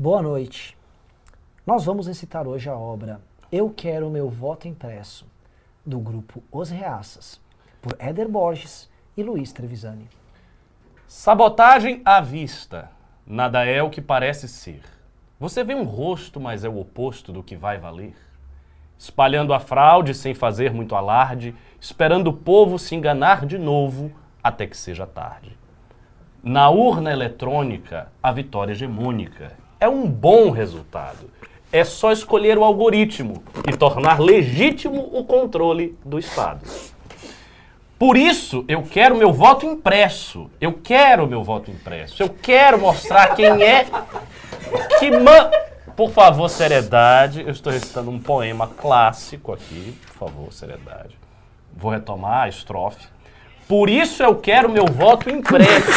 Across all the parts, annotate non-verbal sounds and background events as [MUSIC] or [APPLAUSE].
Boa noite. Nós vamos recitar hoje a obra Eu Quero Meu Voto Impresso, do grupo Os Reaças, por Éder Borges e Luiz Trevisani. Sabotagem à vista. Nada é o que parece ser. Você vê um rosto, mas é o oposto do que vai valer. Espalhando a fraude sem fazer muito alarde, esperando o povo se enganar de novo até que seja tarde. Na urna eletrônica, a vitória hegemônica é um bom resultado. É só escolher o algoritmo e tornar legítimo o controle do Estado. Por isso, eu quero meu voto impresso. Eu quero meu voto impresso. Eu quero mostrar quem é que man... Por favor, seriedade. Eu estou recitando um poema clássico aqui. Por favor, seriedade. Vou retomar a estrofe. Por isso eu quero meu voto impresso.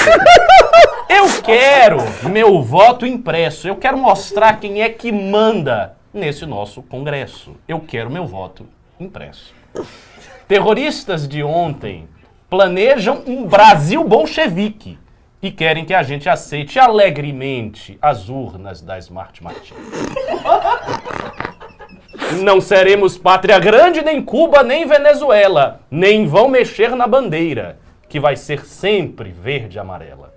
Eu quero meu voto impresso. Eu quero mostrar quem é que manda nesse nosso Congresso. Eu quero meu voto impresso. Terroristas de ontem planejam um Brasil bolchevique e querem que a gente aceite alegremente as urnas da Smart Martins. Não seremos pátria grande, nem Cuba, nem Venezuela, nem vão mexer na bandeira, que vai ser sempre verde e amarela.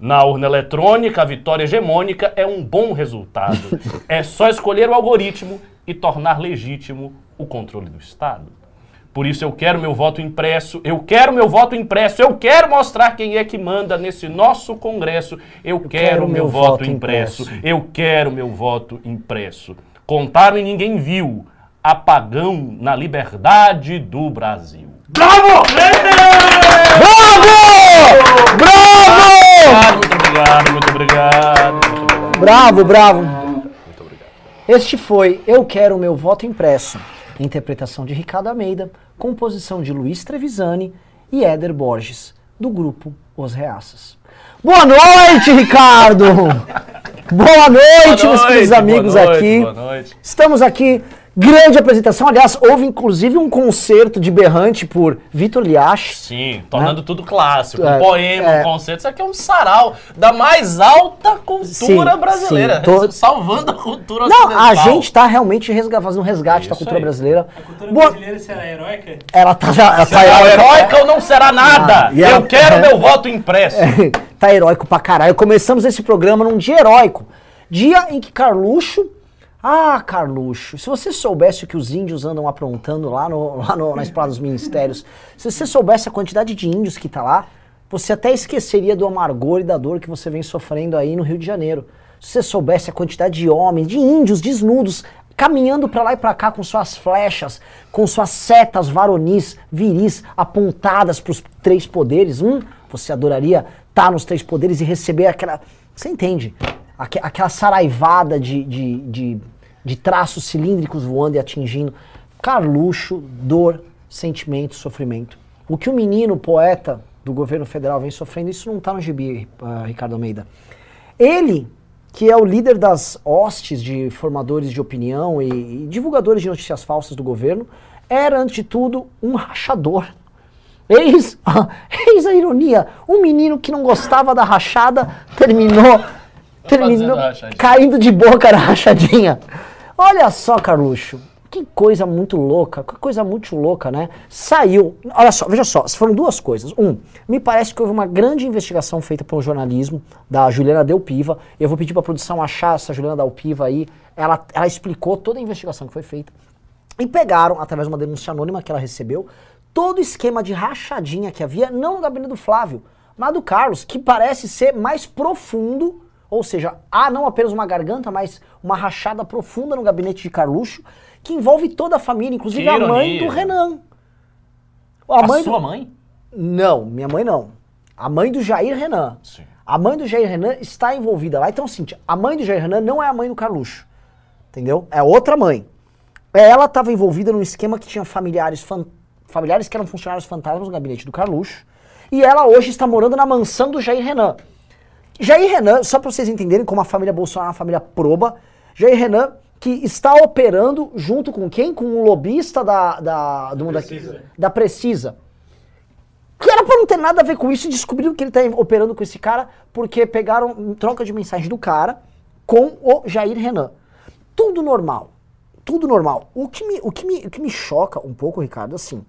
Na urna eletrônica, a vitória hegemônica é um bom resultado. [LAUGHS] É só escolher o algoritmo e tornar legítimo o controle do Estado. Por isso eu quero meu voto impresso, eu quero meu voto impresso, eu quero mostrar quem é que manda nesse nosso Congresso. Eu, quero, quero meu, voto voto impresso, impresso. eu quero meu voto impresso. Contaram e ninguém viu. Apagão na liberdade do Brasil. Bravo! Bravo! Muito obrigado, muito obrigado, muito obrigado. Bravo, bravo. Muito obrigado. Este foi Eu Quero Meu Voto Impresso, interpretação de Ricardo Almeida, composição de Luiz Trevisani e Éder Borges, do grupo Os Reaças. Boa noite, Ricardo! [LAUGHS] Boa noite, meus queridos amigos boa noite, aqui. Boa noite. Estamos aqui, grande apresentação. Aliás, houve inclusive um concerto de berrante por Vitor Liache. Sim, tornando tudo clássico. É, um poema, é. um conceito. Isso aqui é um sarau da mais alta cultura Sim, brasileira. sim, tô- Salvando a cultura Não, ocidental. a gente está realmente resga- fazendo um resgate da Isso cultura aí. brasileira. A cultura Boa- brasileira será heróica? Ela tá. Ela tá Será heróica. heróica ou não será nada? Ah, e ela- Eu quero meu voto impresso. [LAUGHS] tá heróico pra caralho. Começamos esse programa num dia heróico. Dia em que Carluxo. Ah, Carluxo, se você soubesse o que os índios andam aprontando lá, no, lá no- na Esplana dos Ministérios, se você soubesse a quantidade de índios que tá lá, você até esqueceria do amargor e da dor que você vem sofrendo aí no Rio de Janeiro. Se você soubesse a quantidade de homens, de índios desnudos, caminhando pra lá e pra cá com suas flechas, com suas setas varonis, viris, apontadas pros três poderes, hum, você adoraria estar nos três poderes e receber aquela. Você entende? Aque- aquela saraivada de, de, de, de traços cilíndricos voando e atingindo. Carluxo, dor, sentimento, sofrimento. O que o menino, poeta do governo federal vem sofrendo, isso não está no gibi, ah, Ricardo Almeida. Ele, que é o líder das hostes de formadores de opinião e, e divulgadores de notícias falsas do governo, era, antes de tudo, um rachador. Eis, [LAUGHS] eis a ironia. Um menino que não gostava da rachada terminou, terminou rachadinha. caindo de boca na rachadinha. Olha só, Carluxo. Que coisa muito louca, que coisa muito louca, né? Saiu. Olha só, veja só, foram duas coisas. Um, me parece que houve uma grande investigação feita pelo jornalismo da Juliana Delpiva. Eu vou pedir pra produção achar essa Juliana Delpiva aí. Ela, ela explicou toda a investigação que foi feita. E pegaram, através de uma denúncia anônima que ela recebeu, todo o esquema de rachadinha que havia, não no gabinete do Flávio, mas do Carlos, que parece ser mais profundo, ou seja, há não apenas uma garganta, mas uma rachada profunda no gabinete de Carluxo, que envolve toda a família, inclusive Que a mãe do Renan. A, mãe do- sua mãe? Não, minha mãe não. A mãe do Jair Renan. Sim. A mãe do Jair Renan está envolvida lá. Então, assim, a mãe do Jair Renan não é a mãe do Carluxo. Entendeu? É outra mãe. Ela estava envolvida num esquema que tinha familiares, fan- familiares que eram funcionários fantasmas no gabinete do Carluxo. E ela hoje está morando na mansão do Jair Renan. Jair Renan, só para vocês entenderem como a família Bolsonaro é uma família proba, Jair Renan que está operando junto com quem? Com um lobista da, da, do mundo aqui- Precisa. da Precisa. Que era pra não ter nada a ver com isso e descobriram que ele tá operando com esse cara porque pegaram troca de mensagem do cara com o Jair Renan. Tudo normal. Tudo normal. O que me, o que me, o que me choca um pouco, Ricardo, assim,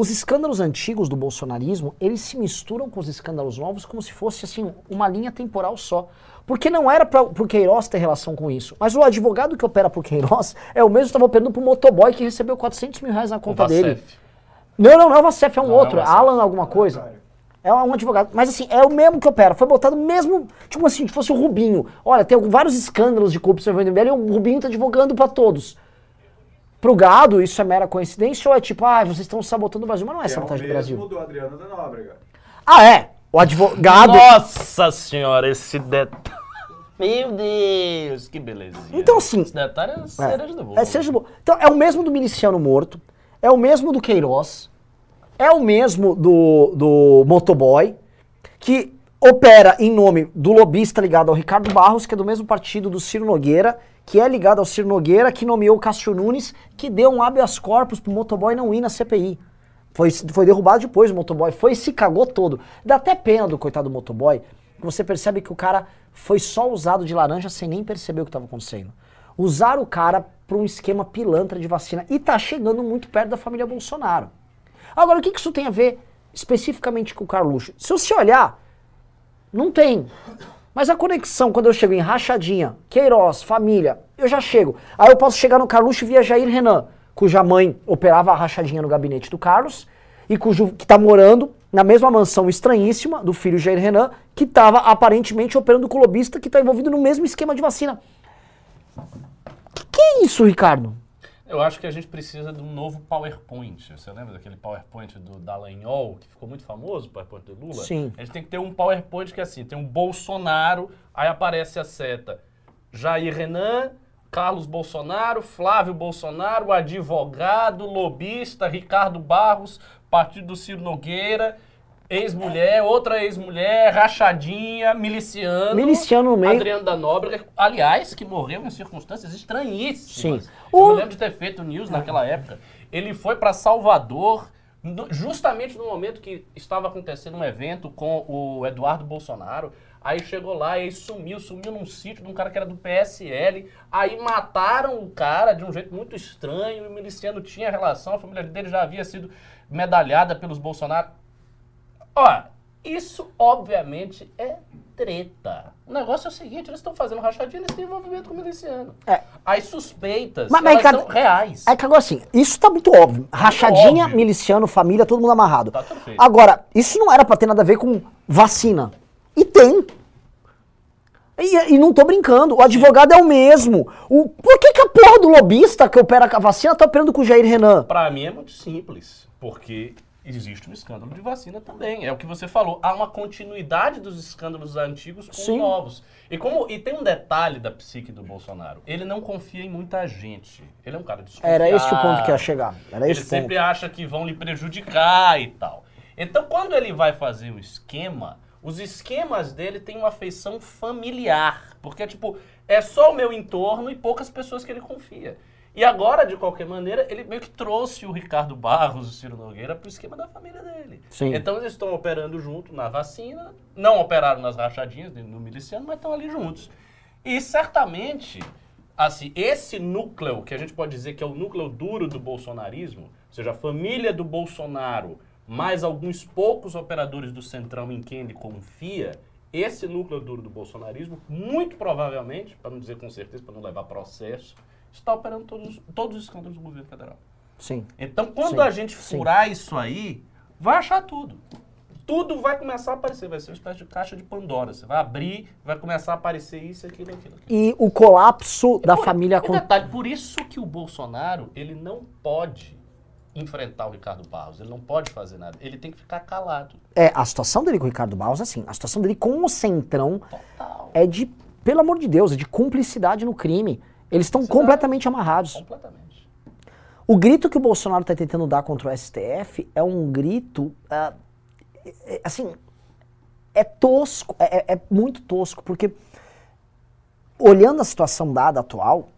os escândalos antigos do bolsonarismo, eles se misturam com os escândalos novos como se fosse assim uma linha temporal só. Porque não era para o Queiroz ter relação com isso. Mas o advogado que opera pro Queiroz é o mesmo que estava operando pro motoboy que recebeu 400 mil reais na conta dele. Não, não, não é o Vacef, é um não, outro. É Alan alguma coisa. É um advogado. Mas assim, é o mesmo que opera. Foi botado mesmo, tipo assim, se fosse o Rubinho. Olha, tem vários escândalos de corrupção envolvendo MBL e o Rubinho tá advogando para todos. Pro gado, isso é mera coincidência ou é tipo, ah, vocês estão sabotando o Brasil? Mas não é, é sabotagem do Brasil. do Adriano da Nóbrega. Ah, é? O advogado. Nossa senhora, esse detalhe. Meu Deus, que beleza. Então, assim. Esse detalhe é cereja do bolo. É cereja do bolo. Então, é o mesmo do miliciano morto, é o mesmo do Queiroz, é o mesmo do, do motoboy, que opera em nome do lobista ligado ao Ricardo Barros, que é do mesmo partido do Ciro Nogueira, que é ligado ao Ciro Nogueira, que nomeou o Cássio Nunes, que deu um habeas corpus pro motoboy não ir na CPI. Foi, foi derrubado depois o motoboy, foi se cagou todo. Dá até pena do coitado do motoboy, que você percebe que o cara foi só usado de laranja sem nem perceber o que estava acontecendo. Usaram o cara para um esquema pilantra de vacina e tá chegando muito perto da família Bolsonaro. Agora, o que, que isso tem a ver especificamente com o Carluxo? Se você olhar, não tem. Mas a conexão, quando eu chego em Rachadinha, Queiroz, família, eu já chego. Aí eu posso chegar no Carluxo via Jair Renan, cuja mãe operava a rachadinha no gabinete do Carlos, e cujo que está morando na mesma mansão estranhíssima do filho Jair Renan, que estava aparentemente operando o lobista que está envolvido no mesmo esquema de vacina. Que, que é isso, Ricardo? Eu acho que a gente precisa de um novo PowerPoint. Você lembra daquele PowerPoint do Dallagnol, que ficou muito famoso, o PowerPoint do Lula? Sim. A gente tem que ter um PowerPoint que é assim, tem um Bolsonaro, aí aparece a seta Jair Renan, Carlos Bolsonaro, Flávio Bolsonaro, advogado, lobista, Ricardo Barros, partido do Ciro Nogueira, Ex-mulher, outra ex-mulher, rachadinha, miliciano. Miliciano no meio. Adriano da Nóbrega, aliás, que morreu em circunstâncias estranhíssimas. Sim. Eu me lembro de ter feito news naquela época. Ele foi para Salvador, justamente no momento que estava acontecendo um evento com o Eduardo Bolsonaro. Aí chegou lá e aí sumiu, sumiu num sítio de um cara que era do PSL. Aí mataram o cara de um jeito muito estranho. E o miliciano tinha relação, a família dele já havia sido medalhada pelos Bolsonaro. Ó, isso obviamente é treta. O negócio é o seguinte, eles estão fazendo rachadinha, eles têm envolvimento com o miliciano. É. As suspeitas, mas, mas, são reais. É que agora assim, isso tá muito óbvio. Rachadinha, óbvio. miliciano, família, todo mundo amarrado. Tá agora, isso não era pra ter nada a ver com vacina. E tem. E, e, não tô brincando, o advogado é o mesmo. O, por que, que a porra do lobista que opera com a vacina tá operando com o Jair Renan? Pra mim é muito simples, porque existe um escândalo de vacina também. É o que você falou. Há uma continuidade dos escândalos antigos com Sim. novos. E como e tem um detalhe da psique do Bolsonaro. Ele não confia em muita gente. Ele é um cara desconfiado. Era esse o ponto que ia chegar. Era ele sempre acha que vão lhe prejudicar e tal. Então, quando ele vai fazer o esquema, os esquemas dele têm uma feição familiar. Porque, tipo, é só o meu entorno e poucas pessoas que ele confia. E agora, de qualquer maneira, ele meio que trouxe o Ricardo Barros, o Ciro Nogueira, para o esquema da família dele. Sim. Então eles estão operando junto na vacina, não operaram nas rachadinhas no miliciano, mas estão ali juntos. E certamente, assim, esse núcleo, que a gente pode dizer que é o núcleo duro do bolsonarismo, ou seja, a família do Bolsonaro, mais alguns poucos operadores do Centrão em quem ele confia, esse núcleo duro do bolsonarismo, muito provavelmente, para não dizer com certeza, para não levar processo, está operando todos, todos os escândalos do governo federal. Sim. Então, quando Sim. a gente furar Sim. isso aí, vai achar tudo. Tudo vai começar a aparecer, vai ser uma espécie de caixa de Pandora. Você vai abrir, vai começar a aparecer isso, aquilo, aquilo. aquilo. E o colapso e da por, família... E detalhe, por isso que o Bolsonaro, ele não pode enfrentar o Ricardo Barros, ele não pode fazer nada, ele tem que ficar calado. É, a situação dele com o Ricardo Barros, assim, a situação dele com o Centrão Total. é de, pelo amor de Deus, é de cumplicidade no crime. Eles estão completamente amarrados. Completamente. O grito que o Bolsonaro está tentando dar contra o STF é um grito, uh, assim, é tosco, é, é, é, muito tosco, porque olhando a situação dada atual,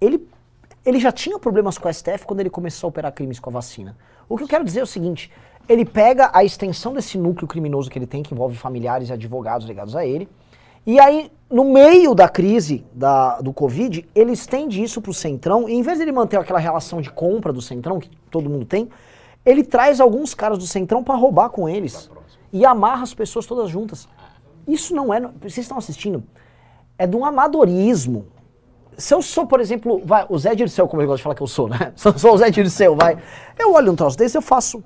ele, ele já tinha problemas com o STF quando ele começou a operar crimes com a vacina. O que eu quero dizer é o seguinte, ele pega a extensão desse núcleo criminoso que ele tem, que envolve familiares e advogados ligados a ele, E aí, no meio da crise da, do Covid, ele estende isso pro Centrão, e em vez de ele manter aquela relação de compra do Centrão, que todo mundo tem, ele traz alguns caras do Centrão para roubar com eles. E amarra as pessoas todas juntas. Isso não é. Vocês estão assistindo? É de um amadorismo. Se eu sou, por exemplo, vai, o Zé Dirceu, como eu gosto de falar que eu sou, né? [LAUGHS] Se eu sou o Zé Dirceu, vai. Eu olho um troço desse, eu faço.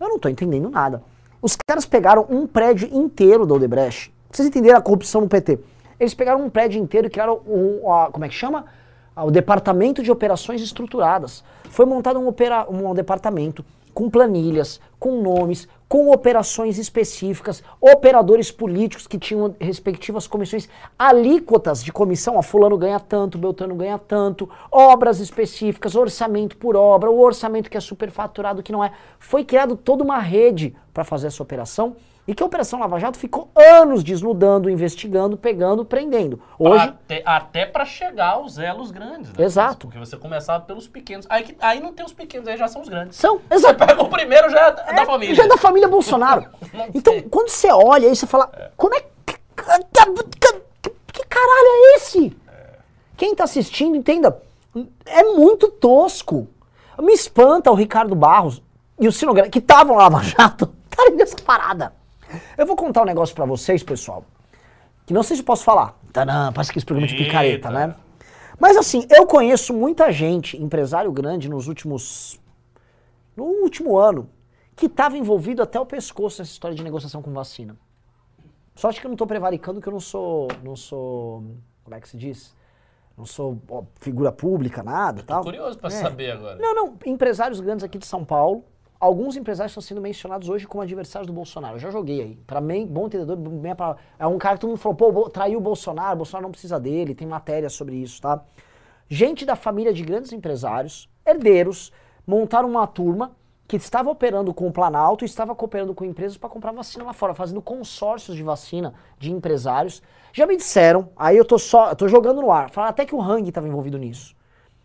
Eu não tô entendendo nada. Os caras pegaram um prédio inteiro da Odebrecht. Vocês entenderam a corrupção no PT? Eles pegaram um prédio inteiro e criaram a, como é que chama? Ah, o Departamento de Operações Estruturadas. Foi montado um, opera, um departamento com planilhas, com nomes, com operações específicas, operadores políticos que tinham respectivas comissões, alíquotas de comissão, a fulano ganha tanto, Beltrano ganha tanto, obras específicas, orçamento por obra, o orçamento que é superfaturado, que não é. Foi criado toda uma rede para fazer essa operação e que a Operação Lava Jato ficou anos desnudando, investigando, pegando, prendendo. Hoje. Até, até para chegar aos elos grandes, né? Exato. Porque você começava pelos pequenos. Aí, que- aí não tem os pequenos, aí já são os grandes. São, Você exato. pega o primeiro, já é da da família. Já é da família Bolsonaro. [LAUGHS] Então, quando você olha aí, você fala, como é que. Que, que caralho é esse? Quem tá assistindo, entenda, é muito tosco. Me espanta o Ricardo Barros e o Sinograma, que estavam lá no Lava Jato, [LAUGHS] estarem nessa parada. Eu vou contar um negócio pra vocês, pessoal, que não sei se eu posso falar. Tadã, parece que esse programa de picareta, né? Mas assim, eu conheço muita gente, empresário grande, nos últimos no último ano, que estava envolvido até o pescoço nessa história de negociação com vacina. Sorte que eu não estou prevaricando, que eu não sou, não sou, como é que se diz? Não sou ó, figura pública, nada e Tô tal. curioso pra É. saber agora. Não, não, empresários grandes aqui de São Paulo, alguns empresários estão sendo mencionados hoje como adversários do Bolsonaro. Eu já joguei aí. Para mim, bom entendedor, meia palavra. é um cara que todo mundo falou, pô, traiu o Bolsonaro, o Bolsonaro não precisa dele, tem matéria sobre isso, tá? Gente da família de grandes empresários, herdeiros, montaram uma turma que estava operando com o Planalto e estava cooperando com empresas para comprar vacina lá fora, fazendo consórcios de vacina de empresários. Já me disseram, aí eu tô só, eu tô jogando no ar, falaram até que o Hang estava envolvido nisso.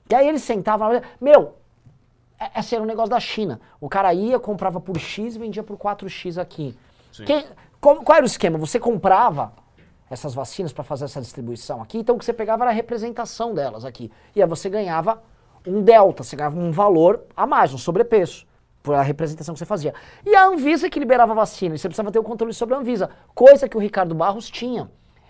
E aí eles sentavam, meu, esse era um negócio da China. O cara ia, comprava por X e vendia por 4X aqui. Quem- qual, qual era o esquema? Você comprava essas vacinas para fazer essa distribuição aqui, então o que você pegava era a representação delas aqui. E aí você ganhava um delta, você ganhava um valor a mais, um sobrepreço, por a representação que você fazia. E a Anvisa que liberava a vacina, e você precisava ter o controle sobre a Anvisa, coisa que o Ricardo Barros tinha.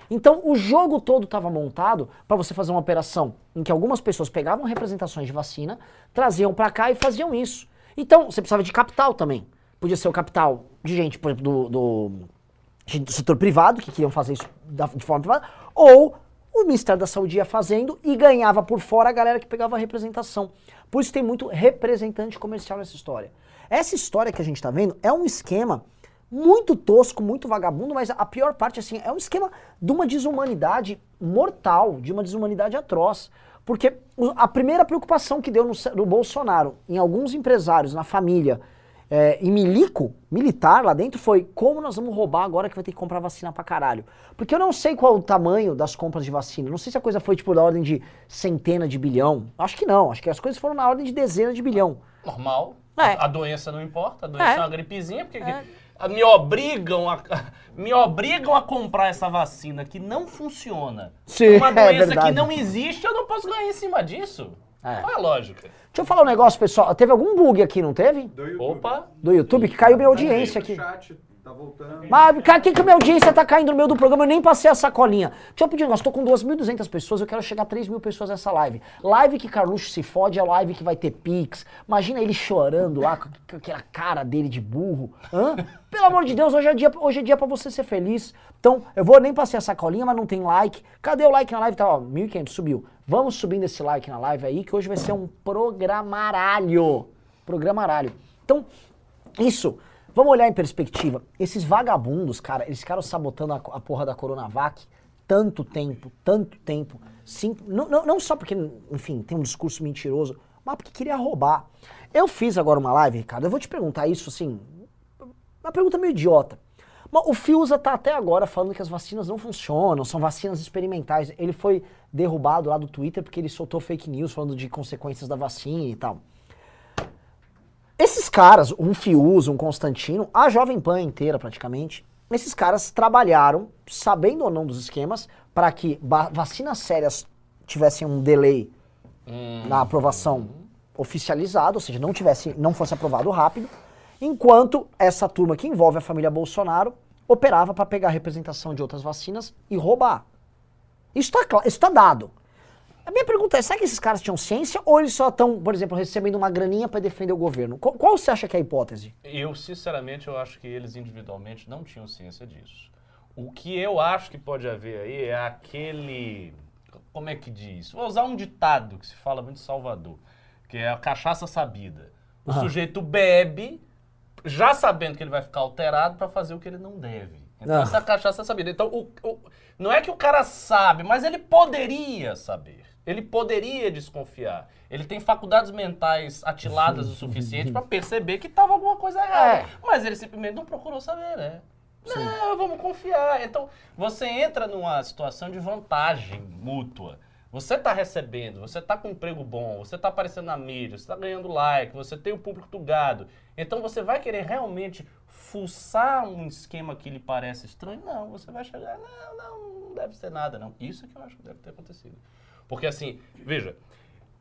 Então o jogo todo estava montado para você fazer uma operação em que algumas pessoas pegavam representações de vacina, traziam para cá e faziam isso. Então você precisava de capital também. Podia ser o capital de gente, por exemplo, do, do, do setor privado, que queriam fazer isso da- de forma privada, ou o Ministério da Saúde ia fazendo e ganhava por fora a galera que pegava a representação. Por isso tem muito representante comercial nessa história. Essa história que a gente está vendo é um esquema muito tosco, muito vagabundo, mas a pior parte assim, é um esquema de uma desumanidade mortal, de uma desumanidade atroz. Porque a primeira preocupação que deu no, no Bolsonaro, em alguns empresários, na família, é, em milico, militar lá dentro, foi como nós vamos roubar agora que vai ter que comprar vacina pra caralho. Porque eu não sei qual o tamanho das compras de vacina. Não sei se a coisa foi tipo da ordem de centena de bilhão. Acho que não. Acho que as coisas foram na ordem de dezena de bilhão. Normal. É. A, a doença não importa, a doença é, É. uma gripezinha, porque a- me obrigam a, [LAUGHS] me obrigam a comprar essa vacina que não funciona. Sim, uma [LAUGHS] é doença que verdade. não existe, eu não posso ganhar em cima disso. É. Qual é a lógica? Deixa eu falar um negócio, pessoal. Teve algum bug aqui, não teve? Do YouTube. Opa, Do YouTube, que caiu minha audiência aqui. chat, tá voltando. Mas, cara, que que minha audiência tá caindo no meio do programa? Eu nem passei a sacolinha. Deixa eu pedir um negócio. Tô com 2.200 pessoas, eu quero chegar a 3 mil pessoas nessa live. Live que Carluxo se fode é live que vai ter Pix. Imagina ele chorando lá, com aquela cara dele de burro. Hã? Pelo amor de Deus, hoje é dia, hoje é dia pra você ser feliz. Então, eu vou nem passei a sacolinha, mas não tem like. Cadê o like na live? Tá, ó, 1.500, subiu. Vamos subindo esse like na live aí, que hoje vai ser um programaralho. Programaralho. Então, isso. Vamos olhar em perspectiva. Esses vagabundos, cara, eles ficaram sabotando a, a porra da Coronavac tanto tempo, tanto tempo. Sim, não, não, não só porque, enfim, tem um discurso mentiroso, mas porque queria roubar. Eu fiz agora uma live, Ricardo, eu vou te perguntar isso assim, uma pergunta meio idiota. Mas o Fiuza tá até agora falando que as vacinas não funcionam, são vacinas experimentais. Ele foi derrubado lá do Twitter porque ele soltou fake news falando de consequências da vacina e tal. Esses caras, um Fiuza, um Constantino, a Jovem Pan inteira praticamente, esses caras trabalharam, sabendo ou não dos esquemas, para que vacinas sérias tivessem um delay Hum. na aprovação oficializada, ou seja, não tivesse, não fosse aprovado rápido, enquanto essa turma que envolve a família Bolsonaro operava para pegar a representação de outras vacinas e roubar. Isso está dado. A minha pergunta é, será que esses caras tinham ciência ou eles só estão, por exemplo, recebendo uma graninha para defender o governo? Qual, qual você acha que é a hipótese? Eu, sinceramente, eu acho que eles individualmente não tinham ciência disso. O que eu acho que pode haver aí é aquele. Como é que diz? Vou usar um ditado que se fala muito em Salvador, que é a cachaça sabida. O Ah. sujeito bebe, já sabendo que ele vai ficar alterado para fazer o que ele não deve. Então, Ah. essa cachaça sabida. Então, o- o- não é que o cara sabe, mas ele poderia saber. Ele poderia desconfiar. Ele tem faculdades mentais atiladas o suficiente para perceber que estava alguma coisa errada. É. Mas ele simplesmente não procurou saber, né? Não, vamos confiar. Então, você entra numa situação de vantagem mútua. Você está recebendo, você está com um emprego bom, você está aparecendo na mídia, você está ganhando like, você tem o público do gado. Então, você vai querer realmente fuçar um esquema que lhe parece estranho? Não, você vai chegar, não, não, não deve ser nada, não. Isso é que eu acho que deve ter acontecido. Porque, assim, veja,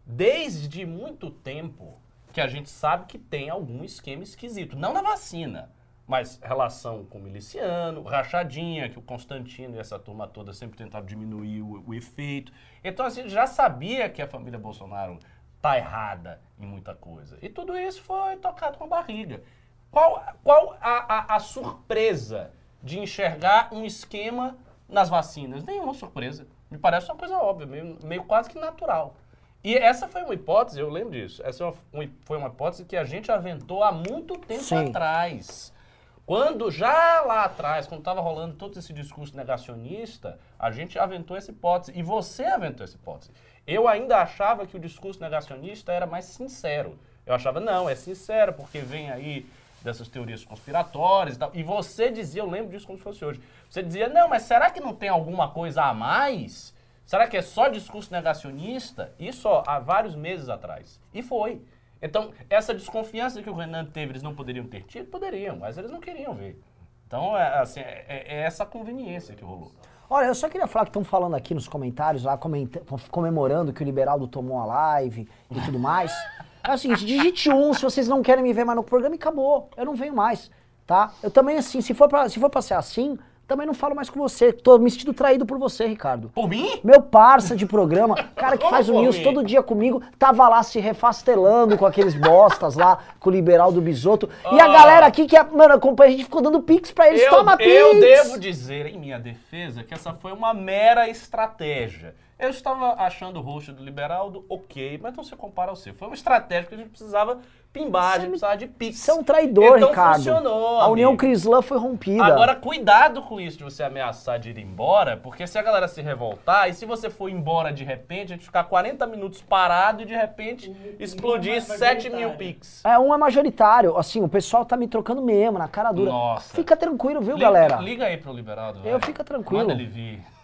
desde muito tempo que a gente sabe que tem algum esquema esquisito. Não na vacina, mas relação com o miliciano, rachadinha, que o Constantino e essa turma toda sempre tentaram diminuir o, o efeito. Então a gente já sabia que a família Bolsonaro tá errada em muita coisa. E tudo isso foi tocado com a barriga. Qual, qual a, a, a surpresa de enxergar um esquema nas vacinas? Nenhuma surpresa. Me parece uma coisa óbvia, meio, meio quase que natural. E essa foi uma hipótese, eu lembro disso, essa é foi uma hipótese que a gente aventou há muito tempo Sim. atrás. Quando já lá atrás, quando estava rolando todo esse discurso negacionista, a gente aventou essa hipótese. E você aventou essa hipótese. Eu ainda achava que o discurso negacionista era mais sincero. Eu achava, não, é sincero, porque vem aí dessas teorias conspiratórias e tal. E você dizia, eu lembro disso como se fosse hoje. Você dizia, não, mas será que não tem alguma coisa a mais? Será que é só discurso negacionista? Isso ó, há vários meses atrás. E foi. Então, essa desconfiança que o Renan teve, eles não poderiam ter tido? Poderiam, mas eles não queriam ver. Então, é, assim, é, é essa conveniência que rolou. Olha, eu só queria falar que estão falando aqui nos comentários, lá comemorando que o Liberaldo tomou a live e tudo mais. [LAUGHS] É o seguinte, digite um se vocês não querem me ver mais no programa e acabou. Eu não venho mais, tá? Eu também, assim, se for pra, se for pra ser assim, também não falo mais com você. Tô me sentindo traído por você, Ricardo. Por mim? Meu parça de programa, cara que faz o news todo dia comigo, tava lá se refastelando com aqueles bostas lá, com o liberal do Bisoto. E a Ah. galera aqui que mano, acompanha a gente ficou dando pix pra eles. Toma pix! eu devo dizer, em minha defesa, que essa foi uma mera estratégia. Eu estava achando o rosto do Liberaldo ok, mas não se compara ao seu. Foi uma estratégia que a gente precisava pimbar, a gente precisava de pix. Você é um traidor, então Ricardo. funcionou, a União. Crislã foi rompida. Agora, cuidado com isso de você ameaçar de ir embora, porque se a galera se revoltar, e se você for embora de repente, a gente ficar 40 minutos parado e de repente explodir 7 mil pix. É, um é majoritário. Assim, o pessoal tá me trocando mesmo, na cara dura. Nossa. Fica tranquilo, viu, Liga- galera? Liga aí pro Liberaldo, Eu fica tranquilo. Manda ele vir.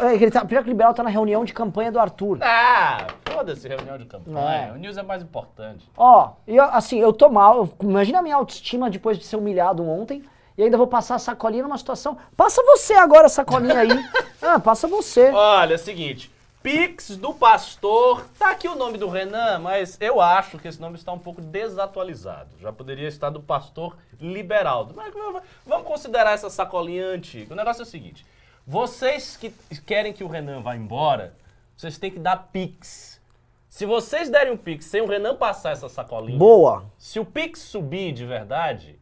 É, ele tá, pior que o liberal tá na reunião de campanha do Arthur. Ah, foda-se reunião de campanha. É. O news é mais importante. Ó, e assim, eu tô mal. imagina a minha autoestima depois de ser humilhado ontem. E ainda vou passar a sacolinha numa situação. Passa você agora a sacolinha aí. [LAUGHS] ah, passa você. Olha, é o seguinte. Pix do Pastor. Tá aqui o nome do Renan, mas eu acho que esse nome está um pouco desatualizado. Já poderia estar do Pastor Liberaldo. Mas vamos considerar essa sacolinha antiga. O negócio é o seguinte. Vocês que querem que o Renan vá embora, vocês têm que dar Pix. Se vocês derem um Pix sem o Renan passar essa sacolinha, Boa. se o Pix subir de verdade,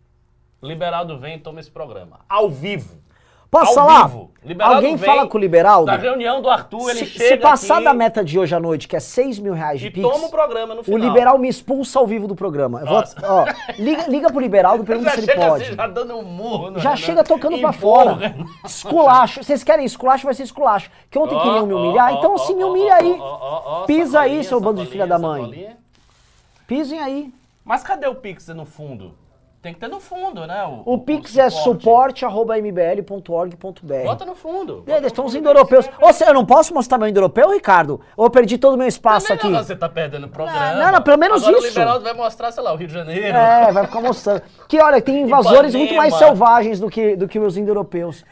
Liberaldo vem e toma esse programa. Ao vivo. Passa Ao lá. vivo. Liberaldo Alguém vem fala com o Liberaldo. Da reunião do Arthur, ele Se, chega se passar aqui da meta de hoje à noite, que é 6 mil reais de e Pix, toma o programa no o final. liberal me expulsa ao vivo do programa. Vou- [LAUGHS] ó, liga, liga pro Liberaldo, pergunta já se ele chega pode. assim, já dando um murro. Já chega tocando pra Empurra fora. o Renan. Esculacho. Vocês querem esculacho? Vai ser esculacho. Que ontem Ó, queriam me humilhar, ó, então ó, se me humilha aí. Pisa aí, seu bando de filha da mãe. Pisem aí. Mas cadê o Pix no fundo? Tem que ter no fundo, né? O, Pix é suporte.mbl.org.br. Bota no fundo. É, estão os indo-europeus. Ou seja, eu não posso mostrar meu indo-europeu, Ricardo? Ou eu perdi todo o meu espaço Também aqui? Você tá perdendo o programa. Não, não, pelo menos Agora isso. o Liberaldo vai mostrar, sei lá, o Rio de Janeiro. É, vai ficar mostrando. Que olha, tem [LAUGHS] invasores muito mais Ipanema. selvagens do que, do que os indo-europeus.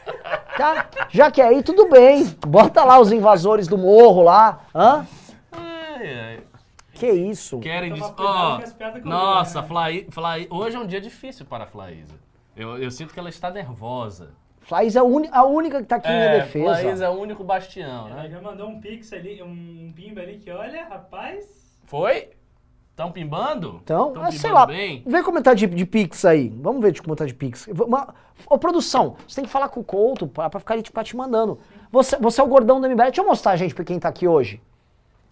Tá? Já que é aí, tudo bem. Bota lá os invasores do morro lá. Hã? Ai, ai. Que isso? Querem piadas com Nossa, o Lula, Flaí... Flaí... hoje é um dia difícil para a Flaísa. Eu, eu sinto que ela está nervosa. Flaís é a, uni- a única que tá aqui em minha defesa. Flaísa é o único bastião, Ela né? já mandou um pix ali, um pimba ali que olha, rapaz. Foi? Estão pimbando? Então, Tão ah, sei pimbando lá, bem? vê como tá de, de Pix aí. Vamos ver de como tá de Pix. Uma, ô, produção, você tem que falar com o Couto pra, pra ficar ali, tipo, te mandando. Você, você é o gordão do MBL. Deixa eu mostrar, gente, pra quem tá aqui hoje.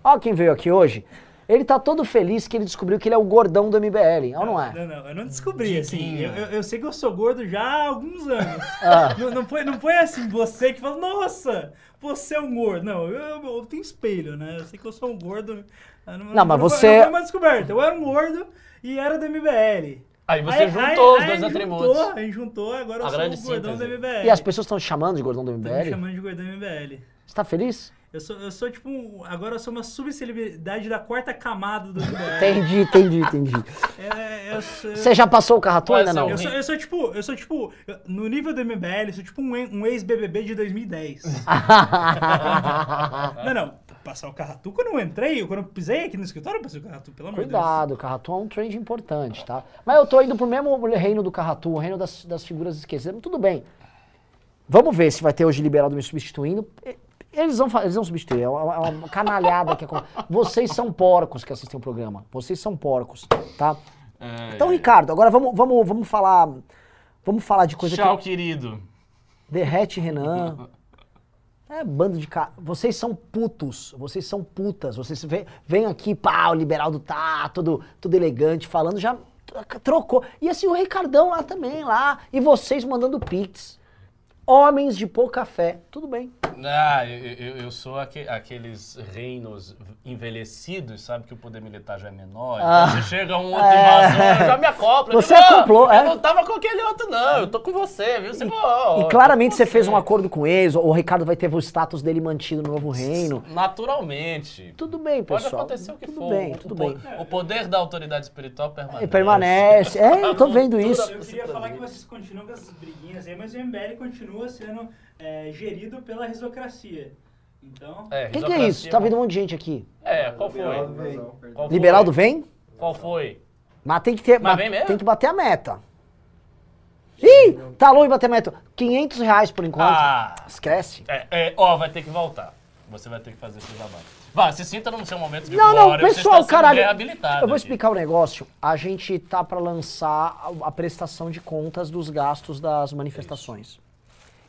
Ó quem veio aqui hoje. Ele tá todo feliz que ele descobriu que ele é o gordão do MBL, ou não é? Não, não, eu não descobri, assim. Eu, eu- eu sei que eu sou gordo já há alguns anos. Ah. [LAUGHS] Não, não, foi, não foi assim você que fala, nossa, você é um gordo. Não, eu, eu, eu tenho espelho, né? Eu sei que eu sou um gordo. Eu Não, mas você- Não foi uma descoberta. Eu era um gordo e era do MBL. Aí você juntou os dois a gente atributos. Juntou, a gente juntou, agora A eu sou o gordão síntese. do MBL. E as pessoas estão te chamando de gordão do MBL? chamando de gordão MBL. Você tá feliz? Eu sou, eu sou tipo, um- agora eu sou uma subcelebridade da quarta camada do MBL. Entendi, entendi, entendi. [LAUGHS] É, eu sou- Você já passou o carratu Vai ainda não? Eu sou, eu sou tipo, eu sou tipo, no nível do MBL, eu sou tipo um, e- um ex-BBB de 2010. [LAUGHS] não, não, passar o Carratu quando eu entrei, quando eu pisei aqui no escritório, eu passei o Carratu, pelo amor de Deus. Cuidado, o Carratu é um trend importante, tá? Mas eu tô indo pro mesmo reino do Carratu, o reino das, das figuras esquecidas. Tudo bem. Vamos ver se vai ter hoje Liberaldo me substituindo. E- Eles vão, eles vão substituir, é uma, é uma canalhada que acontece. Vocês são porcos que assistem o programa. Vocês são porcos, tá? É, Então, é. Ricardo, agora vamos, vamos, vamos falar. Vamos falar de coisa Tchau, que. querido. Derrete Renan. É bando de ca... Vocês são putos, vocês são putas. Vocês vêm vem aqui, pá, o Liberaldo tá todo, todo elegante, falando, já trocou. E assim, o Ricardão lá também, lá. E vocês mandando pix. Homens de pouca fé. Tudo bem. Ah, eu, eu, eu sou aque- aqueles reinos envelhecidos, sabe que o poder militar já é menor. Ah. Então você chega um outro É. invasor, eu já me acoplo. Eu Você digo, "Não, acoplou, Eu é. não tava com aquele outro, não. Eu tô com você, viu? Você, E, e claramente você fez um acordo com eles, o Ricardo vai ter o status dele mantido no novo reino. Naturalmente. Tudo bem, Pode pessoal. acontecer o que tudo for. bem, o, tudo o, bem. po- O poder da autoridade espiritual permanece. E permanece. É, eu tô vendo isso. Eu queria falar que vocês continuam com essas briguinhas aí, mas o MBL continua sendo é, gerido pela risocracia. Então, É, O que, que é isso? Tá vindo um monte de gente aqui. É, qual foi? Qual foi? Liberaldo vem? Qual foi? Mas tem que ter. Mas vem mesmo? Tem que bater a meta. Ih, tá longe de bater a meta. 500 reais por enquanto. Ah, Esquece. é, é, ó, vai ter que voltar. Você vai ter que fazer esse trabalho. Vá, se sinta no seu momento de Não, não, glória, você pessoal, está sendo caralho. Eu vou aqui. explicar o negócio. A gente tá pra lançar a, a prestação de contas dos gastos das manifestações.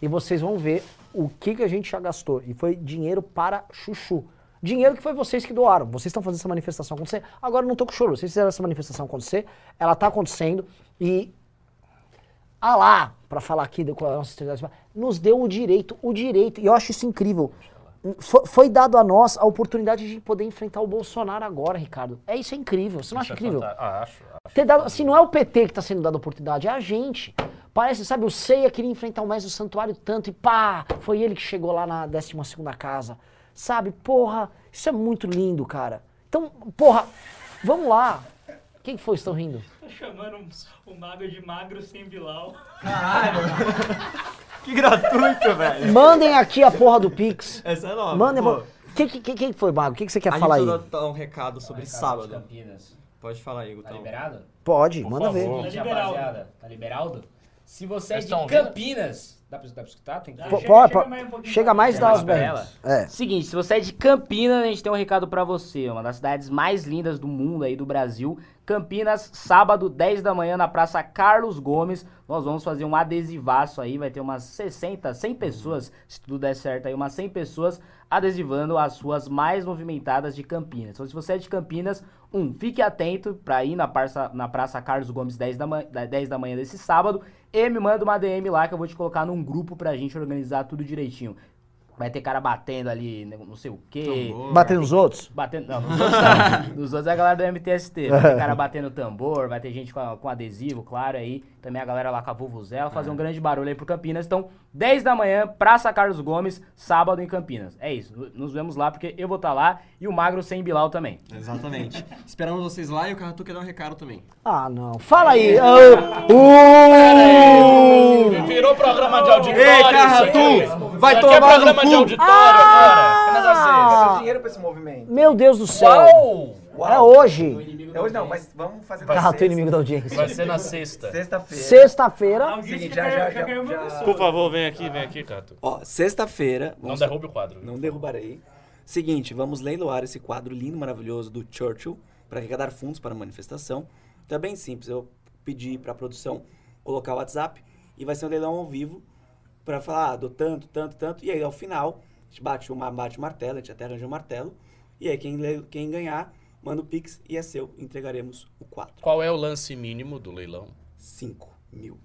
E vocês vão ver o que, que a gente já gastou. E foi dinheiro para chuchu. Dinheiro que foi vocês que doaram. Vocês estão fazendo essa manifestação acontecer. Agora eu não tô com choro. Vocês fizeram essa manifestação acontecer. Ela tá acontecendo. E a lá, para falar aqui com a nossa autoridade, nos deu o direito, o direito, e eu acho isso incrível. Foi, foi dado a nós a oportunidade de poder enfrentar o Bolsonaro agora, Ricardo. É isso, é incrível. Você não Isso acha é incrível? Ah, acho, acho. Ter dado, assim, não é o PT que está sendo dado a oportunidade, é a gente. Parece, sabe, o Ceia queria enfrentar o mestre do santuário tanto e pá, foi ele que chegou lá na 12 segunda casa. Sabe, porra, isso é muito lindo, cara. Então, porra, vamos lá. Quem foi que estão rindo? tá chamando um, um mago de magro sem Bilal. Que gratuito, velho. Mandem aqui a porra do Pix. Essa é nova. Mandem. pô. Quem que, que, quem foi, Mago? O que, que você quer A falar aí? precisa dar um recado sobre Recado de sábado. Pode falar aí, Tá Gutão. liberado? Pode, Por manda favor. ver. Tá liberado. rapaziada, tá liberado? Se você é Vocês de? Campinas, dá pra, dá pra escutar? Tem que... Pô, Chega- pô, mais um chega mais berras. É. Seguinte, se você é de Campinas, a gente tem um recado pra você. Uma das cidades mais lindas do mundo aí, do Brasil. Campinas, sábado, 10 da manhã, na Praça Carlos Gomes. Nós vamos fazer um adesivaço aí. Vai ter umas 60, 100 pessoas, se tudo der certo aí, umas 100 pessoas adesivando as ruas mais movimentadas de Campinas. Então, se você é de Campinas, um, fique atento pra ir na praça, na praça Carlos Gomes 10 da, manhã, 10 da manhã desse sábado. E me manda uma DM lá que eu vou te colocar num grupo pra gente organizar tudo direitinho. Vai ter cara batendo ali, né, não sei o quê. Tambor. Batendo nos outros? Batendo. Não, nos outros não. [LAUGHS] Nos outros é a galera do MTST. Vai ter cara [LAUGHS] batendo tambor, vai ter gente com, com adesivo, claro, aí. Também a galera lá com a Vuvuzela, fazer um grande barulho aí pro Campinas. Então, 10 da manhã, Praça Carlos Gomes, sábado em Campinas. É isso. Nos vemos lá, porque eu vou estar lá e o Magro sem Bilal também. Exatamente. [LAUGHS] Esperamos vocês lá e o Carratu quer dar um recado também. Ah, não. Fala aí. Ah, uh! Virou programa de auditório. Ei, Carratu, aqui. vai é tomar no programa de cu. auditório Ah! agora. É? Ah, dinheiro pra esse movimento. meu Deus do céu. Uau! É hoje. É hoje não, mas vamos fazer na sexta. inimigo da audiência. Vai ser na sexta. Sexta-feira. Sexta-feira. Seguinte, já, já- já- já. Por favor, vem aqui, vem aqui, Cato. Ó, sexta-feira. Não vamos- derrube o quadro. Não derrubarei. Seguinte, vamos leiloar esse quadro lindo, maravilhoso do Churchill para arrecadar fundos para a manifestação. Então é bem simples. Eu pedi para a produção colocar o WhatsApp e vai ser um leilão ao vivo para falar, ah, dou tanto, tanto, tanto. E aí ao final, a gente bate, uma, bate o martelo, a gente até arranja o martelo. E aí quem, quem ganhar, manda o Pix e é seu. Entregaremos o quadro. Qual é o lance mínimo do leilão? 5 mil.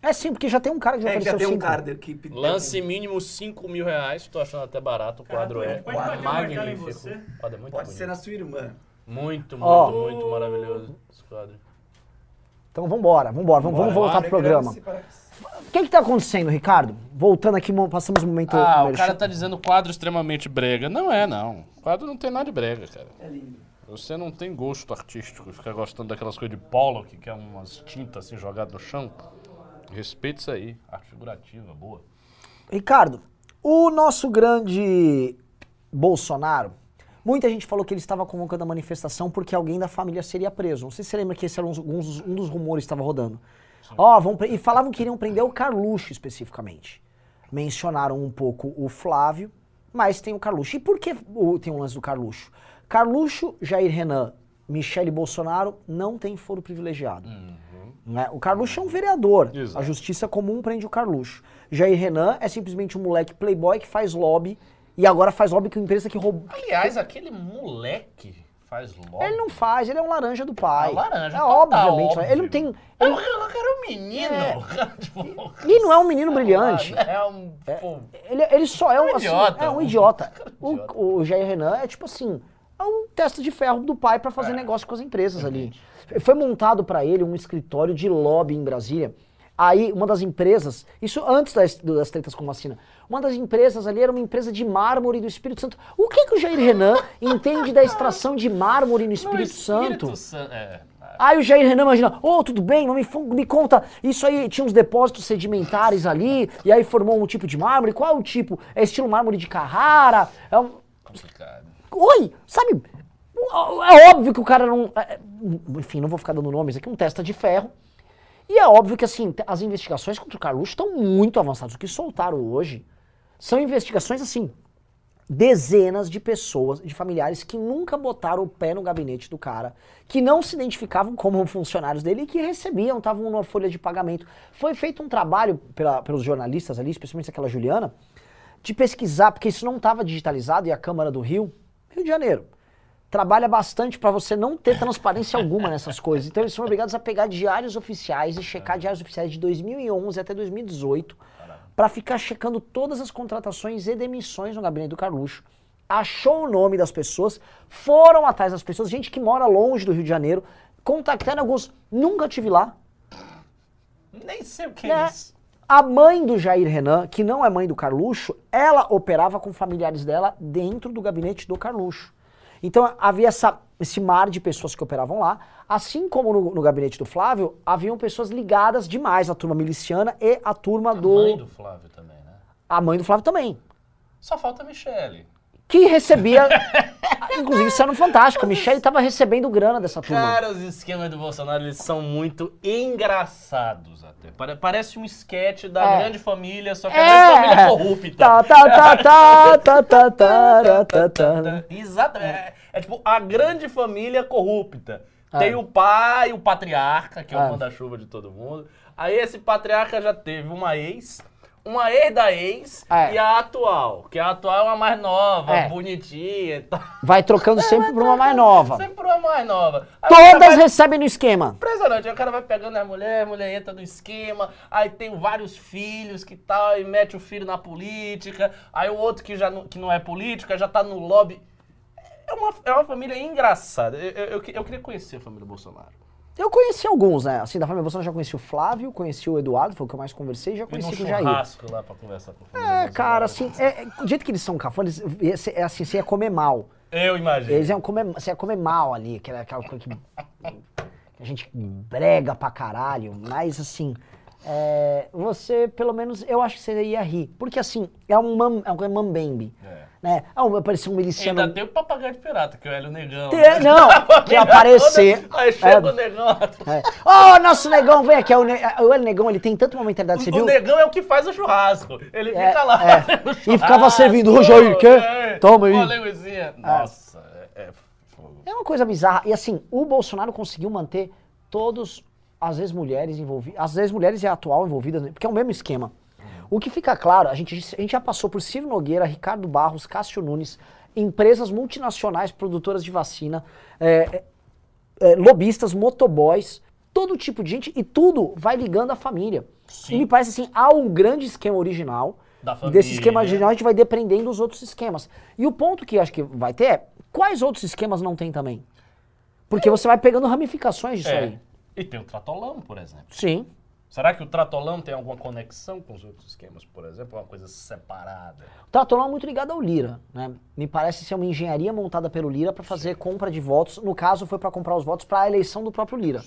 É sim, porque já tem um cara que já É, já ofereceu tem um cinco. cara que pediu. Lance mínimo 5 mil reais. Tô achando até barato. O quadro Cara, é pode bater o martelo em magnífico. você? O quadro é muito Pode bonito. ser na sua irmã. Muito, muito, Ó. muito maravilhoso esse quadro. Então vambora, vambora. Vamos, vamos voltar pro programa. O que que tá acontecendo, Ricardo? Voltando aqui, mo- passamos o momento... Ah, o cara tá dizendo quadro extremamente brega. Não é, não. Quadro não tem nada de brega, cara. É lindo. Você não tem gosto artístico, fica gostando daquelas coisas de Pollock, que é umas tintas assim jogadas no chão. Respeita isso aí. Arte figurativa, boa. Ricardo, o nosso grande Bolsonaro, muita gente falou que ele estava convocando a manifestação porque alguém da família seria preso. Não sei se você lembra que esse era um, dos- um dos rumores que estava rodando. Ó, vão e falavam que iriam prender o Carluxo especificamente. Mencionaram um pouco o Flávio, mas tem o Carluxo. E por que o- tem um lance do Carluxo? Carluxo, Jair Renan, Michele Bolsonaro não tem foro privilegiado. Né? O Carluxo é um vereador. Exato. A justiça comum prende o Carluxo. Jair Renan é simplesmente um moleque playboy que faz lobby e agora faz lobby com empresa que roubou. Aliás, aquele moleque faz logo. Ele não faz, ele é um laranja do pai. É um laranja, É total, obviamente. óbvio. Ele não tem. Eu, Ele, eu quero um menino. [LAUGHS] Tipo, e não é um menino brilhante. É um. pô, Ele, ele só é um, Um assim, idiota. é um idiota. [LAUGHS] Um idiota. O, o Jair Renan é tipo assim, é um testa de ferro do pai pra fazer negócio com as empresas ali. Foi montado pra ele um escritório de lobby em Brasília. Aí, uma das empresas, isso antes das, das tretas com vacina, uma das empresas ali era uma empresa de mármore do Espírito Santo. O que, que o Jair Renan [LAUGHS] entende da extração de mármore no Espírito, Santo? San- é. Aí o Jair Renan imagina, ô, tudo bem, mas me, me conta, isso aí tinha uns depósitos sedimentares ali, e aí formou um tipo de mármore, qual é o tipo? É estilo mármore de Carrara? É um... Complicado. Oi, sabe, é óbvio que o cara não... é- enfim, não vou ficar dando nomes aqui, um testa de ferro, e é óbvio que, assim, as investigações contra o Carluxo estão muito avançadas. O que soltaram hoje são investigações, assim, dezenas de pessoas, de familiares que nunca botaram o pé no gabinete do cara, que não se identificavam como funcionários dele e que recebiam, estavam numa folha de pagamento. Foi feito um trabalho pela- pelos jornalistas ali, especialmente aquela Juliana, de pesquisar, porque isso não estava digitalizado e a Câmara do Rio, Rio de Janeiro, trabalha bastante para você não ter transparência alguma nessas coisas. Então eles são obrigados a pegar diários oficiais e checar diários oficiais de 2011 até 2018 para ficar checando todas as contratações e demissões no gabinete do Carluxo. Achou o nome das pessoas, foram atrás das pessoas, gente que mora longe do Rio de Janeiro, contactaram alguns, nunca tive lá. Nem sei o que né? é isso. A mãe do Jair Renan, que não é mãe do Carluxo, ela operava com familiares dela dentro do gabinete do Carluxo. Então havia essa- esse mar de pessoas que operavam lá, assim como no, no gabinete do Flávio, haviam pessoas ligadas demais à turma miliciana e à turma A do. mãe do Flávio também, né? A mãe do Flávio também. Só falta a Michele. Que recebia. [LAUGHS] inclusive, isso era no Fantástico. A Michelle estava recebendo grana dessa turma. Cara, os esquemas do Bolsonaro, eles são muito engraçados até. Pare- Parece um esquete da É. grande família, só que É. a grande família corrupta. Tá, tá, tá, tá, tá, tá, tá, tá, tá. Exatamente. É, é tipo a grande família corrupta. É. Tem o pai, o patriarca, que é o É. manda-chuva de todo mundo. Aí esse patriarca já teve uma ex, uma ex da ex É. e a atual. Que a atual é uma mais nova, É. bonitinha e tal. Vai trocando sempre por uma mais nova. Sempre uma mais nova. Aí Todas vai- recebem no esquema. Impressionante, aí o cara vai pegando a mulher, a mulher entra no esquema, aí tem vários filhos que tal, e mete o filho na política, aí o outro que, já não, que não é política já tá no lobby. É uma, é uma família engraçada. Eu, eu, eu, queria conhecer a família Bolsonaro. Eu conheci alguns, né? Assim, da família Bolsonaro já conheci o Flávio, conheci o Eduardo, foi o que eu mais conversei, já conheci o Jair. churrasco lá pra conversar com família É, Bolsonaro. cara, assim, é, é, do jeito que eles são cafones, é, é assim, você ia comer mal. Eu imagino. Eles iam comer, você ia comer mal ali, que era aquela coisa que, que a gente brega pra caralho, mas assim, é, você, pelo menos, eu acho que você ia rir. Porque assim, é um, mam, é um mambembe, É. né? Ah, parecia um miliciano... Ainda tem o papagaio de pirata, que é o Hélio Negão. Tem- não, [LAUGHS] que aparecer. [LAUGHS] Aí chega É. o Negão. É. Ô, nosso negão, vem aqui. é O, ne o El Negão, ele tem tanto uma mentalidade, você O? Negão é o que faz o churrasco. Ele É, fica lá. é. E ficava servindo, "Ô, Jair, quer? É. Toma aí." Uma. Nossa, é, é fogo. É uma coisa bizarra. E assim, o Bolsonaro conseguiu manter todos as ex-mulheres envolvidas, as ex-mulheres e a atual envolvidas, porque é o mesmo esquema. O que fica claro, a gente, a gente já passou por Ciro Nogueira, Ricardo Barros, Cássio Nunes, empresas multinacionais produtoras de vacina, é, é, lobistas, motoboys, todo tipo de gente, e tudo vai ligando à família. Sim. E me parece assim, há um grande esquema original, e desse esquema original a gente vai dependendo dos outros esquemas. E o ponto que acho que vai ter é, quais outros esquemas não tem também? Porque você vai pegando ramificações disso É. aí. E tem o Tratolão, por exemplo. Sim. Será que o Tratolão tem alguma conexão com os outros esquemas, por exemplo? Uma coisa separada? O Tratolão é muito ligado ao Lira, né? Me parece ser uma engenharia montada pelo Lira para fazer compra de votos. No caso, foi para comprar os votos para a eleição do próprio Lira.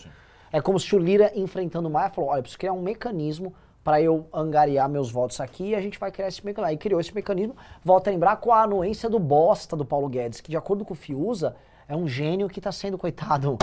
É como se o Lira, enfrentando o Maia, falou: olha, eu preciso criar um mecanismo para eu angariar meus votos aqui e a gente vai criar esse mecanismo. Aí criou esse mecanismo, volta a lembrar com a anuência do bosta do Paulo Guedes, que de acordo com o Fiuza, é um gênio que está sendo, coitado.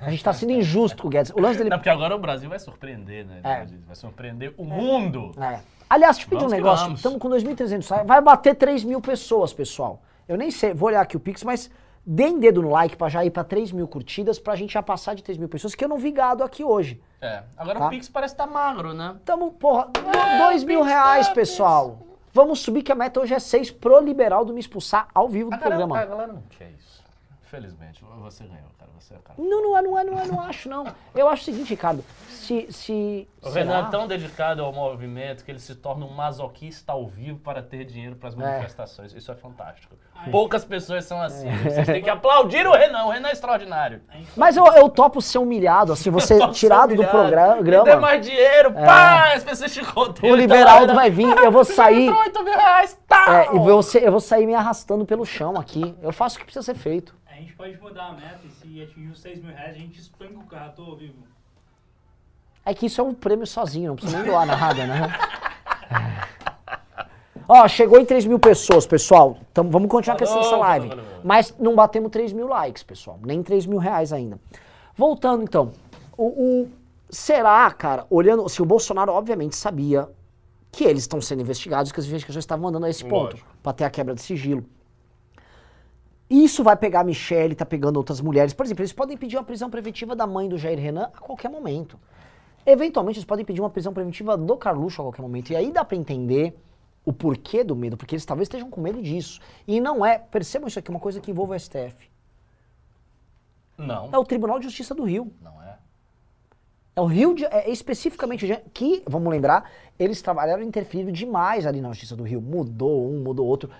A gente está sendo injusto com o Guedes. O lance dele. Não, porque agora o Brasil vai surpreender, né? É. Vai surpreender o mundo. É. Aliás, deixa eu pedir um negócio. Estamos com 2.300 likes. Vai bater 3 mil pessoas, pessoal. Eu nem sei, vou olhar aqui o Pix, mas deem dedo no like pra já ir pra 3 mil curtidas, pra gente já passar de 3 mil pessoas, que eu não vi gado aqui hoje. É. Agora Tá. o Pix parece estar magro, né? Tamo, porra, É, 2 o mil reais, tá, pessoal. Vamos subir que a meta hoje é 6 pro liberal do me expulsar ao vivo do A galera, programa. a galera não quer isso. Infelizmente, você ganhou, cara. Você é o cara. Não, não é, não é, não é, não acho, não. Eu acho o seguinte, Ricardo. Se. se O? Renan é tão dedicado ao movimento que ele se torna um masoquista ao vivo para ter dinheiro para as manifestações. Isso é fantástico. Poucas pessoas são assim. Vocês têm que aplaudir o Renan. O Renan é extraordinário. Mas eu, eu topo ser humilhado, assim, [LAUGHS] você tirado do humilhado. Me dê programa. mais dinheiro, pá! As pessoas te contam. O Liberaldo vai vir, eu vou [LAUGHS] sair. Entrou 8 mil reais, tá! É, e vou ser- eu vou sair me arrastando pelo chão aqui. Eu faço o que precisa ser feito. A gente pode mudar a meta e se atingir os 6 mil reais, a gente espanca o carro ao vivo. É que isso é um prêmio sozinho, não precisa nem doar nada, né? [LAUGHS] Ó, chegou em 3 mil pessoas, pessoal. Então vamos continuar com essa- Falou, essa falou, live. falou, falou. Mas não batemos 3 mil likes, pessoal. Nem 3 mil reais ainda. Voltando então. O, o- será, cara, olhando. Se o Bolsonaro, obviamente, sabia que eles estão sendo investigados, que as investigações estavam andando a esse ponto, pra ter a quebra de sigilo. Isso vai pegar a Michelle, tá pegando outras mulheres. Por exemplo, eles podem pedir uma prisão preventiva da mãe do Jair Renan a qualquer momento. Eventualmente, eles podem pedir uma prisão preventiva do Carluxo a qualquer momento. E aí dá pra entender o porquê do medo, porque eles talvez estejam com medo disso. E não é, percebam isso aqui, uma coisa que envolve o STF. Não, É o Tribunal de Justiça do Rio. não é. É o Rio de, é especificamente que, vamos lembrar, eles trabalharam interferindo demais ali na Justiça do Rio. Mudou um, mudou outro.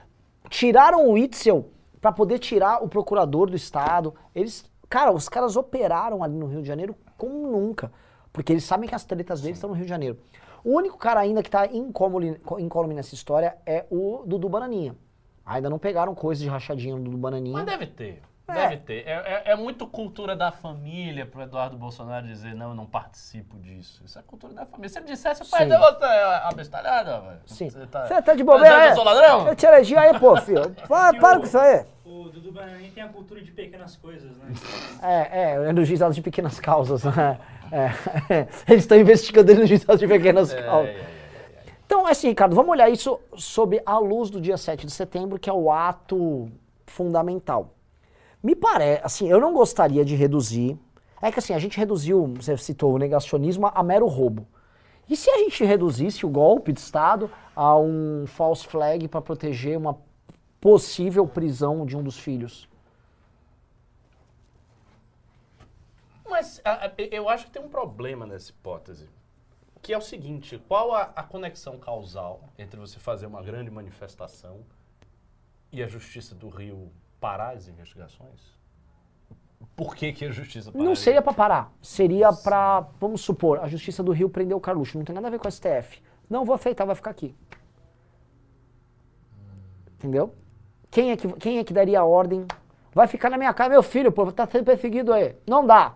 Tiraram o Itzel pra poder tirar o procurador do estado. Eles, cara, os caras operaram ali no Rio de Janeiro como nunca, porque eles sabem que as tretas deles estão no Rio de Janeiro. O único cara ainda que tá incólume, nessa história é o Dudu Bananinha. Ainda não pegaram coisa de rachadinha no Dudu Bananinha. Mas deve ter. É. Deve ter. É, é, é muito cultura da família pro Eduardo Bolsonaro dizer, não, eu não participo disso. Isso é cultura da família. Se ele dissesse, pai, Sim. você é abestalhada, velho. Sim. Você tá, Você tá de bobeira, é? Eu ladrão? Eu te elegi aí, pô, filho. [LAUGHS] Para, para o- com isso aí. O Dudu Bananin tem a cultura de pequenas coisas, né? [LAUGHS] É, é, é no juizado de pequenas causas, né? É, [LAUGHS] eles estão investigando ele no juizado de pequenas É, causas. é, é, é. Então, assim, Ricardo, vamos olhar isso sob a luz do dia 7 de setembro, que é o ato fundamental. Me parece, assim, eu não gostaria de reduzir. É que assim, a gente reduziu, você citou o negacionismo, a mero roubo. E se a gente reduzisse o golpe de Estado a um false flag para proteger uma possível prisão de um dos filhos? mas a- a- eu acho que tem um problema nessa hipótese. Que é o seguinte, qual a, a conexão causal entre você fazer uma grande manifestação e a Justiça do Rio parar as investigações? Por que, que a Justiça pararia? Não seria pra parar. Seria pra, vamos supor, a Justiça do Rio prendeu o Carluxo. Não tem nada a ver com o STF. Não vou aceitar, vai ficar aqui. Entendeu? Quem é que, quem é que daria a ordem? Vai ficar na minha casa, meu filho, pô, tá sendo perseguido aí. Não dá.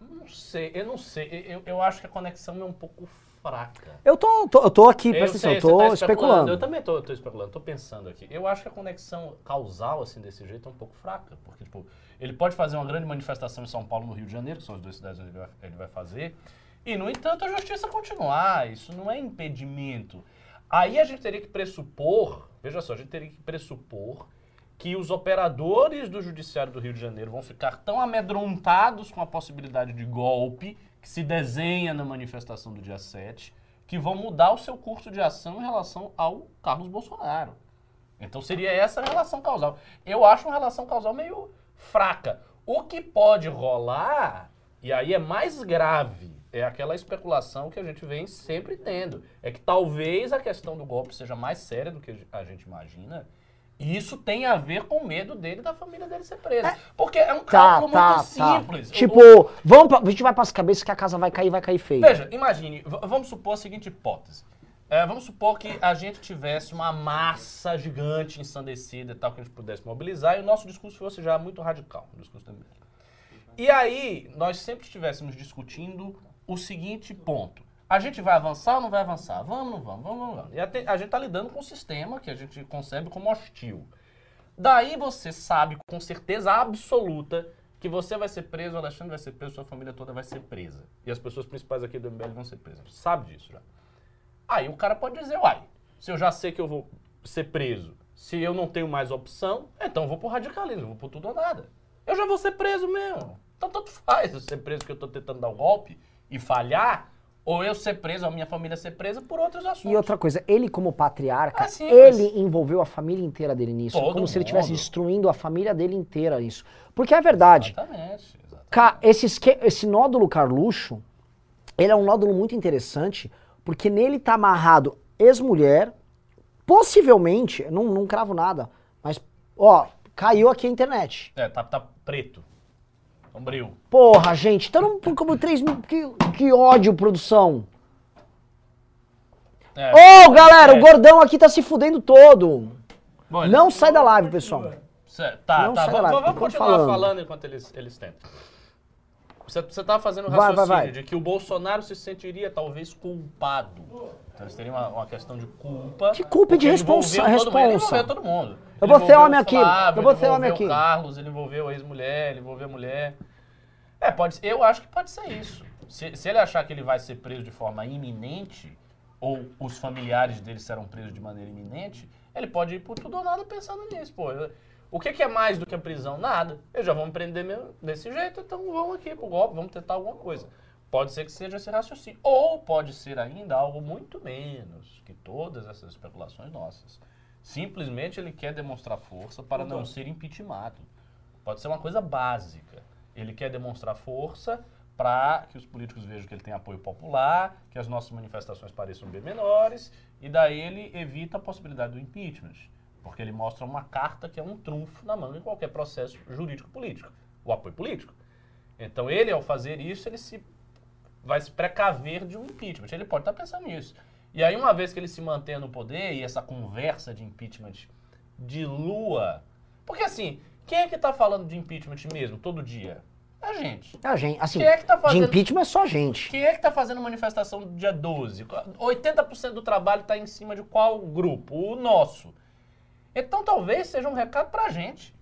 Não sei, eu não sei. Eu, eu acho que a conexão é um pouco fraca. Eu tô, tô- eu tô aqui, presta atenção, eu tô tá especulando. Eu também tô, tô especulando, tô pensando aqui. Eu acho que a conexão causal, assim, desse jeito é um pouco fraca. Porque, tipo, ele pode fazer uma grande manifestação em São Paulo no Rio de Janeiro, que são as duas cidades onde ele vai, ele vai fazer. E, no entanto, a justiça continuar. Isso não é impedimento. Aí a gente teria que pressupor, veja só, a gente teria que pressupor que os operadores do Judiciário do Rio de Janeiro vão ficar tão amedrontados com a possibilidade de golpe que se desenha na manifestação do dia 7, que vão mudar o seu curso de ação em relação ao Carlos Bolsonaro. Então seria essa a relação causal. Eu acho uma relação causal meio fraca. O que pode rolar, e aí é mais grave, é aquela especulação que a gente vem sempre tendo. É que talvez a questão do golpe seja mais séria do que a gente imagina. E isso tem a ver com o medo dele da família dele ser presa. Porque é um Tá, cálculo tá, muito tá. simples. O- Tipo, vamos pra, a gente vai pras cabeças que a casa vai cair, vai cair feio. Veja, imagine, vamos supor a seguinte hipótese. É, vamos supor que a gente tivesse uma massa gigante, ensandecida e tal, que a gente pudesse mobilizar, e o nosso discurso fosse já muito radical, o discurso. E aí, nós sempre estivéssemos discutindo o seguinte ponto. A gente vai avançar ou não vai avançar? Vamos, não vamos, vamos, vamos. E a gente está lidando com um sistema que a gente concebe como hostil. Daí você sabe com certeza absoluta que você vai ser preso, o Alexandre vai ser preso, sua família toda vai ser presa. E as pessoas principais aqui do MBL vão ser presas. Você sabe disso já. Aí o cara pode dizer, uai, se eu já sei que eu vou ser preso, se eu não tenho mais opção, então eu vou pro radicalismo, vou pro tudo ou nada. Eu já vou ser preso mesmo. Então tanto faz eu ser preso que eu tô tentando dar um golpe e falhar, ou eu ser preso, ou a minha família ser presa por outros assuntos. E outra coisa, ele como patriarca, Ah, sim, ele mas- envolveu a família inteira dele nisso. Todo como se ele estivesse mundo. destruindo a família dele inteira nisso. Porque é verdade. Exatamente. exatamente. Esse, esque- esse nódulo Carluxo, ele é um nódulo muito interessante, porque nele tá amarrado ex-mulher, possivelmente, não, não cravo nada, mas, ó, caiu aqui a internet. É, tá, tá preto. Sombrio. Porra, gente, tá num como 3 mil. Que, que ódio, produção. É, Ô, galera, é. o gordão aqui tá se fudendo todo. Bom, ele- Não sai da live, pessoal. Certo, Tá, Não tá. sai Vamos, lá, vamos ficam continuar falando. falando. enquanto eles, eles tentam. Você, você tava fazendo um Vai, vai, raciocínio vai. de que o Bolsonaro se sentiria talvez culpado. Então eles teriam uma, uma questão de culpa. De culpa e de ele responsa- envolveu todo. Ele responsa. envolveu todo mundo. Eu Ele vou ser envolveu homem aqui, Flávio, eu vou ele ser homem envolveu aqui. o Carlos, ele envolveu a ex-mulher, ele envolveu a mulher. É, pode ser, eu acho que pode ser isso. Se, se ele achar que ele vai ser preso de forma iminente, ou os familiares dele serão presos de maneira iminente, ele pode ir por tudo ou nada pensando nisso. Pô, eu- o que, que é mais do que a prisão? Nada. Eles já vão me prender mesmo desse jeito, então vamos aqui pro golpe, vamos tentar alguma coisa. Pode ser que seja esse raciocínio. Ou pode ser ainda algo muito menos que todas essas especulações nossas. Simplesmente ele quer demonstrar força para não ser impeachmentado. Pode ser uma coisa básica. Ele quer demonstrar força para que os políticos vejam que ele tem apoio popular, que as nossas manifestações pareçam bem menores, e daí ele evita a possibilidade do impeachment. Porque ele mostra uma carta que é um trunfo na mão em qualquer processo jurídico-político, o apoio político. Então ele, ao fazer isso, ele se vai se precaver de um impeachment. Ele pode estar pensando nisso. E aí, uma vez que ele se mantém no poder e essa conversa de impeachment dilua. Porque assim, quem é que está falando de impeachment mesmo, todo dia? A gente. A gente, assim, Quem é que tá de fazendo- impeachment é só gente. Quem é que está fazendo manifestação do dia 12? 80% do trabalho está em cima de qual grupo? O nosso. Então talvez seja um recado pra gente.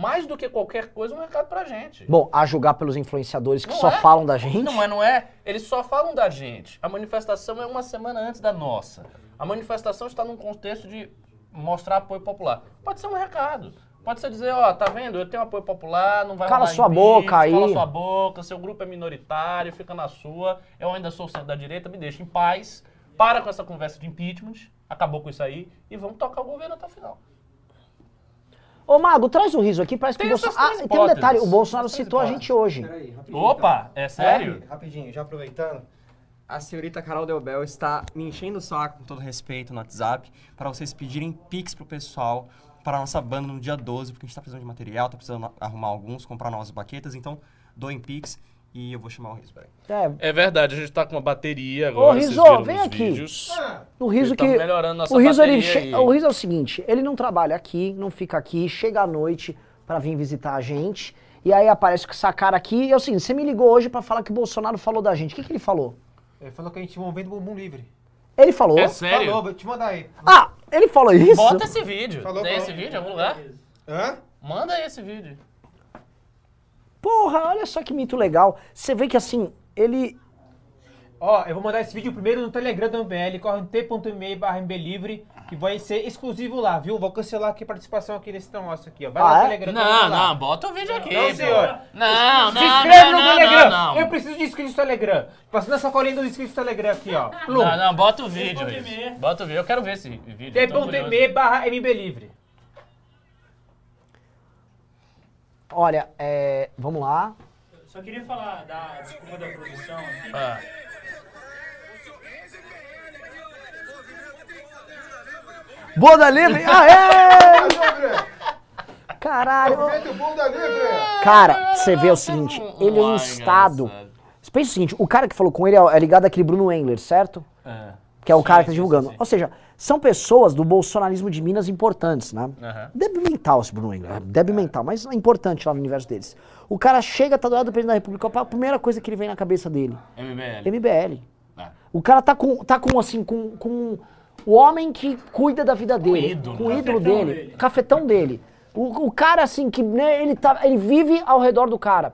Mais do que qualquer coisa, um recado pra gente. Bom, a julgar pelos influenciadores que Não só é? falam da gente. Não é, não é. Eles só falam da gente. A manifestação é uma semana antes da nossa. A manifestação está num contexto de mostrar apoio popular. Pode ser um recado. Pode ser dizer, ó, tá vendo? Eu tenho apoio popular, não vai Cala sua boca aí. Cala sua boca, seu grupo é minoritário, fica na sua. Eu ainda sou centro da direita, me deixa em paz. Para com essa conversa de impeachment. Acabou com isso aí e vamos tocar o governo até o final. Ô, Mago, traz o riso aqui, parece que Tem o essas Bolsonaro... Ah, tem um detalhe, o. Bolsonaro Essas citou a hipóteses. gente hoje. Peraí, rapidinho, Opa, é sério? Rapidinho, Rapidinho, já aproveitando. A senhorita Carol Delbel está me enchendo o saco, com todo respeito, no WhatsApp, para vocês pedirem pix pro pessoal, para a nossa banda no dia 12, porque a gente tá precisando de material, tá precisando arrumar alguns, comprar novas baquetas, então doem pix e eu vou chamar o Riso, peraí. É, É verdade, a gente tá com uma bateria agora. vocês Rizzo, viram vem aqui. vídeos. o riso Ele tá que... melhorando nossa o riso, ele che- aí. o riso é o seguinte, ele não trabalha aqui, não fica aqui, chega à noite pra vir visitar a gente, e aí aparece com essa cara aqui, e é o seguinte, você me ligou hoje pra falar que o Bolsonaro falou da gente. O que, que ele falou? Ele falou que a gente movendo o bumbum livre. Ele falou? É sério? Falou, vou te mandar aí. Ah, ele falou isso? Bota esse vídeo. Falou, Tem falou. esse vídeo em algum lugar? Hã? Manda aí esse vídeo. Porra, olha só que mito legal. Você vê que assim, ele. Ó, eu vou mandar esse vídeo primeiro no Telegram do MBL, corre no t.me barra mbelivre, que vai ser exclusivo lá, viu? Vou cancelar aqui a participação aqui nesse negócio aqui, ó. Vai Ah, lá é? no Telegram. Não, não, bota o vídeo aqui. Não, senhor. Não, não, Se inscreve não, no não, Telegram! Não, não. Eu preciso de inscritos no Telegram. Passando essa colinha dos inscritos no Telegram aqui, ó. Plum. Não, não, bota o vídeo. Bota o vídeo. Eu quero ver esse vídeo. t.me barra mbelivre. Olha, é. Vamos lá. Só queria falar da desculpa da produção aqui. Ah. Boda livre! Aê! Caralho! livre! Cara, você vê o seguinte, ele é instado. engraçado. Você pensa o seguinte, o cara que falou com ele é é ligado àquele Bruno Engler, certo? É. Que é o Sim, cara que tá divulgando. sim, sim. Ou seja, são pessoas do bolsonarismo de Minas importantes, né? Aham. Débil mental esse Bruno Engler, é débil mental, mas é importante lá no universo deles. O cara chega, tá do lado do presidente da República, a primeira coisa que ele vem na cabeça dele, MBL. MBL. Ah. O cara tá com, tá com assim, com, com o homem que cuida da vida dele. ídolo. Com o ídolo Cafetão dele. dele. Cafetão dele. O, o cara, assim, que né, ele, tá, ele vive ao redor do cara.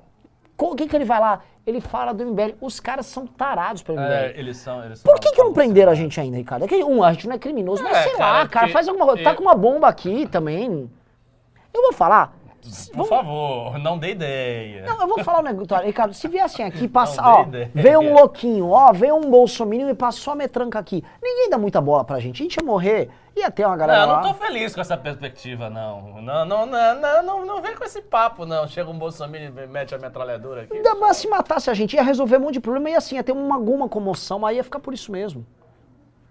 O que, que ele vai lá? Ele fala do MBL. Os caras são tarados pelo MBL. É, eles são. Eles são Por que, que não prenderam a gente ainda, Ricardo? É que, um, a gente não é criminoso, mas É, sei cara, lá, cara, porque faz alguma coisa. Tá com uma bomba aqui também. Eu vou falar. Por favor, não dê ideia. Não, eu vou falar um negócio, Ricardo. Se viessem aqui, passa, Não ó, ideia. veio um louquinho, ó, veio um bolsominion e passou a metranca aqui. Ninguém dá muita bola pra gente. A gente ia morrer, ia ter uma galera Não, lá. não tô feliz com essa perspectiva, não. Não, não, não, não, não, não vem com esse papo, não. Chega um Bolsonaro e mete a metralhadora aqui. Ainda mais se matasse a gente, ia resolver um monte de problema e assim, ia ter uma, alguma comoção, mas ia ficar por isso mesmo.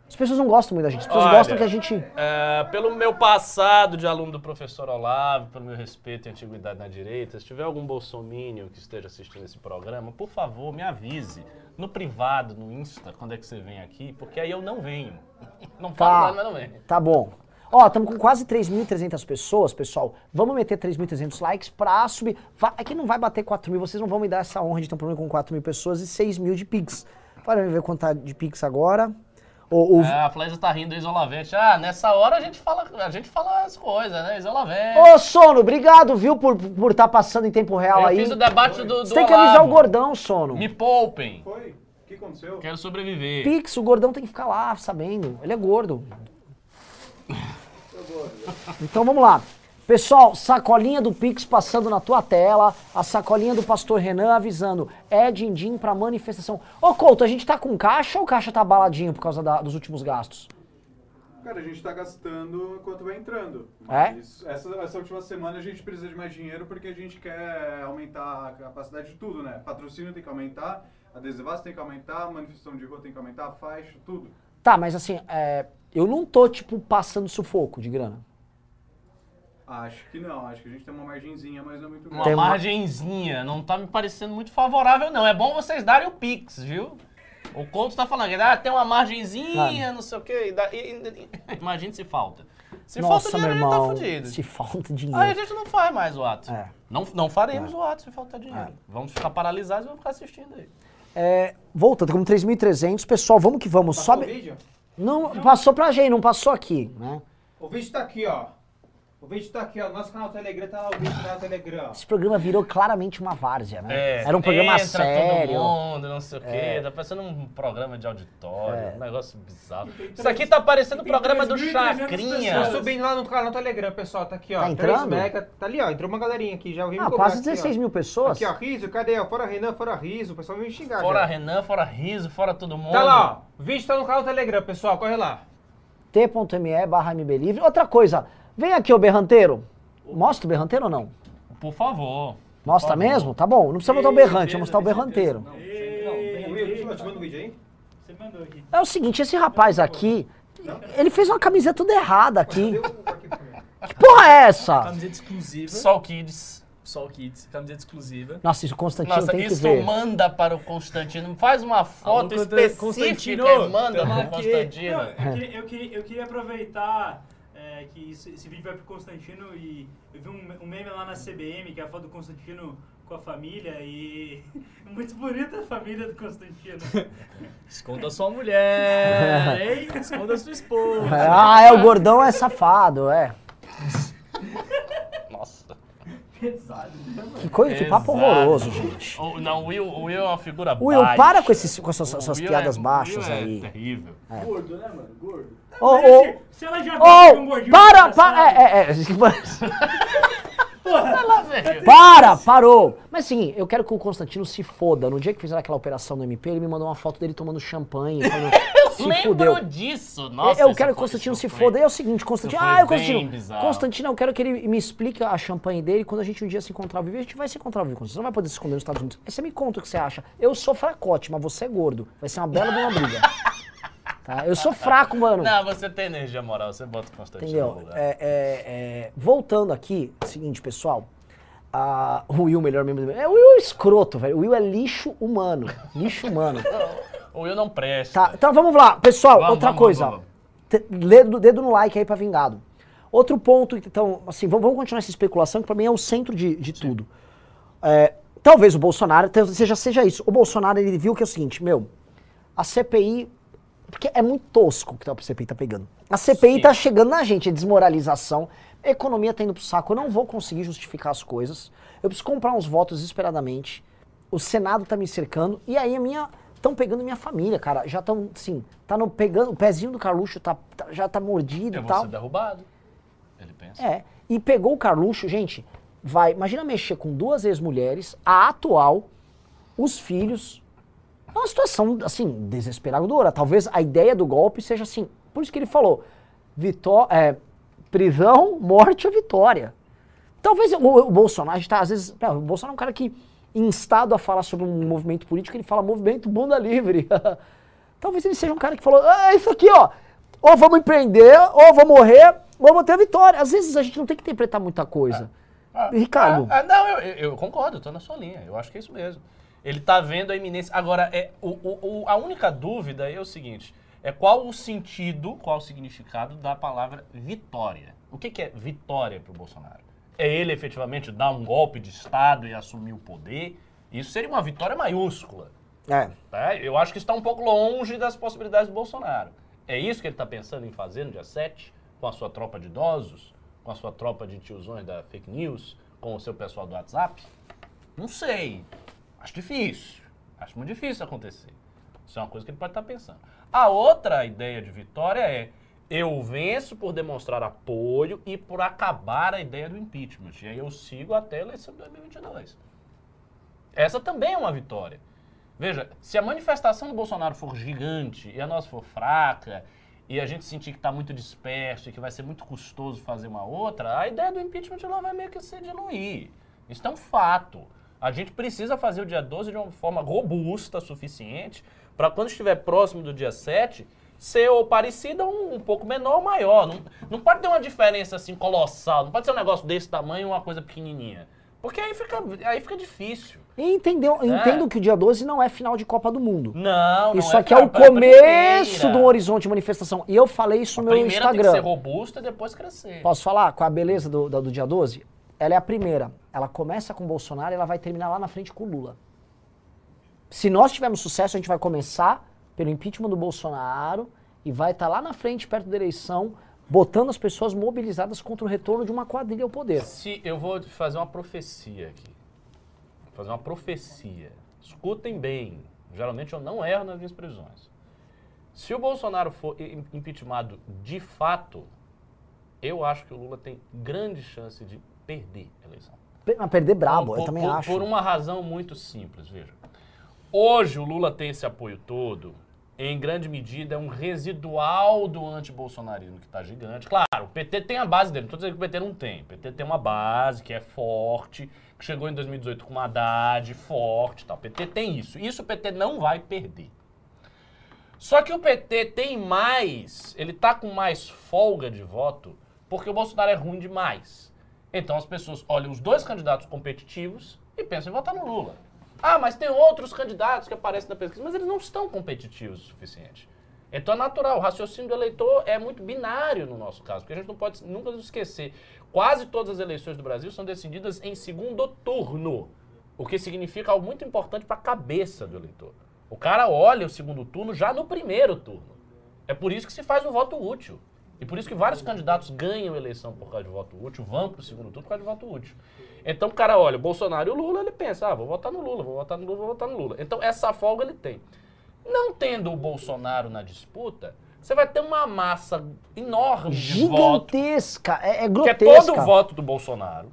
As pessoas não gostam muito da gente, as pessoas Olha, gostam que a gente... é, pelo meu passado de aluno do professor Olavo, pelo meu respeito e antiguidade na direita, se tiver algum bolsomínio que esteja assistindo esse programa, por favor, me avise. No privado, no Insta, quando é que você vem aqui, porque aí eu não venho. Não falo Tá, nada, mas não venho. tá bom. Ó, estamos com quase 3.300 pessoas, pessoal. Vamos meter 3.300 likes pra subir. Va- É que não vai bater 4 mil, vocês não vão me dar essa honra de ter um problema com 4 mil pessoas e 6 mil de Pix. Para ver quanto tá de Pix agora. O, o- É, a Flaisa tá rindo do Isolavente. Ah, nessa hora a gente fala, a gente fala as coisas, né? Isolavente. Ô, Sono, obrigado, viu, por estar por tá passando em tempo real eu aí. fiz o debate do, do Você tem que avisar Olavo. o Gordão, Sono. Me poupem. Foi? Que aconteceu? Quero sobreviver. Pix, o Gordão tem que ficar lá, sabendo. Ele é gordo. Então vamos lá. Pessoal, sacolinha do Pix passando na tua tela, a sacolinha do Pastor Renan avisando, é din-din pra manifestação. Ô Couto, a gente tá com caixa ou o caixa tá baladinho por causa da- dos últimos gastos? Cara, a gente tá gastando enquanto vai entrando. É? Mas essa, essa última semana a gente precisa de mais dinheiro porque a gente quer aumentar a capacidade de tudo, né? Patrocínio tem que aumentar, adesivaço tem que aumentar, manifestação de rua tem que aumentar, faixa, tudo. Tá, mas assim, é, eu não tô, tipo, passando sufoco de grana. Acho que não, acho que a gente tem uma margenzinha, mas não é muito Uma grande. Tem uma- margenzinha, não tá me parecendo muito favorável, não. É bom vocês darem o Pix, viu? O Conto tá falando que ah, tem uma margenzinha, não sei o quê. e dá- e- e- Imagina se falta. Se Nossa, falta dinheiro, a gente irmão, tá fudido. se falta dinheiro. Aí a gente não faz mais o ato. É. Não, não faremos o ato se faltar dinheiro. Vamos ficar paralisados e vamos ficar assistindo aí. É, voltando, como 3.300, pessoal, vamos que vamos. Passou o Sobe... vídeo? Não, passou pra gente, não passou aqui, né? O vídeo tá aqui, ó. O vídeo tá aqui, ó. Nosso canal Telegram tá lá o vídeo no Telegram. ó. Esse programa virou claramente uma várzea, né? É, Era um programa entra sério. É. todo mundo, não sei o quê. Tá parecendo um programa de auditório, um negócio bizarro. Isso aqui tá parecendo o programa do 3.300 Chacrinha. Tá subindo lá no canal Telegram, pessoal. Tá aqui, ó. Tá 3 entrando? mega. Tá ali, ó. Entrou uma galerinha aqui. Já ouviu Ah, cobrar quase aqui, 16 ó. mil pessoas. Aqui, ó. Riso, cadê? ó? Fora Renan, fora Riso. O pessoal vem me xingar Fora já. Renan, fora Riso, fora todo mundo. Tá lá, ó. O vídeo tá no canal Telegram, pessoal. Corre lá. t.me barra. Outra coisa, vem aqui, ô berranteiro. Mostra o berranteiro ou não? Por favor. Mostra Por favor. mesmo? Tá bom. Não precisa botar o berrante, vamos mostrar o berranteiro. Ei, Te manda o vídeo aí? Você mandou aqui. É o seguinte, esse rapaz aqui, ele fez uma camiseta toda errada aqui. Que porra é essa? Camiseta exclusiva. Sol Kids. Sol Kids. Camiseta exclusiva. Nossa, isso o Constantino Nossa, tem que isso ver. manda para o Constantino. Faz uma foto Alô, específica Constantino, e manda para o. Constantino. Não, eu, queria, eu, queria, eu queria aproveitar é, que isso- esse vídeo vai pro Constantino e eu vi um, um meme lá na CBM, que é a foto do Constantino com a família e [LAUGHS] muito bonita a família do Constantino. [LAUGHS] Esconda sua mulher, hein? Esconda sua esposa. Ah, é, o gordão é safado, é. [LAUGHS] Nossa. Que coisa, que papo horroroso, gente. O- não, o Will, o Will é uma figura Will, baixa. para com, esses, com essas, essas Will piadas é- baixas Will é aí. terrível. Gordo, né, mano? Gordo. Ô, Mas, ô, assim, se ela já de um ô, gordinho para, para, é, é, é, [LAUGHS] para, parou. Mas assim, eu quero que o Constantino se foda. No dia que fizeram aquela operação no MP, ele me mandou uma foto dele tomando champanhe. [LAUGHS] falando, se Lembro fudeu. disso. Nossa, eu quero que o Constantino se foda. E é o seguinte, Constantino. Ah, o Constantino. bizarro. Constantino, eu quero que ele me explique a champanhe dele quando a gente um dia se encontrar ao vivo. A gente vai se encontrar ao vivo, Constantino. Você não vai poder se esconder nos Estados Unidos. Aí você me conta o que você acha. Eu sou fracote, mas você é gordo. Vai ser uma bela de uma briga. [LAUGHS] Tá? Eu sou fraco, mano. Não, você tem energia moral, você bota o Constantino no lugar. É, é, é, voltando aqui, seguinte, pessoal. O Will, melhor membro do. É, o Will é escroto, velho. O Will é lixo humano. Lixo humano. [LAUGHS] O Will não presta. Tá, então vamos lá. Pessoal, Vamos, outra vamos, coisa. vamos, Dedo, dedo no like aí pra vingado. Outro ponto, então, assim, vamos, vamos continuar essa especulação, que pra mim é o centro de, de tudo. É, talvez o Bolsonaro, talvez seja, seja isso. O Bolsonaro, ele viu que é o seguinte, meu, a CPI, porque é muito tosco o que a CPI tá pegando. A CPI Sim. tá chegando na gente, é desmoralização, a economia tá indo pro saco, eu não vou conseguir justificar as coisas, eu preciso comprar uns votos desesperadamente, o Senado tá me cercando, e aí a minha... Estão pegando minha família, cara. Já estão, assim, tá no, pegando, o pezinho do Carluxo tá, tá- já tá mordido e tal. ser derrubado. Ele pensa. É. E pegou o Carluxo, gente, vai, imagina mexer com duas ex-mulheres, a atual, os filhos. É uma situação, assim, desesperadora. Talvez a ideia do golpe seja assim. Por isso que ele falou: vitó é, prisão, morte ou vitória. Talvez o, o Bolsonaro, a gente tá, às vezes. não, o Bolsonaro é um cara que, instado a falar sobre um movimento político, ele fala movimento bunda livre. [LAUGHS] Talvez ele seja um cara que falou: ah, isso aqui, ó. Ou vamos empreender, ou vou morrer, ou vou ter a vitória. Às vezes a gente não tem que interpretar muita coisa. Ah, Ricardo. ah, não, eu, eu- eu concordo, eu tô na sua linha. Eu acho que é isso mesmo. Ele tá vendo a iminência. Agora, é, o, o- o- a única dúvida é o seguinte: é qual o sentido, qual o significado da palavra vitória? O que, que é vitória para o Bolsonaro? É ele efetivamente dar um golpe de Estado e assumir o poder? Isso seria uma vitória maiúscula. É. tá? Eu acho que está um pouco longe das possibilidades do Bolsonaro. É isso que ele está pensando em fazer no dia 7, com a sua tropa de idosos, com a sua tropa de tiozões da fake news, com o seu pessoal do WhatsApp? Não sei. Acho difícil. Acho muito difícil acontecer. Isso é uma coisa que ele pode estar pensando. A outra ideia de vitória é eu venço por demonstrar apoio e por acabar a ideia do impeachment. E aí eu sigo até a eleição de 2022. Essa também é uma vitória. Veja, se a manifestação do Bolsonaro for gigante e a nossa for fraca, e a gente sentir que está muito disperso e que vai ser muito custoso fazer uma outra, a ideia do impeachment ela vai meio que se diluir. Isso é um fato. A gente precisa fazer o dia 12 de uma forma robusta, suficiente, para quando estiver próximo do dia 7, ser ou parecida ou um, um pouco menor ou maior. Não, não pode ter uma diferença assim colossal, não pode ser um negócio desse tamanho uma coisa pequenininha. Porque aí fica, aí fica difícil. E entendeu, entendo que o dia 12 não é final de Copa do Mundo. Não, não Isso é aqui é o pra começo primeira. do horizonte de manifestação. E eu falei isso no meu primeira tem que ser Instagram. robusta e depois crescer. Posso falar com a beleza do, do, do dia 12? Ela é a primeira. Ela começa com Bolsonaro e ela vai terminar lá na frente com Lula. Se nós tivermos sucesso, a gente vai começar pelo impeachment do Bolsonaro e vai estar lá na frente, perto da eleição, botando as pessoas mobilizadas contra o retorno de uma quadrilha ao poder. Se eu vou fazer uma profecia aqui. Vou fazer uma profecia. Escutem bem. Geralmente eu não erro nas minhas previsões. Se o Bolsonaro for im- impeachmentado de fato, eu acho que o Lula tem grande chance de perder a eleição. Mas perder brabo, por, eu também por- acho. Por uma razão muito simples, veja. Hoje o Lula tem esse apoio todo em grande medida, é um residual do antibolsonarismo que está gigante. Claro, o PT tem a base dele, não estou dizendo que o PT não tem. O PT tem uma base que é forte, que chegou em 2018 com uma Haddad forte e tal. O PT tem isso. Isso o PT não vai perder. Só que o PT tem mais, ele tá com mais folga de voto, porque o Bolsonaro é ruim demais. Então as pessoas olham os dois candidatos competitivos e pensam em votar no Lula. Ah, mas tem outros candidatos que aparecem na pesquisa, mas eles não estão competitivos o suficiente. Então é natural, o raciocínio do eleitor é muito binário no nosso caso, porque a gente não pode nunca nos esquecer. Quase todas as eleições do Brasil são decididas em segundo turno, o que significa algo muito importante para a cabeça do eleitor. O cara olha o segundo turno já no primeiro turno. É por isso que se faz o voto útil. E por isso que vários candidatos ganham eleição por causa de voto útil, vão para o segundo turno por causa de voto útil. Então o cara olha o Bolsonaro e o Lula, ele pensa, ah, vou votar no Lula, vou votar no Lula, vou votar no Lula. Então essa folga ele tem. Não tendo o Bolsonaro na disputa, você vai ter uma massa enorme de voto, Gigantesca, é, é que é grotesca. todo o voto do Bolsonaro.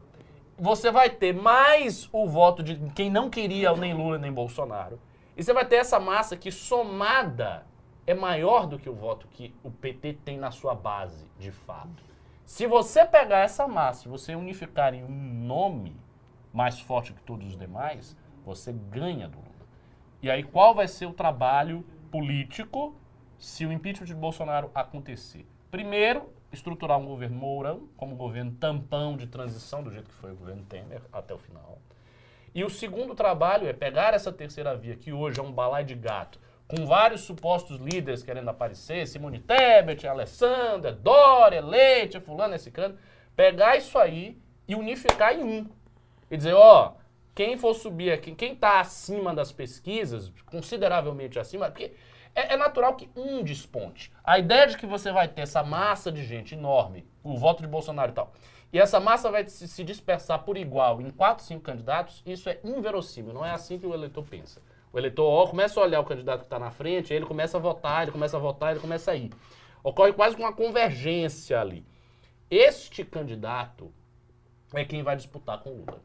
Você vai ter mais o voto de quem não queria nem Lula nem Bolsonaro. E você vai ter essa massa que somada é maior do que o voto que o PT tem na sua base, de fato. Se você pegar essa massa e você unificar em um nome mais forte que todos os demais, você ganha do Lula. E aí qual vai ser o trabalho político se o impeachment de Bolsonaro acontecer? Primeiro, estruturar um governo Mourão, como governo tampão de transição, do jeito que foi o governo Temer até o final. E o segundo trabalho é pegar essa terceira via, que hoje é um balai de gato, com vários supostos líderes querendo aparecer, Simone Tebet, Alessandra, Dória, Leite, fulano, esse cano, pegar isso aí e unificar em um. E dizer, ó, quem for subir aqui, quem está acima das pesquisas, consideravelmente acima, porque é, é natural que um desponte. A ideia de que você vai ter essa massa de gente enorme, o voto de Bolsonaro e tal, e essa massa vai se, se dispersar por igual em quatro, cinco candidatos, isso é inverossímil, não é assim que o eleitor pensa. O eleitor ó, começa a olhar o candidato que está na frente, ele começa a votar, ele começa a votar, ele começa a ir. Ocorre quase uma convergência ali. Este candidato é quem vai disputar com o Lula.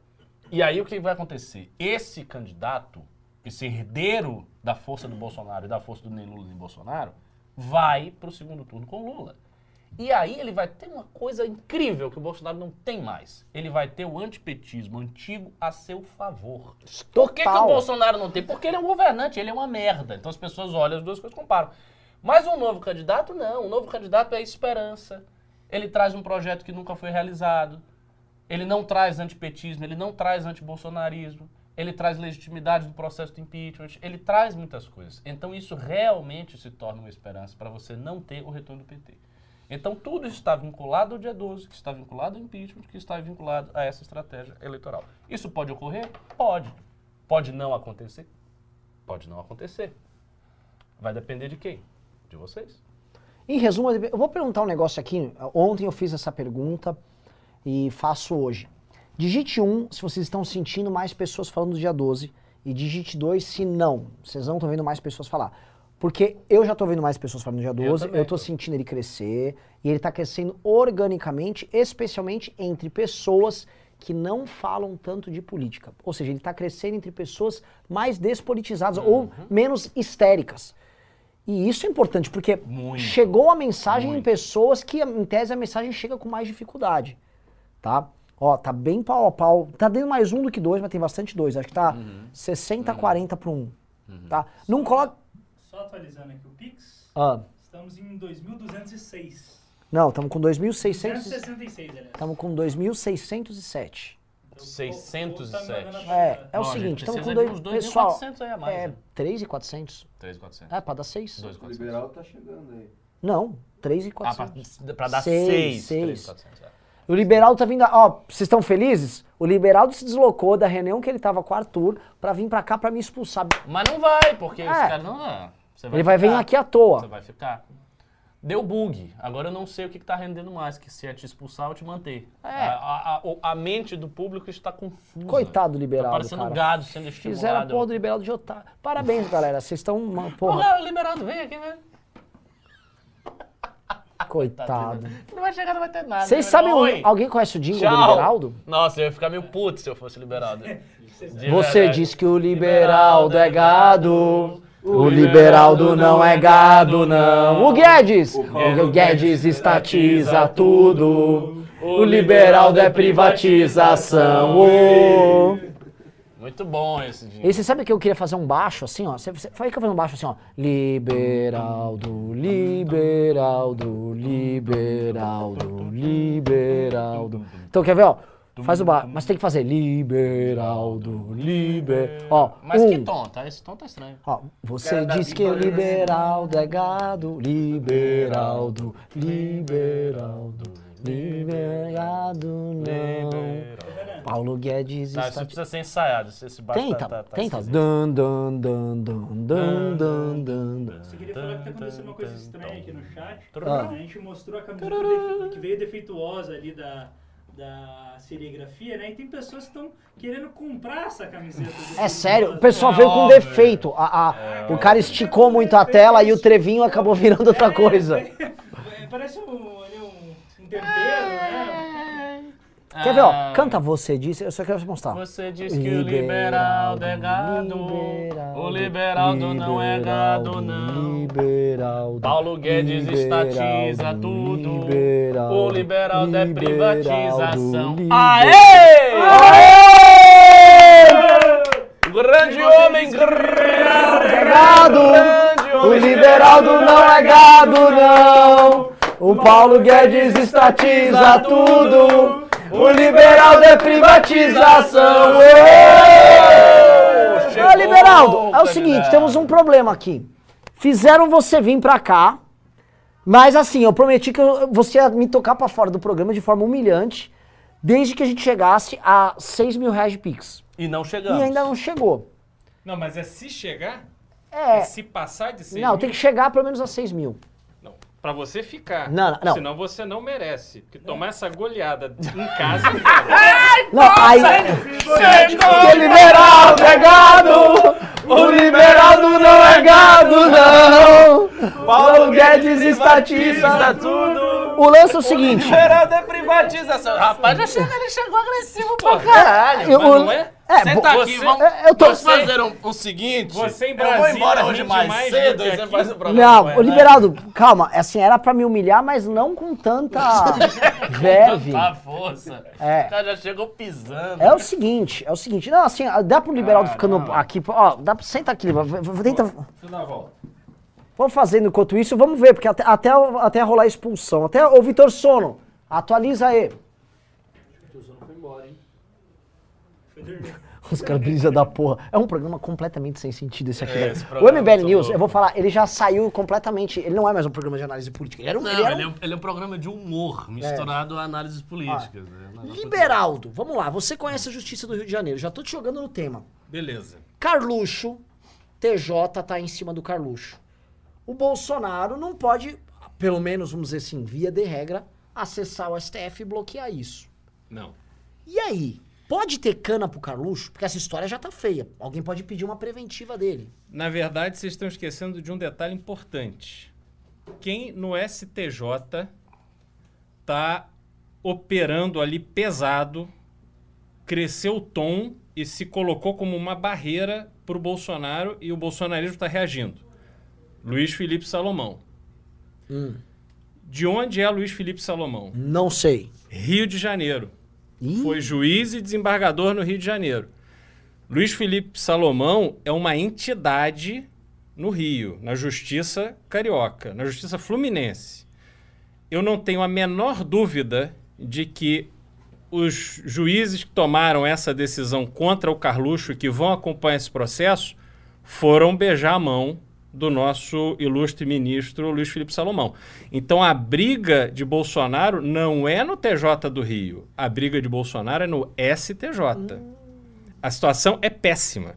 E aí o que vai acontecer? Esse candidato, esse herdeiro da força do Bolsonaro e da força do nem Lula nem Bolsonaro, vai para o segundo turno com o Lula. E aí ele vai ter uma coisa incrível que o Bolsonaro não tem mais. Ele vai ter o antipetismo antigo a seu favor. Por que, que o Total. Bolsonaro não tem? Porque ele é um governante, ele é uma merda. Então as pessoas olham as duas coisas e comparam. Mas um novo candidato, não. Um novo candidato é esperança. Ele traz um projeto que nunca foi realizado. Ele não traz antipetismo, ele não traz antibolsonarismo. Ele traz legitimidade do processo de impeachment. Ele traz muitas coisas. Então isso realmente se torna uma esperança para você não ter o retorno do PT. Então tudo está vinculado ao dia 12, que está vinculado ao impeachment, que está vinculado a essa estratégia eleitoral. Isso pode ocorrer? Pode. Pode não acontecer? Pode não acontecer. Vai depender de quem? De vocês. Em resumo, eu vou perguntar um negócio aqui. Ontem eu fiz essa pergunta e faço hoje. Digite 1 se vocês estão sentindo mais pessoas falando do dia 12 e digite 2 se não. Vocês não estão vendo mais pessoas falar. Porque eu já estou vendo mais pessoas falando no dia 12, eu, também estou tô. sentindo ele crescer e ele está crescendo organicamente, especialmente entre pessoas que não falam tanto de política. Ou seja, ele está crescendo entre pessoas mais despolitizadas ou Uhum. menos histéricas. E isso é importante, porque Muito. chegou a mensagem em Muito. pessoas que, em tese, a mensagem chega com mais dificuldade. Tá? Ó, tá bem pau a pau. Tá dando mais um do que dois, mas tem bastante dois. Acho que tá Uhum. 60 40 para um. Tá? Não coloca. Só atualizando aqui o Pix, Ah, estamos em 2.206. não, estamos com 2.600. 266, aliás. Estamos com 2.607. Então, o- o- o- 607. tá É, é o Ó, seguinte, estamos com dois. dois e Pessoal, quatrocentos aí a mais, é né? 3.400. 3,400. É, pra dar 6? 2,400. liberal tá chegando aí. Não, Ah, 3.400. pra, pra dar Seis, 6. seis. 3,400. É. O Liberaldo tá vindo. Ó, vocês estão felizes? O Liberaldo se deslocou da reunião que ele tava com o Arthur pra vir pra cá pra me expulsar. Mas não vai, porque É. esse cara não Você Ele vai vir aqui à toa. Você vai ficar. Deu bug. Agora eu não sei o que, que tá rendendo mais, que se é te expulsar ou te manter. É. A, a- a- o- a mente do público está confusa. Coitado do Tá Liberaldo, parecendo cara. gado sendo estimulado. Fizeram a porra do Liberaldo de otário. Parabéns, [LAUGHS] galera. Vocês estão uma porra. Porra, liberado, vem aqui, velho. Coitado. Não vai chegar, não vai ter nada. Vocês Vai sabem, o- "Oi, alguém conhece o jingle do tchau." Liberaldo? Nossa, eu ia ficar meio puto se eu fosse liberado. De Você diz que o Liberaldo é gado. O Liberaldo não é gado, não. O Guedes! O Guedes estatiza tudo. O Liberaldo é privatização. Muito bom esse dinheiro. E você sabe que eu queria fazer um baixo assim, ó? Você, você, foi que eu fazer um baixo assim, ó. Liberaldo, liberaldo, liberaldo, liberaldo. Então quer ver, ó? Faz o baixo, mas tem que fazer liberaldo, liber... Ó, Mas um, que tom, tá? Esse tom tá estranho. Ó, você diz que o liberaldo é gado, liberaldo, liberaldo, liberado não. Paulo Guedes Tá, isso está... precisa ser ensaiado. Esse baixo Tenta, tá, tá, tá tenta. esquisito. Dun, dun, dun, dun, dun, dun, dun, dun. Só queria falar que tá acontecendo uma coisa estranha aqui no chat. Ah. A gente mostrou a camiseta que veio defeituosa ali da, da serigrafia, né? E tem pessoas que estão querendo comprar essa camiseta. É sério, o pessoal veio com defeito. A, a- o cara esticou muito a tela e o trevinho acabou virando outra coisa. É, [LAUGHS] parece um, um, um tempero, né? Quer ver, ó? Ah, Canta você disse, eu só quero mostrar. Você diz que o liberaldo é gado. O liberaldo não é gado, não. Liberaldo, Paulo Guedes liberaldo, estatiza tudo. liberaldo, O liberaldo é privatização. liber- Aê! Grande homem, grande Gado! O liberaldo não é gado, não! O Paulo Guedes estatiza tudo! O liberaldo é privatização! Ô! Liberaldo, é o seguinte, temos um problema aqui. Fizeram você vir pra cá, mas assim, eu prometi que eu- você ia me tocar pra fora do programa de forma humilhante, desde que a gente chegasse a 6 mil reais de Pix. E não chegamos. E ainda não chegou. Não, mas é se chegar? É, Se passar de 6 não, mil? tem que chegar pelo menos a 6 mil. Pra você ficar. Não, não, não. Senão você não merece. Porque tomar essa goleada em [LAUGHS] casa... Não, aí. O liberaldo é gado! O liberaldo não é gado, não! Paulo Guedes estatiza tudo! O lance é o seguinte. Liberaldo é privatização. Rapaz, já chega, ele chegou agressivo pra caralho. Mas não é? É, Senta vo- aqui, você- vamos, é, eu tô- vamos fazer um- o seguinte. Você em Eu vou Brasília embora hoje mais, mais cedo você aqui. faz o programa. Não, o liberaldo, calma, assim, era pra me humilhar, mas não com tanta [LAUGHS] verve. Tanta força. É. O cara já chegou pisando. É o seguinte, é o seguinte, não, assim, dá pro liberaldo ficando aqui, ó, dá pra, senta aqui, tenta, Deixa eu dar a volta. Vamos fazendo enquanto isso, vamos ver, porque até, até, até rolar a expulsão. Até, ô Vitor Sono, atualiza aí. Foi dormir. [LAUGHS] Os caras brisa da porra. É um programa completamente sem sentido esse aqui. É, esse o MBL é News, louco. eu vou falar, ele já saiu completamente. Ele não é mais um programa de análise política. Ele era um. Não, ele era ele, um- é, ele é um programa de humor misturado a análises políticas. né? Um negócio Liberaldo, vamos lá. Você conhece a Justiça do Rio de Janeiro. Já tô te jogando no tema. Beleza. Carluxo, TJ tá em cima do Carluxo. O Bolsonaro não pode, pelo menos, vamos dizer assim, via de regra, acessar o STF e bloquear isso. Não. E aí? Pode ter cana pro Carluxo? Porque essa história já tá feia. Alguém pode pedir uma preventiva dele. Na verdade, vocês estão esquecendo de um detalhe importante. Quem no STJ tá operando ali pesado, cresceu o tom e se colocou como uma barreira para o Bolsonaro e o bolsonarismo está reagindo. Luiz Felipe Salomão. De onde é Luiz Felipe Salomão? Não sei. Rio de Janeiro. Ih, Foi juiz e desembargador no Rio de Janeiro. Luiz Felipe Salomão é uma entidade no Rio, na Justiça Carioca, na Justiça Fluminense. Eu não tenho a menor dúvida de que os juízes que tomaram essa decisão contra o Carluxo e que vão acompanhar esse processo foram beijar a mão do nosso ilustre ministro Luiz Felipe Salomão. Então a briga de Bolsonaro não é no TJ do Rio, a briga de Bolsonaro é no STJ. A situação é péssima.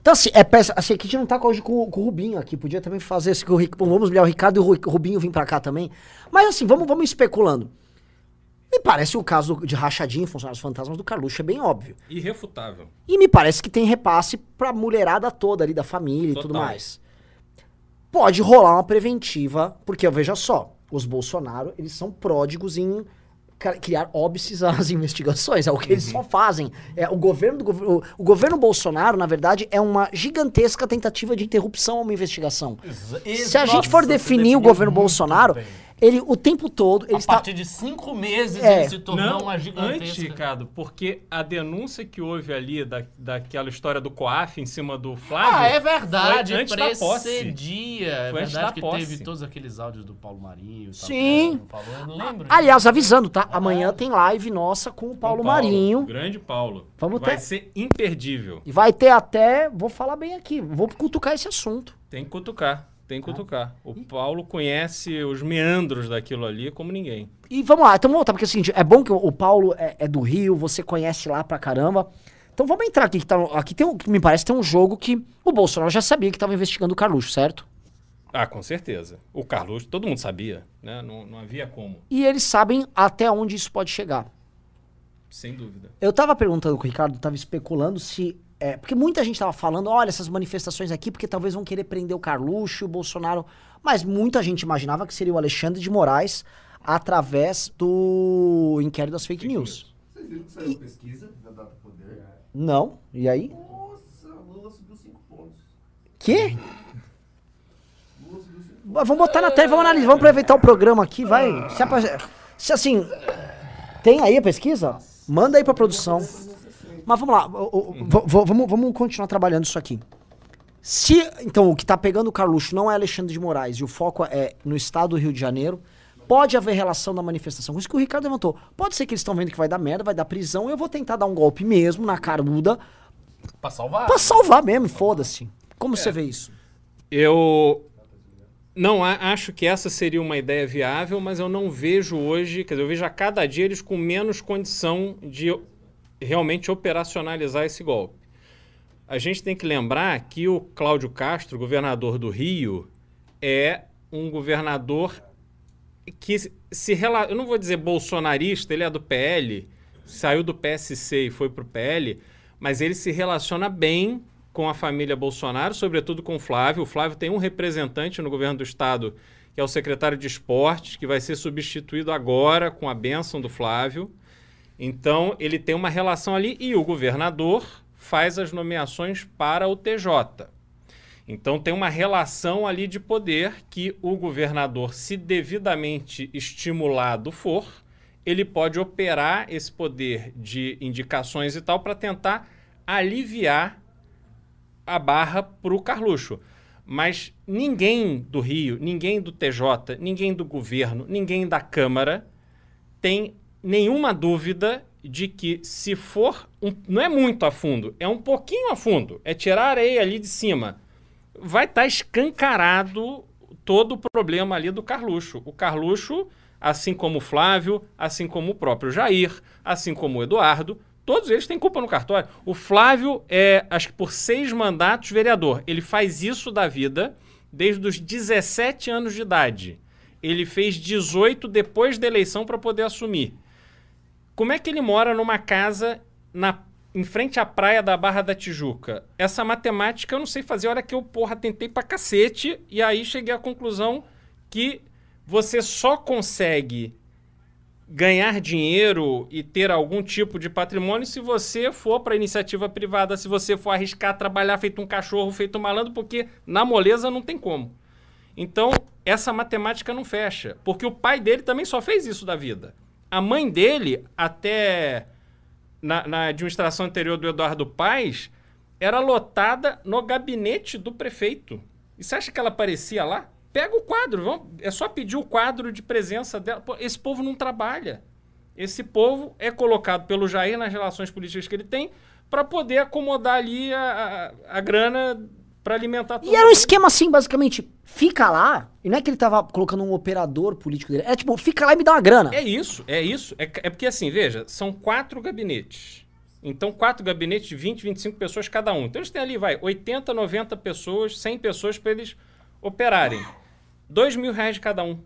Então, assim, é péssimo. Assim, aqui a gente não tá hoje com, com o Rubinho aqui. Podia também fazer esse. com o Vamos olhar o Ricardo e o Ru- o Rubinho vir pra cá também. Mas, assim, vamos, vamos especulando. Me parece o caso de rachadinho, funcionários fantasmas do Carluxo, é bem óbvio. Irrefutável. E me parece que tem repasse pra mulherada toda ali da família e tudo Total. mais. Pode rolar uma preventiva, porque veja só, os Bolsonaro, eles são pródigos em cri- criar óbices [LAUGHS] às investigações. É o que eles Uhum. só fazem. É, o, governo do, o, o governo Bolsonaro, na verdade, é uma gigantesca tentativa de interrupção a uma investigação. Se a gente for definir o governo Bolsonaro, bem. Ele o tempo todo. Ele A está, partir de cinco meses É. ele se tornou Não, uma antes, gigantesca... Ricardo, porque a denúncia que houve ali da, daquela história do COAF em cima do Flávio. Ah, é verdade, foi antes da posse. precedia. É Foi antes verdade da que teve todos aqueles áudios do Paulo Marinho. e tal, Sim. Paulo não lembro. aliás, avisando, tá? Amanhã tem live nossa com o Paulo, Marinho. Grande Paulo. Vamos Vai ter- ser imperdível. E vai ter até. Vou falar bem aqui. Vou cutucar esse assunto. Tem que cutucar. Tem Tá. que cutucar. O Paulo conhece os meandros daquilo ali como ninguém. E vamos lá, então vamos voltar, porque é o seguinte, é bom que o, Paulo é, é do Rio, você conhece lá pra caramba. Então vamos entrar aqui, que tá, aqui tem um, que me parece tem um jogo que o Bolsonaro já sabia que estava investigando o Carluxo, certo? Ah, com certeza. O Carlos, todo mundo sabia, né? Não, não havia como, E eles sabem até onde isso pode chegar. sem dúvida. Eu tava perguntando com o Ricardo, tava especulando se. É, porque muita gente tava falando, olha, essas manifestações aqui, porque talvez vão querer prender o Carluxo, o Bolsonaro. Mas muita gente imaginava que seria o Alexandre de Moraes através do inquérito das fake news. Vocês viram que saiu pesquisa da Data Poder? Não? E aí? Nossa, Lula subiu 5 pontos. Que? Lula subiu 5 Mas Vamos botar na tela, vamos analisar, vamos aproveitar o programa aqui, vai. Se, apa- se assim. Tem aí a pesquisa? Manda aí pra produção. Mas vamos lá, v- vamos, vamos continuar trabalhando isso aqui. Se, então, o que tá pegando o Carluxo não é Alexandre de Moraes e o foco é no estado do Rio de Janeiro, pode haver relação da manifestação. Isso que o Ricardo levantou. Pode ser que eles estão vendo que vai dar merda, vai dar prisão, eu vou tentar dar um golpe mesmo na caruda Pra salvar. pra salvar mesmo, foda-se. Como você vê isso? Eu não acho que essa seria uma ideia viável, mas eu não vejo hoje, quer dizer, eu vejo a cada dia eles com menos condição de realmente operacionalizar esse golpe. A gente tem que lembrar que o Cláudio Castro, governador do Rio, é um governador que se- rela... eu não vou dizer bolsonarista, ele é do PL, saiu do PSC e foi pro PL, mas ele se relaciona bem com a família Bolsonaro, sobretudo com o Flávio. O Flávio tem um representante no governo do estado, que é o secretário de esportes, que vai ser substituído agora com a bênção do Flávio. Então, ele tem uma relação ali e o governador faz as nomeações para o TJ. Então tem uma relação ali de poder que o governador, se devidamente estimulado for, ele pode operar esse poder de indicações e tal para tentar aliviar a barra para o Carluxo. Mas ninguém do Rio, ninguém do TJ, ninguém do governo, ninguém da Câmara tem nenhuma dúvida de que se for, um- não é muito a fundo, é um pouquinho a fundo, é tirar a areia ali de cima, vai estar escancarado todo o problema ali do Carluxo. O Carluxo, assim como o Flávio, assim como o próprio Jair, assim como o Eduardo, todos eles têm culpa no cartório. O Flávio é, acho que por seis mandatos, vereador. Ele faz isso da vida desde os 17 anos de idade. Ele fez 18 depois da eleição para poder assumir. Como é que ele mora numa casa na, em frente à praia da Barra da Tijuca? Essa matemática eu não sei fazer. Olha que eu, porra, tentei pra cacete e aí cheguei à conclusão que você só consegue ganhar dinheiro e ter algum tipo de patrimônio se você for para iniciativa privada, se você for arriscar trabalhar feito um cachorro, feito um malandro, porque na moleza não tem como. Então, essa matemática não fecha, porque o pai dele também só fez isso da vida. A mãe dele, até na, na administração anterior do Eduardo Paes, era lotada no gabinete do prefeito. E você acha que ela aparecia lá? Pega o quadro, vamos, é só pedir o quadro de presença dela. Pô, esse povo não trabalha. Esse povo é colocado pelo Jair nas relações políticas que ele tem para poder acomodar ali a, a, a grana para alimentar todo E era um mundo. esquema assim, basicamente, fica lá, e não é que ele tava colocando um operador político dele, é tipo, fica lá e me dá uma grana. É isso, é isso. É, é porque assim, veja, são quatro gabinetes. Então, quatro gabinetes de 20, 25 pessoas cada um. Então, eles têm ali, vai, 80, 90 pessoas, 100 pessoas para eles operarem. 2 mil reais de cada um.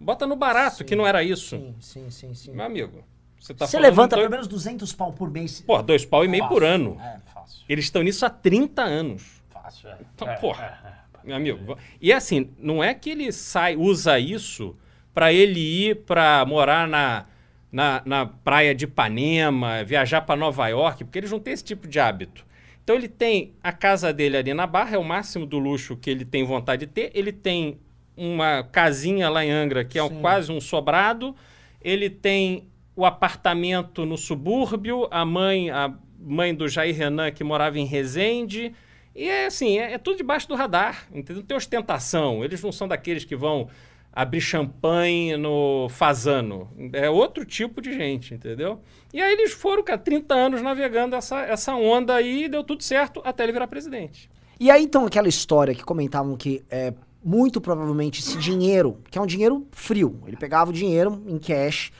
Bota no barato, que não era isso. Sim, sim, sim, sim. Meu amigo, você tá Você levanta dois- pelo menos 200 pau por mês. Pô, dois pau e meio por ano. É, fácil. Eles estão nisso há 30 anos. Fácil, é. Então, É, porra, meu amigo. E assim, não é que ele sai, usa isso para ele ir para morar na na, na praia de Ipanema, viajar para Nova York, porque eles não têm esse tipo de hábito. Então ele tem a casa dele ali na Barra, é o máximo do luxo que ele tem vontade de ter. Ele tem uma casinha lá em Angra, que é um- quase um sobrado. Ele tem o apartamento no subúrbio, a mãe, a mãe do Jair Renan, que morava em Resende. E é assim, é, é tudo debaixo do radar, entendeu? Não tem ostentação. Eles não são daqueles que vão abrir champanhe no Fazano. É outro tipo de gente, entendeu? E aí eles foram, cara, 30 anos navegando essa, essa onda aí e deu tudo certo até ele virar presidente. E aí, então, aquela história que comentavam que é, muito provavelmente esse dinheiro, que é um dinheiro frio, ele pegava o dinheiro em cash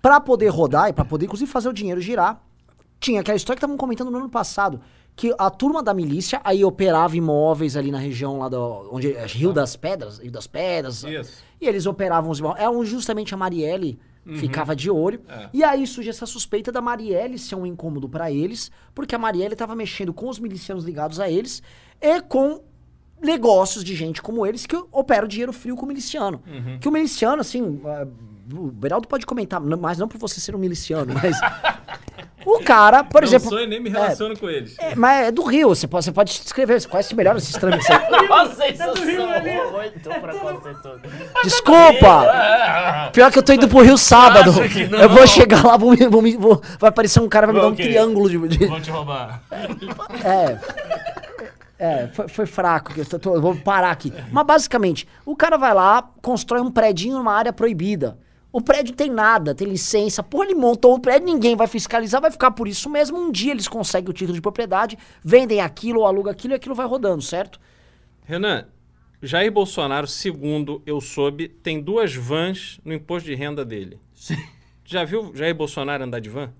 pra poder rodar e pra poder, inclusive, fazer o dinheiro girar. Tinha aquela história que estavam comentando no ano passado, que a turma da milícia aí operava imóveis ali na região lá do, onde é Rio das Pedras, Rio das Pedras. Isso. E eles operavam os imóveis. É onde justamente a Marielle Uhum. ficava de olho. É. E aí surge essa suspeita da Marielle ser um incômodo pra eles, porque a Marielle estava mexendo com os milicianos ligados a eles e com negócios de gente como eles que opera o dinheiro frio com o miliciano. Uhum. Que o miliciano, assim, ah, o Beraldo pode comentar, mas não por você ser um miliciano, mas [LAUGHS] o cara, por não exemplo, sou e nem me é, relaciono com eles. é, mas é do Rio, você pode, você pode escrever, você conhece melhor esses trâmites aí. [LAUGHS] Vocês são muito preconceituosos. Desculpa! Pior que eu tô indo pro Rio sábado. Eu vou chegar lá, vou, vou vou- vai aparecer um cara, vai me dar um Ok. triângulo de. de- Vão te roubar. [LAUGHS] é. É, foi, foi fraco. que Eu, tô- tô- eu vou parar aqui. Mas basicamente, o cara vai lá, constrói um predinho numa área proibida. O prédio tem nada, tem licença. Porra, ele montou o prédio, ninguém vai fiscalizar, vai ficar por isso mesmo. Um dia eles conseguem o título de propriedade, vendem aquilo ou alugam aquilo e aquilo vai rodando, certo? Renan, Jair Bolsonaro, segundo eu soube, tem duas vans no imposto de renda dele. Já viu Jair Bolsonaro andar de van?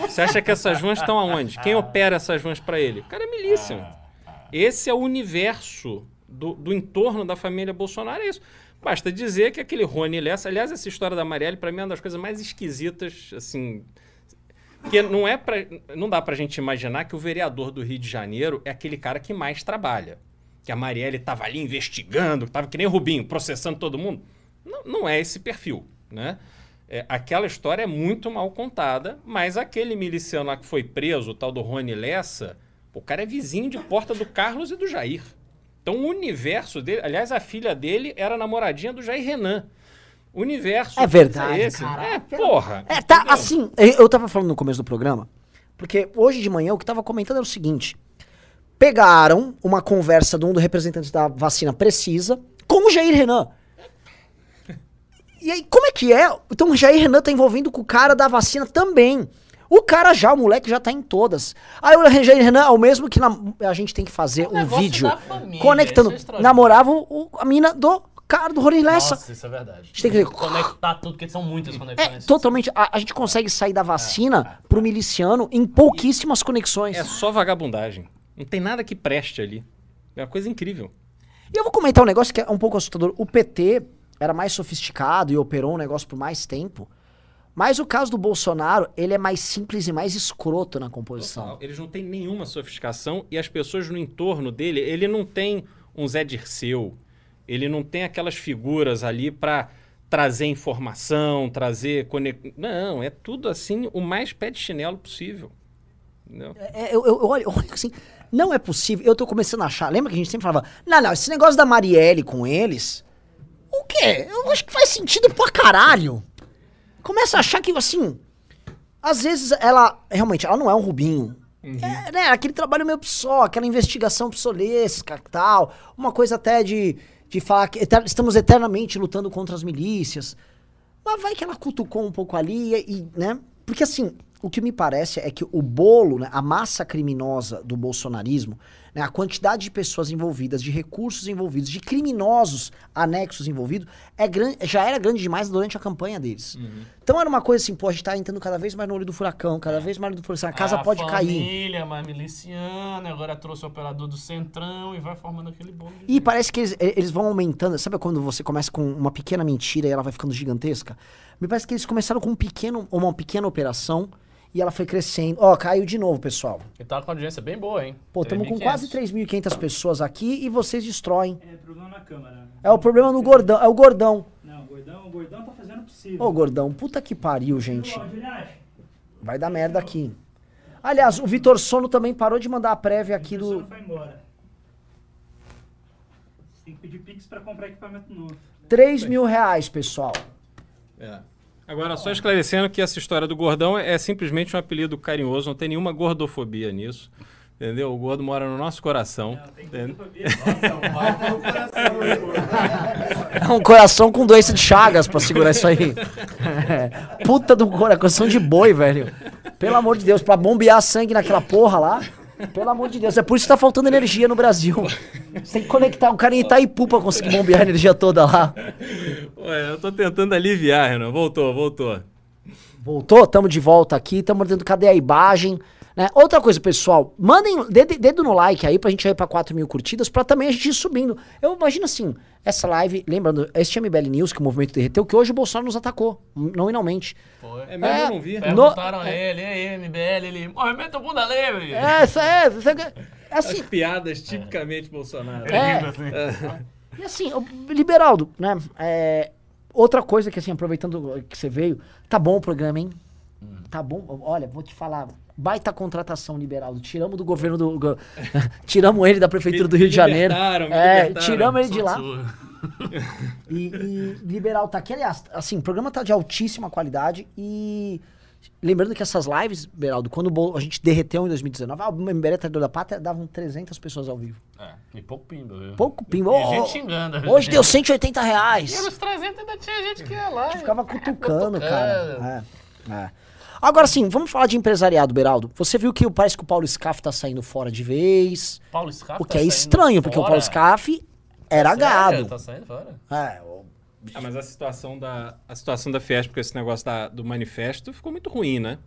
Você acha que essas vans estão aonde? Quem opera essas vans pra ele? O cara é milícia. Esse é o universo do, do entorno da família Bolsonaro, é isso. Basta dizer que aquele Rony Lessa, aliás, essa história da Marielle, pra mim, é uma das coisas mais esquisitas, assim, porque não é pra, não dá pra gente imaginar que o vereador do Rio de Janeiro é aquele cara que mais trabalha. Que a Marielle tava ali investigando, tava que nem o Rubinho, processando todo mundo. Não, não é esse perfil, né? É, aquela história é muito mal contada, mas aquele miliciano lá que foi preso, o tal do Rony Lessa, o cara é vizinho de porta do Carlos e do Jair. Então o universo dele, aliás, a filha dele era namoradinha do Jair Renan. O universo É verdade, é esse. cara. É, porra. É, tá entendeu? assim, eu eu tava falando no começo do programa, porque hoje de manhã o que tava comentando era o seguinte: pegaram uma conversa de um dos representantes da vacina precisa com o Jair Renan. E aí, como é que é? Então o Jair Renan tá envolvido com o cara da vacina também. O cara já, o moleque já tá em todas. Aí o Jair Renan é o mesmo que na- a gente tem que fazer um negócio vídeo família, conectando. é o- a mina do cara do Rony Lessa. Nossa, isso é verdade. A gente tem que ver- conectar tudo, porque são muitas É, conexões. totalmente. A, a gente consegue sair da vacina pro miliciano em pouquíssimas conexões. É só vagabundagem. Não tem nada que preste ali. É uma coisa incrível. E eu vou comentar um negócio que é um pouco assustador. O PT era mais sofisticado e operou um negócio por mais tempo. Mas o caso do Bolsonaro, ele é mais simples e mais escroto na composição. Eles não têm nenhuma sofisticação e as pessoas no entorno dele, ele não tem um Zé Dirceu, ele não tem aquelas figuras ali pra trazer informação, trazer conex... Não, é tudo assim, o mais pé de chinelo possível. É, eu, eu, eu olho, eu olho assim, não é possível. Eu tô começando a achar. Lembra que a gente sempre falava, não, não, esse negócio da Marielle com eles. O quê? Eu acho que faz sentido pra caralho. Começa a achar que, assim. Às vezes ela. Realmente, ela não é um Rubinho. É, né, aquele trabalho meio só, aquela investigação psolesca e tal. Uma coisa até de, de falar que eter- estamos eternamente lutando contra as milícias. Mas vai que ela cutucou um pouco ali e, né? Porque assim, o que me parece é que o bolo, né, a massa criminosa do bolsonarismo, né, a quantidade de pessoas envolvidas, de recursos envolvidos, de criminosos anexos envolvidos, é gran- já era grande demais durante a campanha deles. Então era uma coisa assim, pô, a gente tá entrando cada vez mais no olho do furacão, cada vez mais no olho do furacão, a casa a pode cair. família mais miliciana, agora trouxe o operador do Centrão e vai formando aquele bolo. E parece que eles, eles vão aumentando. Sabe quando você começa com uma pequena mentira e ela vai ficando gigantesca? Me parece que eles começaram com um pequeno, uma pequena operação e ela foi crescendo. Ó, caiu de novo, pessoal. E tá com a audiência bem boa, hein? Pô, estamos com 3.500. quase 3.500 pessoas aqui e vocês destroem. É problema na câmera. É o problema do gordão. É o gordão. Não, o gordão, o gordão tá fazendo o possível. Ô, gordão, puta que pariu, gente. Vai dar merda aqui. Aliás, o Vitor Sono também parou de mandar a prévia aqui Você não do foi embora. Você tem que pedir Pix pra comprar equipamento novo. 3 mil reais, pessoal. É. Agora, só esclarecendo que essa história do gordão é simplesmente um apelido carinhoso, não tem nenhuma gordofobia nisso. Entendeu? O gordo mora no nosso coração. entendeu? É um coração com doença de chagas pra segurar isso aí. É. Puta do coração de boi, velho. Pelo amor de Deus, pra bombear sangue naquela porra lá. Pelo amor de Deus, é por isso que tá faltando energia no Brasil. Você tem que conectar um cara em Itaipu pra conseguir bombear a energia toda lá. Ué, eu tô tentando aliviar, Renan. Voltou, voltou. Voltou? Tamo de volta aqui, tamo dentro. Cadê a imagem? Né? Outra coisa, pessoal, mandem dedo, dedo no like aí pra gente ir pra 4 mil curtidas, pra também a gente ir subindo. Eu imagino assim, essa live, lembrando, este é MBL News, que o movimento derreteu, que hoje o Bolsonaro nos atacou, nominalmente. É mesmo, eu não vi. Perguntaram a ele, e aí, MBL, ele, movimento bunda livre. É, isso é, isso é assim, As piadas tipicamente Bolsonaro. É. E assim, Liberaldo, né? é, outra coisa que, assim, aproveitando que você veio, tá bom o programa, hein? Tá bom. Olha, vou te falar. Baita contratação, Liberaldo. Tiramos do governo do. go- [LAUGHS] tiramos ele da prefeitura do Rio de Janeiro. me É, tiramos ele de lá. E, e Liberal tá aqui, aliás, assim, o programa tá de altíssima qualidade e. Lembrando que essas lives, Beraldo, quando a gente derreteu em 2019, ah, o MBL Traidor da Pátria davam 300 pessoas ao vivo. É, e pouco pimba, viu? Pouco pimba. E Ô, gente xingando. Hoje deu 180 reais. E nos 300 ainda tinha gente que ia lá. que ficava cutucando, cutucando. cara. É, é. Agora sim, vamos falar de empresariado, Beraldo. Você viu que parece que o Paulo Scaff tá saindo fora de vez. Paulo Scaff O tá que é saindo estranho, porque o fora. Paulo Scaff era Sério? gado. Tá saindo fora? É, o- Ah, mas a situação da, a situação da Fiesp com esse negócio da- do manifesto ficou muito ruim, né?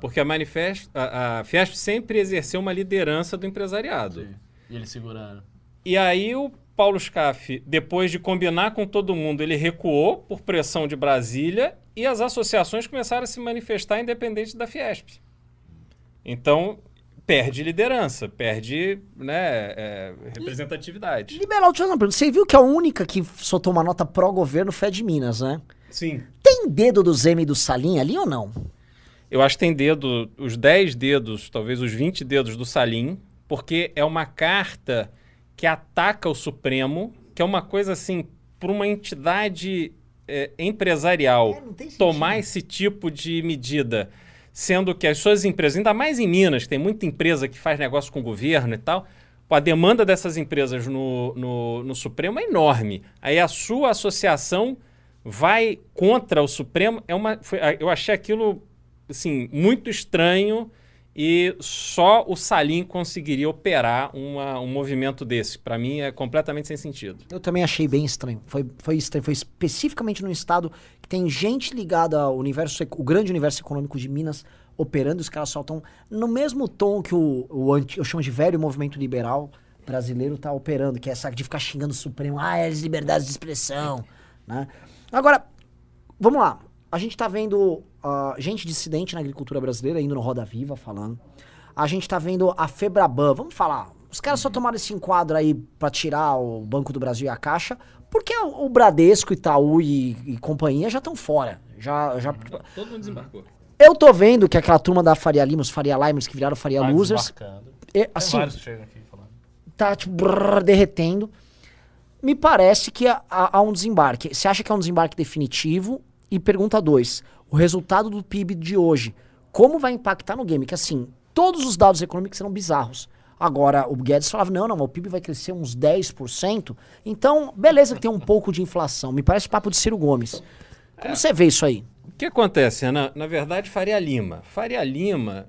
Porque a, manifesto, a, a Fiesp sempre exerceu uma liderança do empresariado. E ele segurando. E aí o Paulo Scaff, depois de combinar com todo mundo, ele recuou por pressão de Brasília e as associações começaram a se manifestar independente da Fiesp. Então, perde liderança, perde né, é, representatividade. Liberal, deixa eu fazer uma pergunta. Você viu que a única que soltou uma nota pró-governo foi a de Minas, né? Sim. Tem dedo do Zema e do Salim ali ou não? Eu acho que tem dedo, os 10 dedos, talvez os 20 dedos do Salim, porque é uma carta que ataca o Supremo, que é uma coisa assim, para uma entidade é, empresarial É, tomar esse tipo de medida, sendo que as suas empresas, ainda mais em Minas, tem muita empresa que faz negócio com o governo e tal, a demanda dessas empresas no, no, no Supremo é enorme. Aí a sua associação vai contra o Supremo, é uma, foi- eu achei aquilo assim, muito estranho e só o Salim conseguiria operar uma- um movimento desse. Para mim é completamente sem sentido. Eu também achei bem estranho. Foi, foi estranho. Foi especificamente num estado que tem gente ligada ao universo, o grande universo econômico de Minas operando, os caras soltam no mesmo tom que o, o anti, eu chamo de velho movimento liberal brasileiro tá operando, que é essa de ficar xingando o Supremo, ah, é as liberdades de expressão, né? Agora, vamos lá. A gente tá vendo ah, gente dissidente na agricultura brasileira indo no Roda Viva falando. A gente tá vendo a Febraban, vamos falar. Os caras só tomaram esse enquadro aí pra tirar o Banco do Brasil e a Caixa, porque o, o Bradesco, Itaú e, e companhia já estão fora. Já, já... Todo mundo desembarcou. Eu tô vendo que aquela turma da Faria Lima, os Faria Limers que viraram Faria Tá Losers, e, Tem assim, vários que chegam aqui falando. tá tipo brrr, derretendo. Me parece que há, há um desembarque. Você acha que é um desembarque definitivo? E pergunta dois: o resultado do PIB de hoje, como vai impactar no game? Que assim, todos os dados econômicos serão bizarros. Agora, o Guedes falava: não, não, o PIB vai crescer uns 10%. Então, beleza que tem um pouco de inflação. Me parece papo de Ciro Gomes. Como você vê isso aí? O que acontece, Renan? Na verdade, Faria Lima. Faria Lima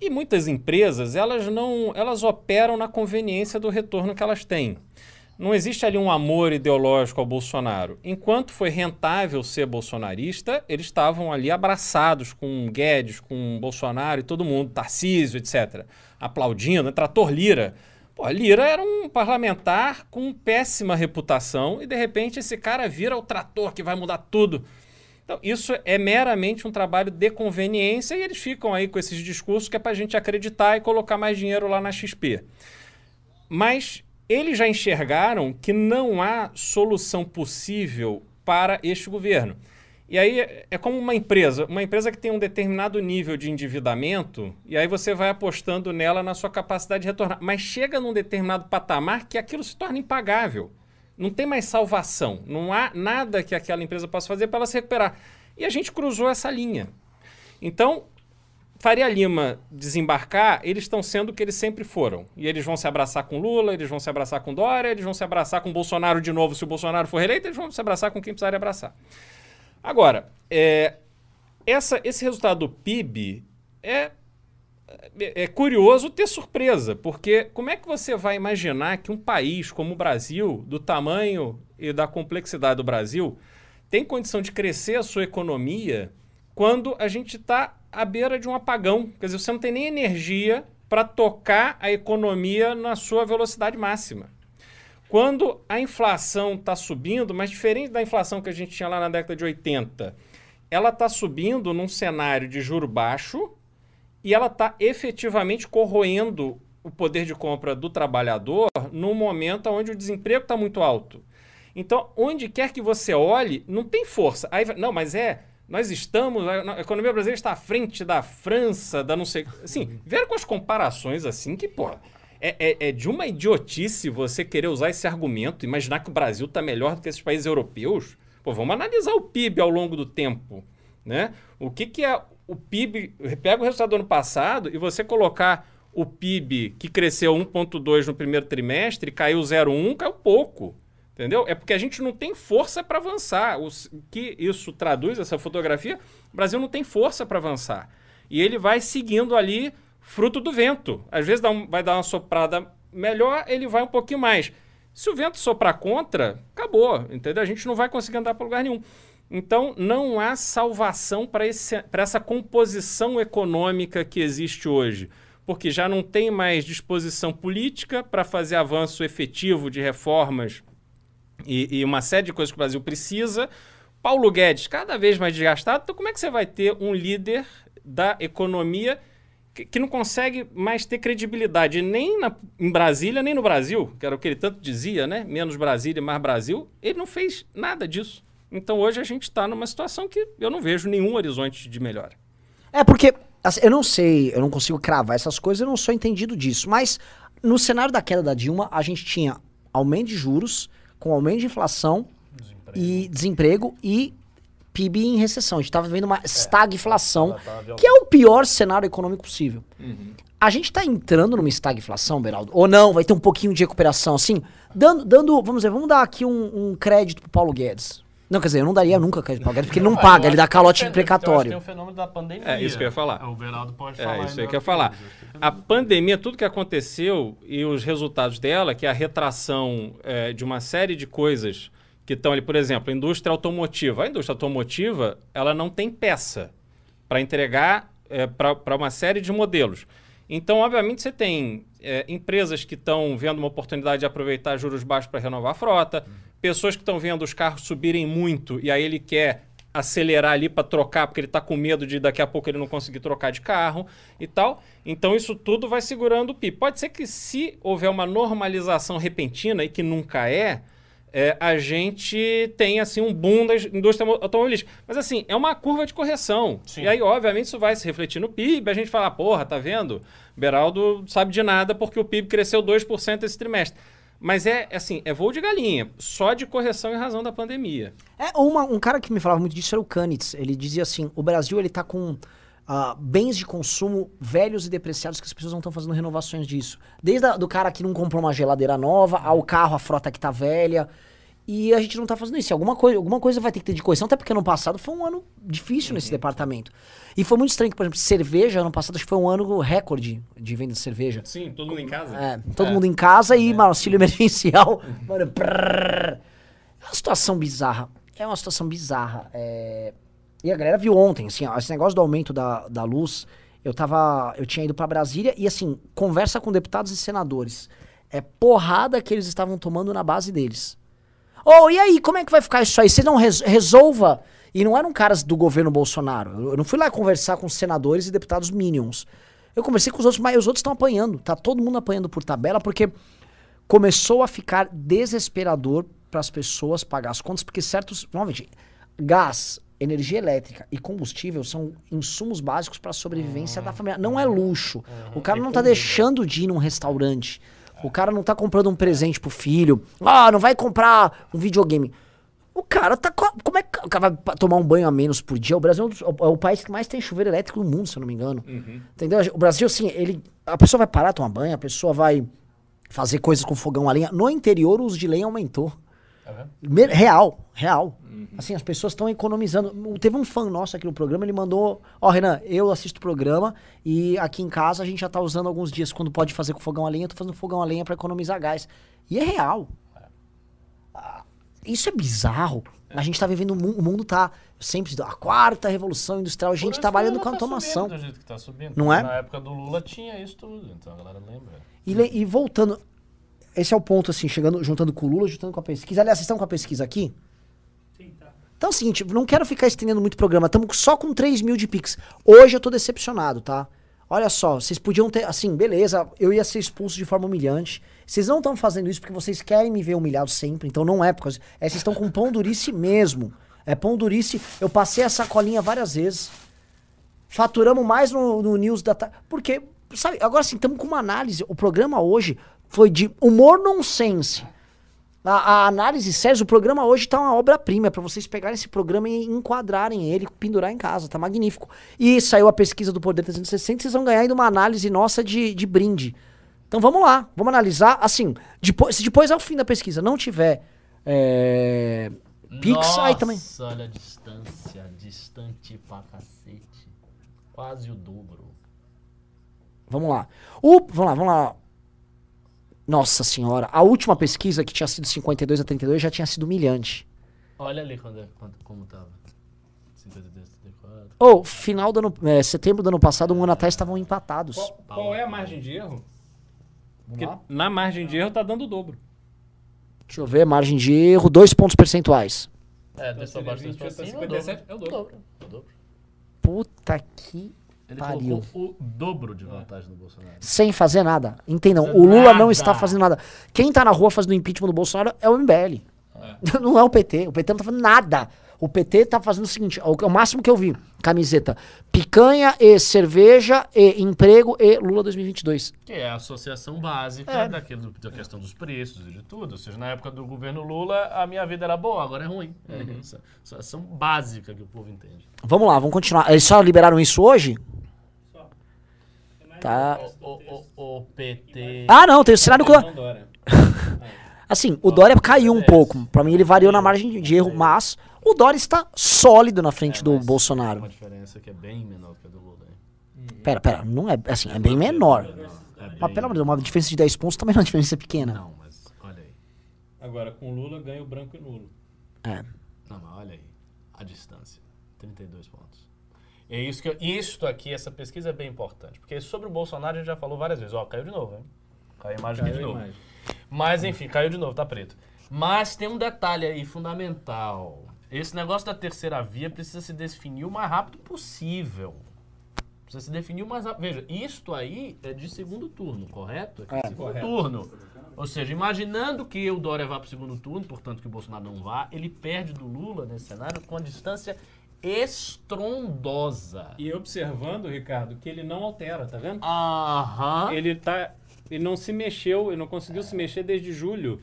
e muitas empresas, elas não, elas operam na conveniência do retorno que elas têm. Não existe ali um amor ideológico ao Bolsonaro. Enquanto foi rentável ser bolsonarista, eles estavam ali abraçados com Guedes, com Bolsonaro e todo mundo, Tarcísio, etc. Aplaudindo, né? Trator Lira. Pô, Lira era um parlamentar com péssima reputação e de repente esse cara vira o trator que vai mudar tudo. Então, isso é meramente um trabalho de conveniência e eles ficam aí com esses discursos que é para a gente acreditar e colocar mais dinheiro lá na XP. Mas eles já enxergaram que não há solução possível para este governo. E aí é- como uma empresa, uma empresa que tem um determinado nível de endividamento, e aí você vai apostando nela na sua capacidade de retornar. Mas chega num determinado patamar que aquilo se torna impagável. Não tem mais salvação. Não há nada que aquela empresa possa fazer para ela se recuperar. E a gente cruzou essa linha. Então, Faria Lima desembarcar, eles estão sendo o que eles sempre foram. E eles vão se abraçar com Lula, eles vão se abraçar com Dória, eles vão se abraçar com Bolsonaro de novo se o Bolsonaro for reeleito, eles vão se abraçar com quem precisarem abraçar. Agora, é, essa- esse resultado do PIB é, é, é curioso ter surpresa, porque como é que você vai imaginar que um país como o Brasil, do tamanho e da complexidade do Brasil, tem condição de crescer a sua economia quando a gente está à beira de um apagão? Quer dizer, você não tem nem energia para tocar a economia na sua velocidade máxima. Quando a inflação está subindo, mas diferente da inflação que a gente tinha lá na década de 80, ela está subindo num cenário de juro baixo e ela está efetivamente corroendo o poder de compra do trabalhador num momento onde o desemprego está muito alto. Então, onde quer que você olhe, não tem força. Aí, não, mas é, nós estamos, a economia brasileira está à frente da França, da não sei. Assim, vieram com as comparações assim que, pô, é, é- é de uma idiotice você querer usar esse argumento, imaginar que o Brasil está melhor do que esses países europeus. Pô, vamos analisar o PIB ao longo do tempo, né? O que, que é o PIB? Pega o resultado do ano passado e você colocar o PIB que cresceu 1,2 no primeiro trimestre, caiu 0,1, caiu pouco. Entendeu? É porque a gente não tem força para avançar. O que isso traduz, essa fotografia, o Brasil não tem força para avançar. E ele vai seguindo ali, fruto do vento. Às vezes um- vai dar uma soprada melhor, ele vai um pouquinho mais. Se o vento soprar contra, acabou, entendeu? A gente não vai conseguir andar para lugar nenhum. Então, não há salvação para essa composição econômica que existe hoje, porque já não tem mais disposição política para fazer avanço efetivo de reformas e, e uma série de coisas que o Brasil precisa. Paulo Guedes, cada vez mais desgastado. Então, como é que você vai ter um líder da economia que, que não consegue mais ter credibilidade nem na- em Brasília, nem no Brasil, que era o que ele tanto dizia, né? Menos Brasília e mais Brasil. Ele não fez nada disso. Então, hoje a gente está numa situação que eu não vejo nenhum horizonte de melhora. É porque, assim, eu não sei, eu não consigo cravar essas coisas, eu não sou entendido disso. Mas no cenário da queda da Dilma, a gente tinha aumento de juros, com aumento de inflação e desemprego e PIB em recessão. A gente tava vendo uma estagflação, que é o pior cenário econômico possível. A gente tá entrando numa estagflação, Beraldo? Ou não? Vai ter um pouquinho de recuperação, assim? Dando, dando vamos dizer, vamos dar aqui um, um crédito pro Paulo Guedes. Não, quer dizer, eu não daria nunca crédito Paulo Guedes, porque ele não paga, ele dá calote Tem precatório. o fenômeno da pandemia. É isso que eu ia falar. O Beraldo pode falar. É isso aí que eu ia falar. A pandemia, tudo que aconteceu e os resultados dela, que é a retração é, de uma série de coisas que estão ali, por exemplo, a indústria automotiva. A indústria automotiva, ela não tem peça para entregar para uma série de modelos. Então, obviamente, você tem é, empresas que estão vendo uma oportunidade de aproveitar juros baixos para renovar a frota, pessoas que estão vendo os carros subirem muito e aí ele quer acelerar ali para trocar, porque ele está com medo de daqui a pouco ele não conseguir trocar de carro e tal. Então, isso tudo vai segurando o PIB. Pode ser que se houver uma normalização repentina, e que nunca é, é, a gente tem assim um boom da indústria mo- automobilística. Mas assim, é uma curva de correção. E aí, obviamente, isso vai se refletir no PIB. A gente fala, porra, tá vendo? Beraldo sabe de nada porque o PIB cresceu 2% esse trimestre. Mas é assim, é voo de galinha, só de correção em razão da pandemia. É, uma- um cara que me falava muito disso era o Kanitz. Ele dizia assim: o Brasil ele tá com ah, bens de consumo velhos e depreciados que as pessoas não estão fazendo renovações disso. Desde a, do cara que não comprou uma geladeira nova, ao carro, a frota que tá velha. E a gente não tá fazendo isso. Alguma coisa, alguma coisa vai ter que ter de correção, até porque ano passado foi um ano difícil nesse departamento. E foi muito estranho que, por exemplo, cerveja, ano passado, acho que foi um ano recorde de venda de cerveja. Sim, todo mundo em casa. É, todo mundo em casa e mano, auxílio emergencial. [LAUGHS] Mano, prrr. é uma situação bizarra. É uma situação bizarra. é. E a galera viu ontem, assim, ó, esse negócio do aumento da, da luz. Eu tava. Eu tinha ido pra Brasília e, assim, conversa com deputados e senadores. É porrada que eles estavam tomando na base deles. Ô, e aí, como é que vai ficar isso aí? Você não res- resolva. E não eram caras do governo Bolsonaro. Eu não fui lá conversar com senadores e deputados minions. Eu conversei com os outros, mas os outros estão apanhando. Tá todo mundo apanhando por tabela, porque começou a ficar desesperador para as pessoas pagar as contas, porque certos. Normalmente, gás, energia elétrica e combustível são insumos básicos para a sobrevivência da família. Não é luxo. O cara não tá deixando de ir num restaurante. O cara não tá comprando um presente pro filho. Ah, não vai comprar um videogame. O cara tá. co- Como é que o cara vai tomar um banho a menos por dia? O Brasil é é o país que mais tem chuveiro elétrico no mundo, se eu não me engano. Entendeu? O Brasil, assim, ele. A pessoa vai parar, tomar banho, a pessoa vai fazer coisas com fogão a lenha. No interior, o uso de lenha aumentou. Me- Real, real. Assim, as pessoas estão economizando. Teve um fã nosso aqui no programa, ele mandou: Ó, Renan, eu assisto o programa e aqui em casa a gente já tá usando alguns dias. Quando pode fazer com fogão a lenha, eu tô fazendo fogão a lenha pra economizar gás. E é real. Ah, Isso é bizarro. A gente tá vivendo, o mu- o mundo tá sempre a quarta revolução industrial, a gente trabalhando com Lula tá automação. subindo do jeito que tá subindo. Não é? Na época do Lula tinha isso tudo, então a galera lembra. E, le- e voltando, esse é o ponto, assim, chegando, juntando com o Lula, juntando com a pesquisa. Aliás, vocês estão com a pesquisa aqui? Então é o seguinte, não quero ficar estendendo muito o programa, estamos só com 3 mil de Pix. Hoje eu tô decepcionado, tá? Olha só, vocês podiam ter, assim, beleza, eu ia ser expulso de forma humilhante. Vocês não estão fazendo isso porque vocês querem me ver humilhado sempre, então não é, porque é, vocês estão com pão durice mesmo. É pão durice, eu passei a sacolinha várias vezes. Faturamos mais no, no News da. Porque, sabe, agora sim, estamos com uma análise. O programa hoje foi de humor nonsense. A, a análise séria, o programa hoje tá uma obra-prima para vocês pegarem esse programa e enquadrarem ele, pendurar em casa, tá magnífico. E saiu a pesquisa do Poder 360, vocês vão ganhar ainda uma análise nossa de, de brinde. Então vamos lá, vamos analisar. Assim, depois, se depois ao fim da pesquisa não tiver é, Pix, Nossa, aí também. olha a distância, distante pra cacete. Quase o dobro. Vamos lá. O, vamos lá, vamos lá. Nossa senhora, a última pesquisa que tinha sido 52 a 32 já tinha sido humilhante. Olha ali quando, é- quando, como tava. 52, 34. Ou, final do ano, é, setembro do ano passado, um ano atrás estavam empatados. Qual, qual é a margem de erro? Porque na margem de erro tá dando o dobro. Deixa eu ver, margem de erro, dois pontos percentuais. É, dois pra baixo, dois pra 28 cima, é o 57 dobro. É o dobro. É o dobro. Puta que Ele pariu. colocou o dobro de vantagem no Bolsonaro. Sem fazer nada. Entendam, Fazer o Lula não nada. está fazendo nada. Quem tá na rua fazendo impeachment do Bolsonaro é o MBL. [LAUGHS] Não é o PT. O PT não tá fazendo nada. O PT tá fazendo o seguinte: o, o máximo que eu vi, camiseta, picanha e cerveja e emprego e Lula 2022. Que é a associação básica É. daquilo, da questão dos preços e de tudo. Ou seja, na época do governo Lula, a minha vida era boa, agora é ruim. É essa associação básica que o povo entende. Vamos lá, vamos continuar. Eles só liberaram isso hoje? Tá. O, o, o, o PT. Ah, não, tem o Não, Dória. [LAUGHS] Assim, o Dória caiu um pouco. Pra mim, ele variou na margem de erro, mas o Dória está sólido na frente do É, mas Bolsonaro. Uma diferença que é bem menor que a do Lula. hein? Pera, pera, não é assim, é bem menor. É Mas pelo amor de Deus, uma diferença de 10 pontos também é uma diferença pequena. Não, mas olha aí. Agora, com Lula, ganha o branco e nulo. É. Não, mas olha aí. A distância. 32 pontos. É isso que eu, isto aqui, essa pesquisa é bem importante. Porque sobre o Bolsonaro a gente já falou várias vezes. Ó, caiu de novo, hein? Caiu a imagem aqui de Caiu a novo. imagem. Mas enfim, caiu de novo, tá preto. Mas tem um detalhe aí fundamental. Esse negócio da terceira via precisa se definir o mais rápido possível. Precisa se definir o mais rápido. Veja, isto aí é de segundo turno, correto? É de segundo correto. turno. Ou seja, imaginando que o Dória vá para o segundo turno, portanto que o Bolsonaro não vá, ele perde do Lula nesse cenário com a distância estrondosa. E observando, Ricardo, que ele não altera, tá vendo? Aham. Ele tá. Ele não se mexeu, ele não conseguiu se mexer desde julho.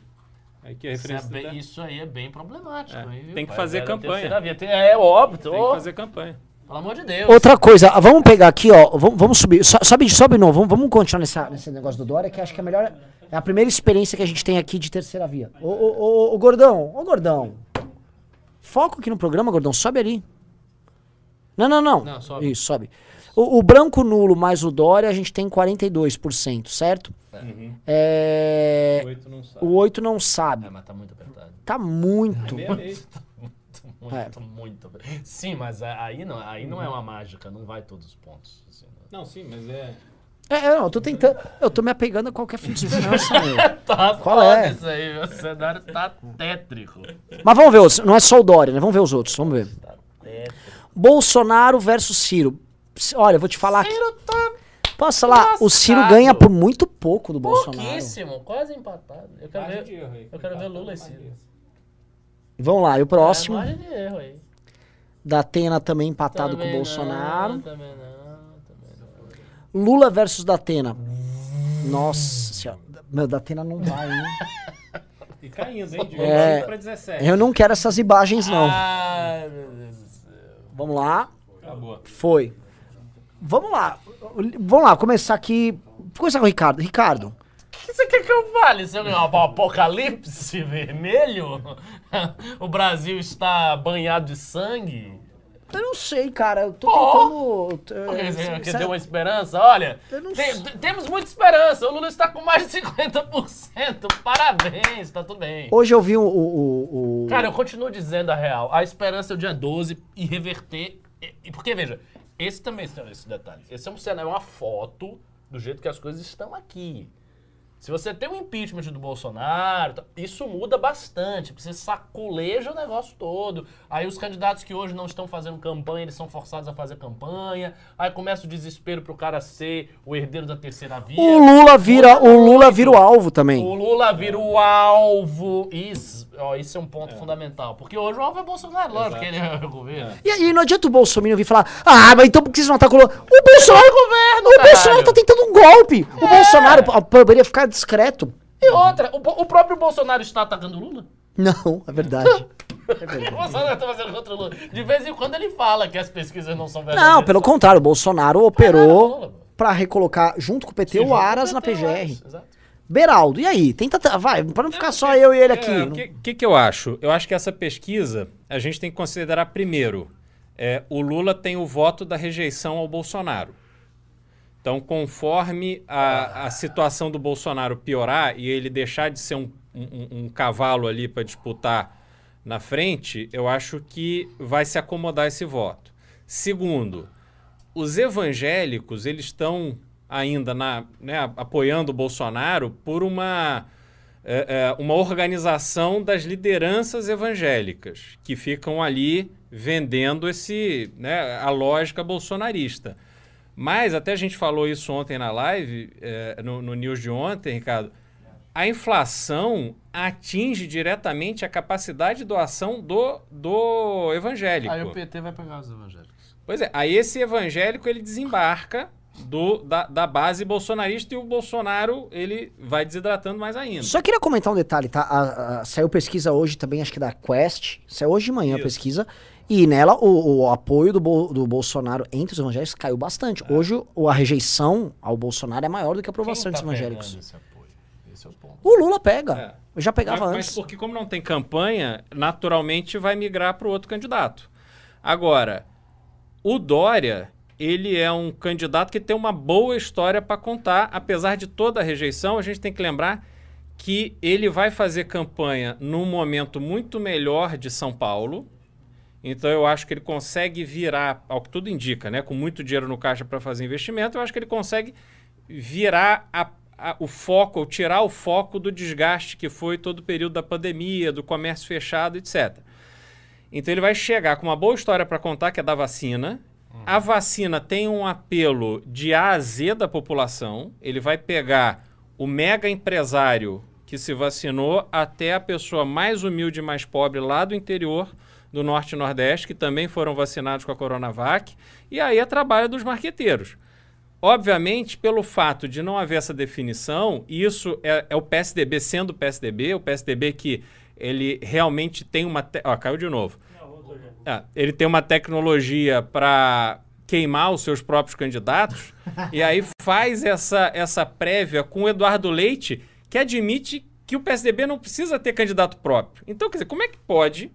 Aqui a Isso, é referência bem- tá- isso aí é bem problemático. É, hein, tem que pai? fazer É campanha. terceira via. Tem- É óbvio. Tem que fazer campanha. Pelo amor de Deus. Outra coisa, ah, vamos pegar aqui, ó. Vamos, vamos subir. So- Sobe, sobe novo. Vamos, vamos continuar nessa, nesse negócio do Dória, que acho que é a melhor. É a primeira experiência que a gente tem aqui de terceira via. Ô, ô, ô, ô, Gordão, ô, Gordão. Foco aqui no programa, Gordão. Sobe ali. Não, não, não. Não, sobe. Isso, sobe. O, o branco nulo mais o Dória, a gente tem 42%, certo? É. Oito não sabe. O 8 não sabe. É, mas tá muito apertado. Tá muito. Meia meia. [LAUGHS] Muito, É. muito. Sim, mas aí não, aí não é uma mágica, não vai todos os pontos. assim, né? Não, sim, mas é. É, é, não, eu tô tentando. Eu tô me apegando a qualquer fim de esperança. [LAUGHS] Tá Qual é? Isso aí, o cenário tá tétrico. Mas vamos ver. Não é só o Dória, né? Vamos ver os outros. Vamos ver. Tá tétrico. Bolsonaro versus Ciro. Olha, eu vou te falar aqui. Ciro tá Posso falar? O Ciro lascado. ganha por muito pouco do Bolsonaro. pouquíssimo, quase empatado. Eu quero ver, erro eu quero ver Lula e Ciro. Vamos lá, e o próximo? É de erro aí. da Atena também empatado Também com o não, Bolsonaro. também não, também não. Lula versus Datena. Nossa senhora. Meu, Datena não vai, hein? [LAUGHS] E caindo, hein? De É. 25 para 17. Eu não quero essas imagens, não. Ai, meu Deus. Vamos lá. Acabou. Foi. Vamos lá. Vamos lá, começar aqui. Vou começar com o Ricardo. Ricardo, O que você quer que eu fale? Isso é um apocalipse [LAUGHS] vermelho? [LAUGHS] o Brasil está banhado de sangue? Eu não sei, cara. Eu tô tentando. É, você sa- deu uma esperança? Olha, Eu não tem- temos muita esperança. O Lula está com mais de 50%. Parabéns, tá tudo bem. Hoje eu vi o. o, o- Cara, eu continuo dizendo a real. A esperança é o dia 12 e reverter. E, e porque, veja, esse também tem esse detalhe. Esse é um cenário, é uma foto do jeito que as coisas estão aqui. Se você tem um impeachment do Bolsonaro, tá- isso muda bastante. Você saculeja o negócio todo. Aí os candidatos que hoje não estão fazendo campanha, eles são forçados a fazer campanha. Aí começa o desespero pro cara ser o herdeiro da terceira via. o Lula vira. O Lula vira o alvo também. O Lula vira o alvo. Isso, ó, isso é um ponto fundamental. Porque hoje o alvo é Bolsonaro, lógico que ele é o governo. E aí não adianta o Bolsonaro vir falar, ah, mas então por que vocês não atacam o Lula? O Bolsonaro, governo, o caralho. Bolsonaro tá tentando um golpe. O Bolsonaro poderia ficar discreto. E outra, o, o próprio Bolsonaro está atacando o Lula? Não, é verdade. [LAUGHS] O Bolsonaro está fazendo contra o Lula. De vez em quando ele fala que as pesquisas não são verdadeiras. Não, pelo contrário, o Bolsonaro operou pra recolocar junto com o PT o Aras na PGR. Aras, exato. Beraldo, e aí? Tenta, vai, pra não ficar só eu e ele aqui. É, não- O que, que, que eu acho? Eu acho que essa pesquisa a gente tem que considerar primeiro. é, o Lula tem o voto da rejeição ao Bolsonaro. Então, conforme a, a situação do Bolsonaro piorar e ele deixar de ser um, um- um cavalo ali para disputar na frente, eu acho que vai se acomodar esse voto. Segundo, os evangélicos eles estão ainda na, né, apoiando o Bolsonaro por uma, é, é, uma organização das lideranças evangélicas que ficam ali vendendo esse, né, a lógica bolsonarista. Mas até a gente falou isso ontem na live, é, no, no news de ontem, Ricardo. A inflação atinge diretamente a capacidade de doação do, do evangélico. Aí o PT vai pegar os evangélicos. Pois é, aí esse evangélico ele desembarca do, da, da base bolsonarista e o Bolsonaro ele vai desidratando mais ainda. Só queria comentar um detalhe, tá? A- a- saiu pesquisa hoje também, acho que da Quest. Saiu hoje de manhã a Isso. pesquisa. E nela o, o apoio do, do Bolsonaro entre os evangélicos caiu bastante. Hoje o- a rejeição ao Bolsonaro é maior do que a aprovação Quem dos tá evangélicos. esse apoio? Esse é o ponto. O Lula pega. É. Eu já pegava mas, antes. mas porque como não tem campanha, naturalmente vai migrar para o outro candidato. Agora, o Dória, ele é um candidato que tem uma boa história para contar, apesar de toda a rejeição, a gente tem que lembrar que ele vai fazer campanha num momento muito melhor de São Paulo. Então eu acho que ele consegue virar, ao que tudo indica, né, com muito dinheiro no caixa para fazer investimento, eu acho que ele consegue virar a- a- o foco, ou tirar o foco do desgaste que foi todo o período da pandemia, do comércio fechado, etc. Então ele vai chegar com uma boa história para contar, que é da vacina. A vacina tem um apelo de A a Z da população. Ele vai pegar o mega empresário que se vacinou até a pessoa mais humilde e mais pobre lá do interior do Norte e Nordeste, que também foram vacinados com a Coronavac. E aí é trabalho dos marqueteiros. Obviamente, pelo fato de não haver essa definição, isso é, é o PSDB sendo o PSDB, o PSDB que ele realmente tem uma. te- Ó, caiu de novo. É, ele tem uma tecnologia para queimar os seus próprios candidatos [LAUGHS] e aí faz essa, essa prévia com o Eduardo Leite, que admite que o PSDB não precisa ter candidato próprio. Então, quer dizer, como é que pode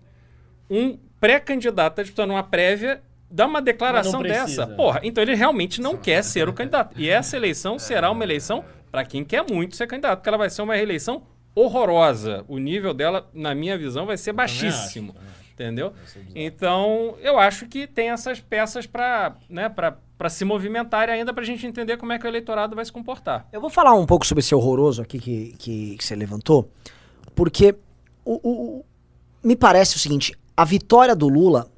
um pré-candidato tá disputando uma prévia dar uma declaração dessa? Porra, então ele realmente não quer ser o candidato. E essa eleição será uma eleição para quem quer muito ser candidato, porque ela vai ser uma reeleição horrorosa. O nível dela, na minha visão, vai ser baixíssimo. Entendeu? Então, eu acho que tem essas peças para né, para se movimentarem ainda para a gente entender como é que o eleitorado vai se comportar. Eu vou falar um pouco sobre esse horroroso aqui que, que, que você levantou, porque o- o- me parece o seguinte: a vitória do Lula,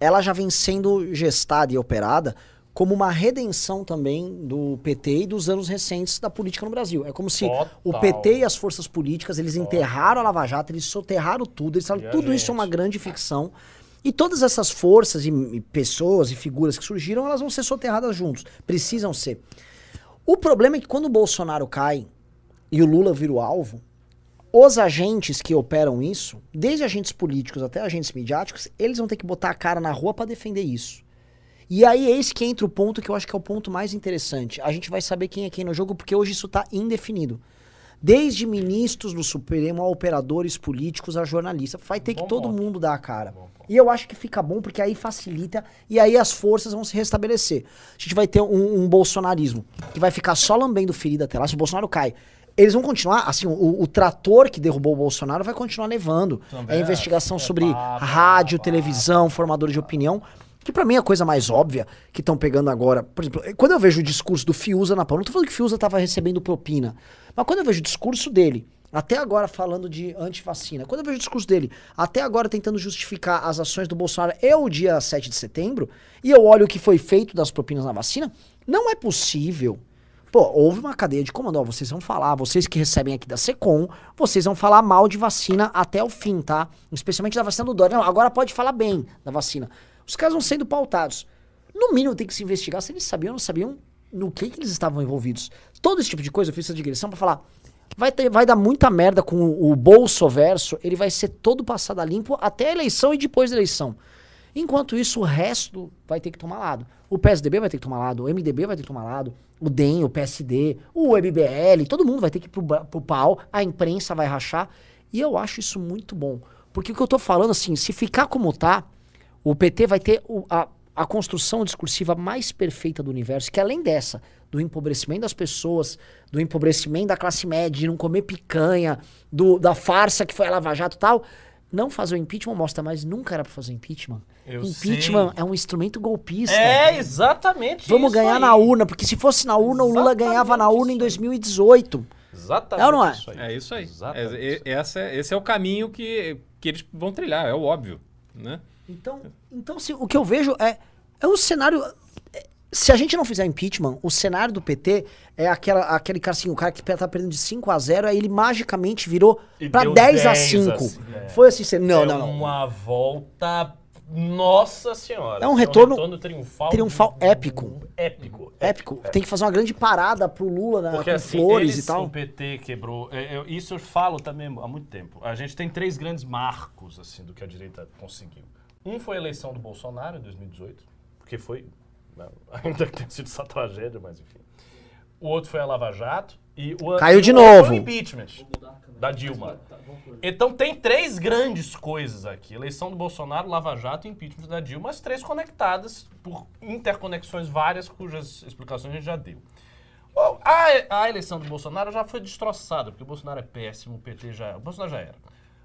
ela já vem sendo gestada e operada como uma redenção também do PT e dos anos recentes da política no Brasil. É como se o Total. PT e as forças políticas, eles enterraram a Lava Jato, eles soterraram tudo, eles falaram tudo isso é uma grande ficção. E todas essas forças e, e pessoas e figuras que surgiram, elas vão ser soterradas juntos. Precisam ser. O problema é que quando o Bolsonaro cai e o Lula vira o alvo, os agentes que operam isso, desde agentes políticos até agentes midiáticos, eles vão ter que botar a cara na rua para defender isso. E aí é esse que entra o ponto que eu acho que é o ponto mais interessante. A gente vai saber quem é quem no jogo, porque hoje isso tá indefinido. Desde ministros do Supremo a operadores políticos a jornalistas. Vai ter que Bom todo ponto. mundo dar a cara. E eu acho que fica bom, porque aí facilita e aí as forças vão se restabelecer. A gente vai ter um, um bolsonarismo que vai ficar só lambendo ferida até lá. Se o Bolsonaro cai, eles vão continuar, assim, o, o trator que derrubou o Bolsonaro vai continuar levando. Também é é, investigação é sobre pá, pá, rádio, pá, televisão, formadores de opinião. Que pra mim é a coisa mais óbvia que estão pegando agora. Por exemplo, quando eu vejo o discurso do Fiuza na pau, não tô falando que o Fiuza tava recebendo propina, mas quando eu vejo o discurso dele, até agora falando de antivacina, quando eu vejo o discurso dele, até agora tentando justificar as ações do Bolsonaro é o dia 7 de setembro, e eu olho o que foi feito das propinas na vacina, não é possível. Pô, houve uma cadeia de comando. Ó, vocês vão falar, vocês que recebem aqui da Secom, vocês vão falar mal de vacina até o fim, tá? Especialmente da vacina do Dória. Não, agora pode falar bem da vacina. Os caras vão sendo pautados. No mínimo tem que se investigar se eles sabiam ou não sabiam no que, que eles estavam envolvidos. Todo esse tipo de coisa eu fiz essa digressão pra falar. Vai, ter, vai dar muita merda com o, o Bolso Verso, ele vai ser todo passado a limpo até a eleição e depois da eleição. Enquanto isso, o resto vai ter que tomar lado. O PSDB vai ter que tomar lado, o MDB vai ter que tomar lado, o DEM, o PSD, o MBL, todo mundo vai ter que ir pro, pro pau, a imprensa vai rachar. E eu acho isso muito bom. Porque o que eu tô falando, assim, se ficar como tá, o PT vai ter o- a, a construção discursiva mais perfeita do universo, que além dessa, do empobrecimento das pessoas, do empobrecimento da classe média, de não comer picanha, do, da farsa que foi a Lava Jato e tal, não fazer o impeachment mostra, mas nunca era pra fazer impeachment. Eu impeachment sei. é um instrumento golpista. É, exatamente Vamos isso ganhar aí. na urna, porque se fosse na urna, o Lula Exatamente ganhava na urna em isso aí. 2018. Exatamente É ou não é? isso aí. É isso aí. Exatamente É- isso é- essa é- esse é o caminho que, que eles vão trilhar, é o óbvio. Né? Então, então se, o que eu vejo é, é um cenário. é, Se a gente não fizer impeachment, o cenário do PT é aquela, aquele cara assim, o cara que tá perdendo de 5 a 0 aí ele magicamente virou pra deu 10 a 10 5. assim, é. Foi assim, você- não, é não, não. uma volta. Nossa senhora. É um retorno triunfal. triunfal épico. Épico. Épico. Tem que fazer uma grande parada pro Lula né, Porque com assim, flores eles, e tal. o PT quebrou. é, é, isso eu falo também há muito tempo. A gente tem três grandes marcos assim do que a direita conseguiu. Um foi a eleição do Bolsonaro em 2018, porque foi não, [LAUGHS] ainda que tenha sido essa tragédia, mas enfim. O outro foi a Lava Jato e o Caiu de o novo. foi o impeachment da Dilma. Então tem três grandes coisas aqui: eleição do Bolsonaro, Lava Jato e impeachment da Dilma, as três conectadas por interconexões várias, cujas explicações a gente já deu. A, a eleição do Bolsonaro já foi destroçada, porque o Bolsonaro é péssimo, o PT já. O Bolsonaro já era.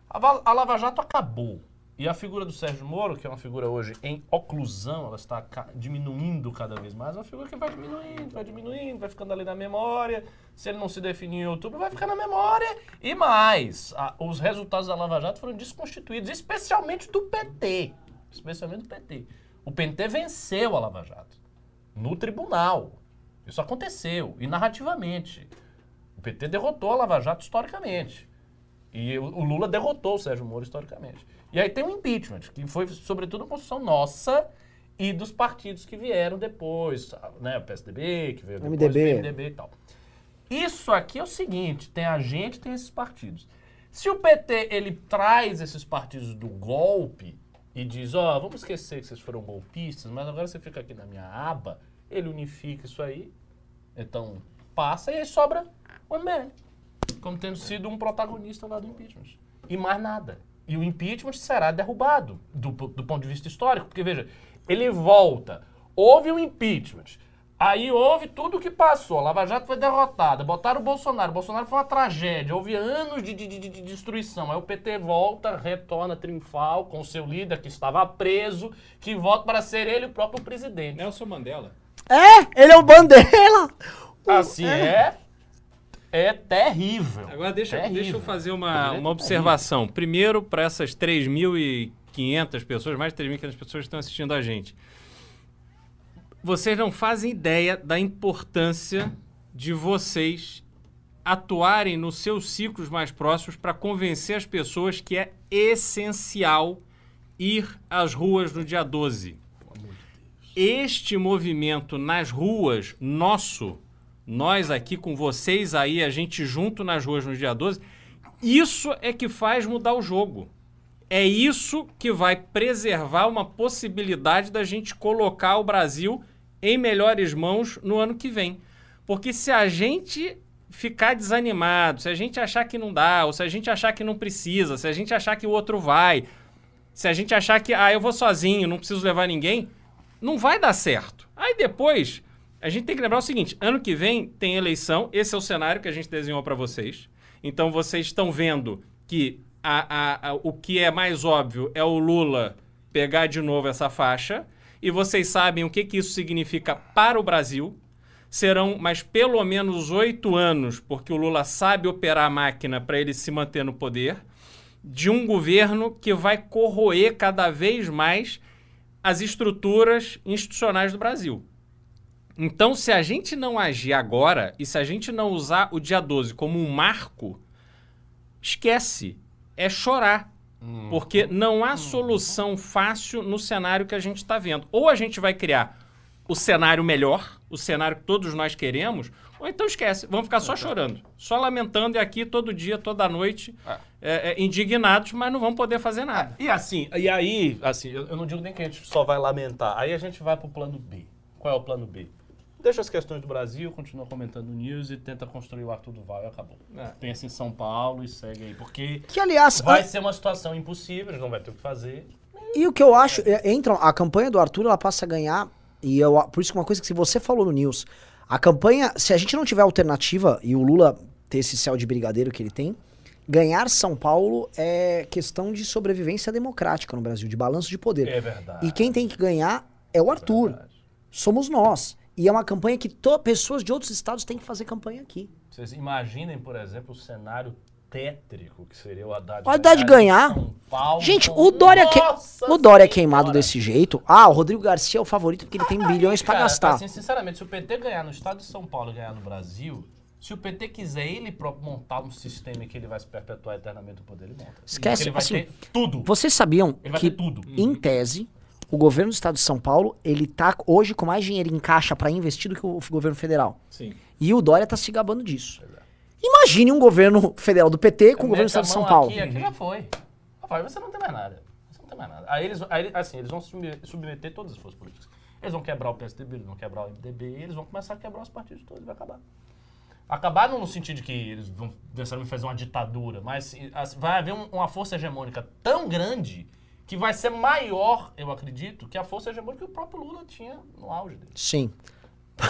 A, a Lava Jato acabou. E a figura do Sérgio Moro, que é uma figura hoje em oclusão, ela está ca- diminuindo cada vez mais, é uma figura que vai diminuindo, vai diminuindo, vai ficando ali na memória. Se ele não se definir em outubro, vai ficar na memória. E mais, a- os resultados da Lava Jato foram desconstituídos, especialmente do PT. Especialmente do PT. O PT venceu a Lava Jato no tribunal. Isso aconteceu, e narrativamente. O PT derrotou a Lava Jato historicamente. E o, o Lula derrotou o Sérgio Moro historicamente. E aí tem o impeachment, que foi sobretudo uma construção nossa e dos partidos que vieram depois, né? O PSDB, que veio depois, MDB. o PMDB e tal. Isso aqui é o seguinte, tem a gente, tem esses partidos. Se o PT ele traz esses partidos do golpe e diz, ó, vamos esquecer que vocês foram golpistas, mas agora você fica aqui na minha aba, ele unifica isso aí, então passa e aí sobra o MBL, como tendo sido um protagonista lá do impeachment. E mais nada. E o impeachment será derrubado do, do ponto de vista histórico, porque veja, ele volta, houve o impeachment, Aí houve tudo o que passou. A Lava Jato foi derrotada. Botaram o Bolsonaro. O Bolsonaro foi uma tragédia. Houve anos de, de- de- de destruição. Aí o PT volta, retorna triunfal com o seu líder que estava preso, que volta para ser ele o próprio presidente. Nelson Mandela. É, ele é o Bandeira. Assim é. É terrível. Agora deixa, Terrível. deixa eu fazer uma, uma observação. Primeiro, para essas 3.500 pessoas, mais de 3.500 pessoas que estão assistindo a gente. Vocês não fazem ideia da importância de vocês atuarem nos seus ciclos mais próximos para convencer as pessoas que é essencial ir às ruas no dia 12. Este movimento nas ruas, nosso, nós aqui com vocês aí, a gente junto nas ruas no dia 12, isso é que faz mudar o jogo. É isso que vai preservar uma possibilidade da gente colocar o Brasil em melhores mãos no ano que vem. Porque se a gente ficar desanimado, se a gente achar que não dá, ou se a gente achar que não precisa, se a gente achar que o outro vai, se a gente achar que, ah, eu vou sozinho, não preciso levar ninguém, não vai dar certo. Aí depois, a gente tem que lembrar o seguinte: ano que vem tem eleição, esse é o cenário que a gente desenhou para vocês. Então vocês estão vendo que a, a, a, o que é mais óbvio é o Lula pegar de novo essa faixa. E vocês sabem o que, que isso significa para o Brasil. Serão mais pelo menos oito anos, porque o Lula sabe operar a máquina para ele se manter no poder, de um governo que vai corroer cada vez mais as estruturas institucionais do Brasil. Então, se a gente não agir agora e se a gente não usar o dia 12 como um marco, esquece. É chorar. Porque não há solução fácil no cenário que a gente está vendo. Ou a gente vai criar o cenário melhor, o cenário que todos nós queremos, ou então esquece. Vamos ficar só chorando, só lamentando e aqui todo dia, toda noite, é, é, indignados, mas não vamos poder fazer nada. E assim, e aí, assim, eu, eu não digo nem que a gente só vai lamentar. Aí a gente vai pro plano B. Qual é o plano B? Deixa as questões do Brasil, continua comentando news e tenta construir o Arthur Duval e acabou. Pensa em São Paulo e segue aí. Porque Que, aliás, vai a- ser uma situação impossível, a gente não vai ter o que fazer. E o que eu acho, é, entra, a campanha do Arthur, ela passa a ganhar, e eu, por isso que uma coisa que se você falou no News, a campanha, se a gente não tiver alternativa, e o Lula ter esse céu de brigadeiro que ele tem, ganhar São Paulo é questão de sobrevivência democrática no Brasil, de balanço de poder. É verdade. E quem tem que ganhar é o Arthur. Somos nós. E é uma campanha que to- pessoas de outros estados têm que fazer campanha aqui. Vocês imaginem, por exemplo, o cenário tétrico que seria o Haddad O Haddad ganhar. Paulo. Gente, o Dória, que, o Dória Senhora! queimado desse jeito. Ah, o Rodrigo Garcia é o favorito porque ele tem bilhões pra Cara, gastar. Assim, sinceramente, se o PT ganhar no estado de São Paulo e ganhar no Brasil, se o PT quiser ele próprio montar um sistema em que ele vai se perpetuar eternamente no poder, ele monta. Esquece, Ele vai assim, ter tudo. Vocês sabiam Ele vai que, ter tudo. em tese, o governo do estado de São Paulo, ele tá hoje com mais dinheiro em caixa pra investir do que o governo federal. Sim. E o Dória tá se gabando disso. Imagine um governo federal do PT com o governo do estado de São Paulo. Aqui, aqui já foi. Rapaz, você não tem mais nada. Você não tem mais nada. Aí eles, aí, assim, eles vão subme- submeter todas as forças políticas. Eles vão quebrar o PSDB, eles vão quebrar o MDB, eles vão começar a quebrar os partidos todos, vai acabar. Acabar não no sentido de que eles vão necessariamente fazer uma ditadura, mas assim, vai haver um- uma força hegemônica tão grande que vai ser maior, eu acredito, que a força hegemônica que o próprio Lula tinha no auge dele. Sim.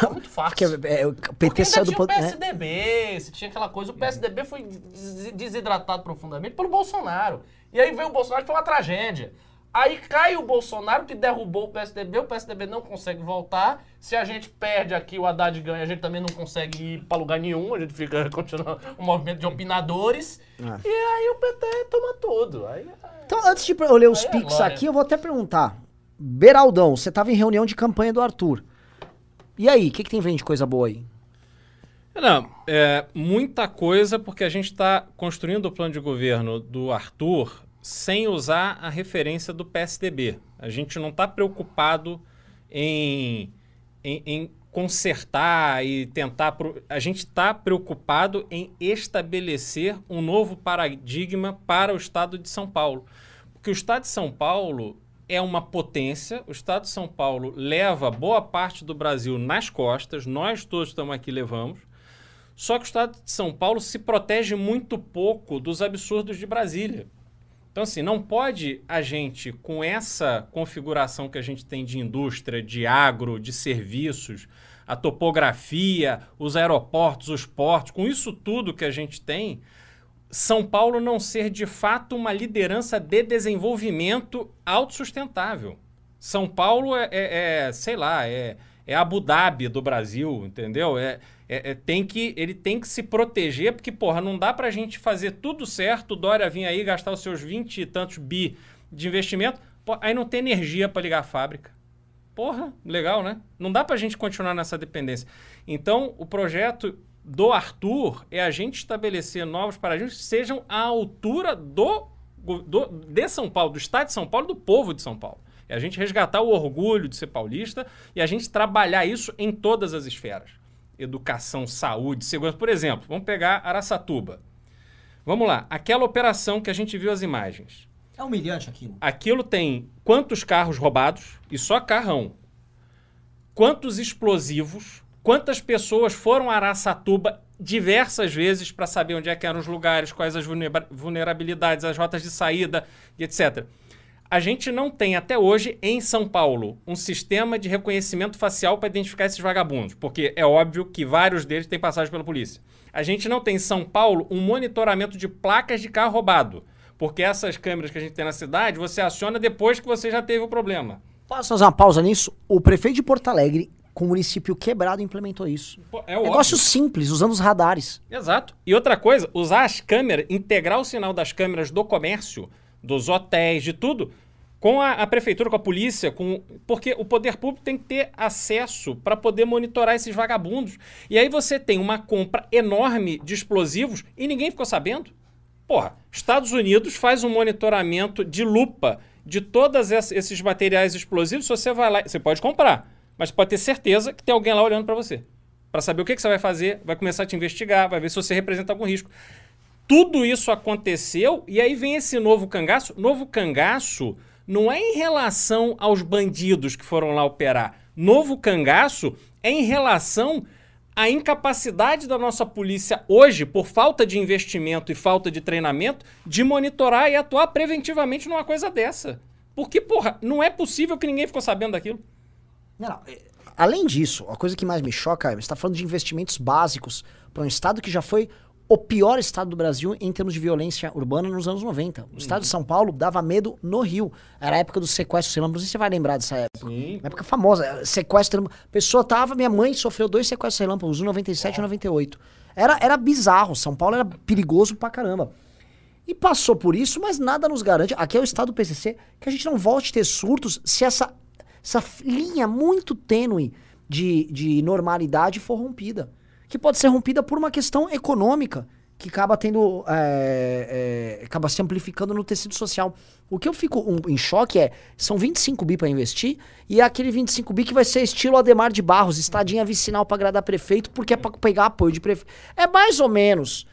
É muito fácil. Porque é, o Porque PT ainda saiu do tinha o poder. né? PSDB, se tinha aquela coisa, o PSDB foi des- desidratado profundamente pelo Bolsonaro. E aí veio o Bolsonaro que foi uma tragédia. Aí cai o Bolsonaro que derrubou o PSDB, o PSDB não consegue voltar. Se a gente perde aqui, o Haddad ganha, a gente também não consegue ir pra lugar nenhum, a gente fica [LAUGHS] continuando um movimento de opinadores. É. E aí o PT toma tudo. Aí, Então, antes de eu ler os Aí é aqui, eu vou até perguntar. Beraldão, você tava em reunião de campanha do Arthur. E aí, o que, que tem vem de coisa boa aí? Não, é muita coisa porque a gente está construindo o plano de governo do Arthur sem usar a referência do PSDB. A gente não está preocupado em, em, em consertar e tentar. pro- A gente está preocupado em estabelecer um novo paradigma para o estado de São Paulo. Porque o estado de São Paulo é uma potência, o estado de São Paulo leva boa parte do Brasil nas costas, nós todos estamos aqui levamos. Só que o estado de São Paulo se protege muito pouco dos absurdos de Brasília. Então, assim, não pode a gente, com essa configuração que a gente tem de indústria, de agro, de serviços, a topografia, os aeroportos, os portos, com isso tudo que a gente tem, São Paulo não ser de fato uma liderança de desenvolvimento autossustentável. São Paulo é, é- é, sei lá, é, é Abu Dhabi do Brasil, entendeu? É, é- é- tem que, ele tem que se proteger, porque, porra, não dá pra gente fazer tudo certo, o Dória vir aí gastar os seus 20 e tantos bi de investimento, aí não tem energia pra ligar a fábrica. Porra, legal, né? Não dá pra gente continuar nessa dependência. Então, o projeto do Arthur é a gente estabelecer novos paradigmas que sejam à altura do do- de São Paulo, do Estado de São Paulo, do povo de São Paulo. É a gente resgatar o orgulho de ser paulista e a gente trabalhar isso em todas as esferas. Educação, saúde, segurança. Por exemplo, vamos pegar Araçatuba. Vamos lá, aquela operação que a gente viu as imagens. É humilhante aquilo. Aquilo tem quantos carros roubados, e só carrão. Quantos explosivos, quantas pessoas foram a Araçatuba diversas vezes para saber onde é que eram os lugares, quais as vulnera- vulnerabilidades, as rotas de saída e etc. A gente não tem até hoje em São Paulo um sistema de reconhecimento facial para identificar esses vagabundos, porque é óbvio que vários deles têm passagem pela polícia. A gente não tem em São Paulo um monitoramento de placas de carro roubado, porque essas câmeras que a gente tem na cidade você aciona depois que você já teve o problema. Posso fazer uma pausa nisso? O prefeito de Porto Alegre, com o município quebrado, implementou isso. Pô, é Negócio óbvio. simples, usando os radares. Exato. E outra coisa, usar as câmeras, integrar o sinal das câmeras do comércio, dos hotéis, de tudo, com a, a prefeitura, com a polícia, com porque o poder público tem que ter acesso para poder monitorar esses vagabundos. E aí você tem uma compra enorme de explosivos e ninguém ficou sabendo. Porra, Estados Unidos faz um monitoramento de lupa de todos esses materiais explosivos. Se você vai lá, você pode comprar, mas pode ter certeza que tem alguém lá olhando para você. Para saber o que, que você vai fazer, vai começar a te investigar, vai ver se você representa algum risco. Tudo isso aconteceu e aí vem esse novo cangaço. Novo cangaço não é em relação aos bandidos que foram lá operar. Novo cangaço é em relação à incapacidade da nossa polícia hoje, por falta de investimento e falta de treinamento, de monitorar e atuar preventivamente numa coisa dessa. Porque, porra, não é possível que ninguém ficou sabendo daquilo. Não, não, é- Além disso, a coisa que mais me choca você está falando de investimentos básicos para um estado que já foi o pior estado do Brasil em termos de violência urbana nos anos 90. O estado de São Paulo dava medo no Rio. Era a época do sequestro, você lembra? Não sei se você vai lembrar dessa época. Sim. Uma época famosa. eh, Sequestro. Pessoa tava. Minha mãe sofreu dois sequestros relâmpagos, um em 97 e um em 98. Era, era bizarro. São Paulo era perigoso pra caramba. E passou por isso, mas nada nos garante. Aqui é o estado do PCC que a gente não volte a ter surtos se essa, essa linha muito tênue de, de normalidade for rompida. Que pode ser rompida por uma questão econômica, que acaba tendo. é, é, acaba se amplificando no tecido social. O que eu fico um- em choque é: são 25 bi para investir, e é aquele 25 bi que vai ser estilo Ademar de Barros, estadinha vicinal para agradar prefeito, porque é para pegar apoio de prefeito. É mais ou menos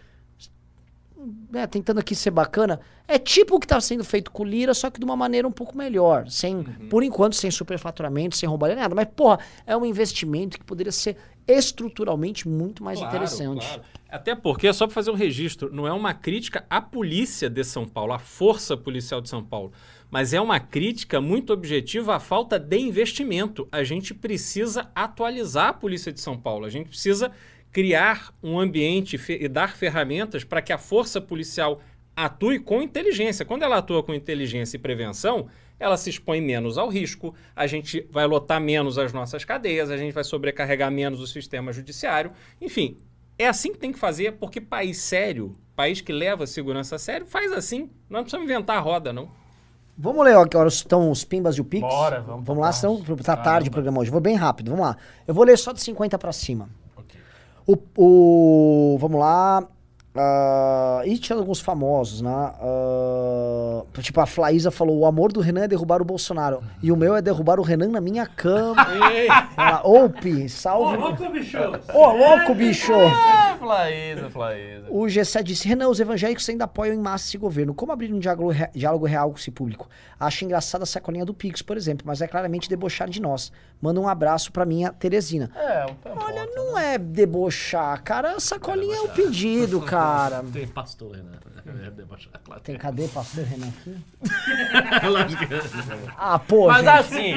né, tentando aqui ser bacana, é tipo o que está sendo feito com o Lira, só que de uma maneira um pouco melhor. Sem, Por enquanto, sem superfaturamento, sem roubar nada. Mas, porra, é um investimento que poderia ser estruturalmente muito mais Claro, interessante. claro. Até porque, só para fazer um registro, não é uma crítica à polícia de São Paulo, à força policial de São Paulo, mas é uma crítica muito objetiva à falta de investimento. A gente precisa atualizar a polícia de São Paulo, a gente precisa criar um ambiente e dar ferramentas para que a força policial atue com inteligência. Quando ela atua com inteligência e prevenção, ela se expõe menos ao risco, a gente vai lotar menos as nossas cadeias, a gente vai sobrecarregar menos o sistema judiciário. Enfim, é assim que tem que fazer, porque país sério, país que leva a segurança a sério, faz assim. Não precisamos inventar a roda, não. Vamos ler ó, que horas estão os pimbas e o pix? Bora, vamos Vamos lá, senão tá tarde Caramba. o programa hoje. Vou bem rápido, vamos lá. Eu vou ler só de 50 pra cima. O, o- vamos lá. ah, e tinha alguns famosos, né? Ah, tipo, a Flaísa falou: o amor do Renan é derrubar o Bolsonaro. E o meu é derrubar o Renan na minha cama. [LAUGHS] Ela, Ope, Ô, salve. louco, bicho! Ô, louco, bicho! Ah, Flaísa, Flaísa. O G7 disse: Renan, os evangélicos ainda apoiam em massa esse governo. Como abrir um diálogo, re- diálogo real com esse público? Acho engraçada a sacolinha do Pix, por exemplo, mas é claramente debochar de nós. Manda um abraço pra minha Teresina. É, um Olha, bota, não é debochar, cara. A sacolinha é um pedido, [LAUGHS] cara. Tem pastor, né? É debochar, claro. Tem cadê pastor Renan aqui? [LAUGHS] Ah, pô, Mas gente. assim,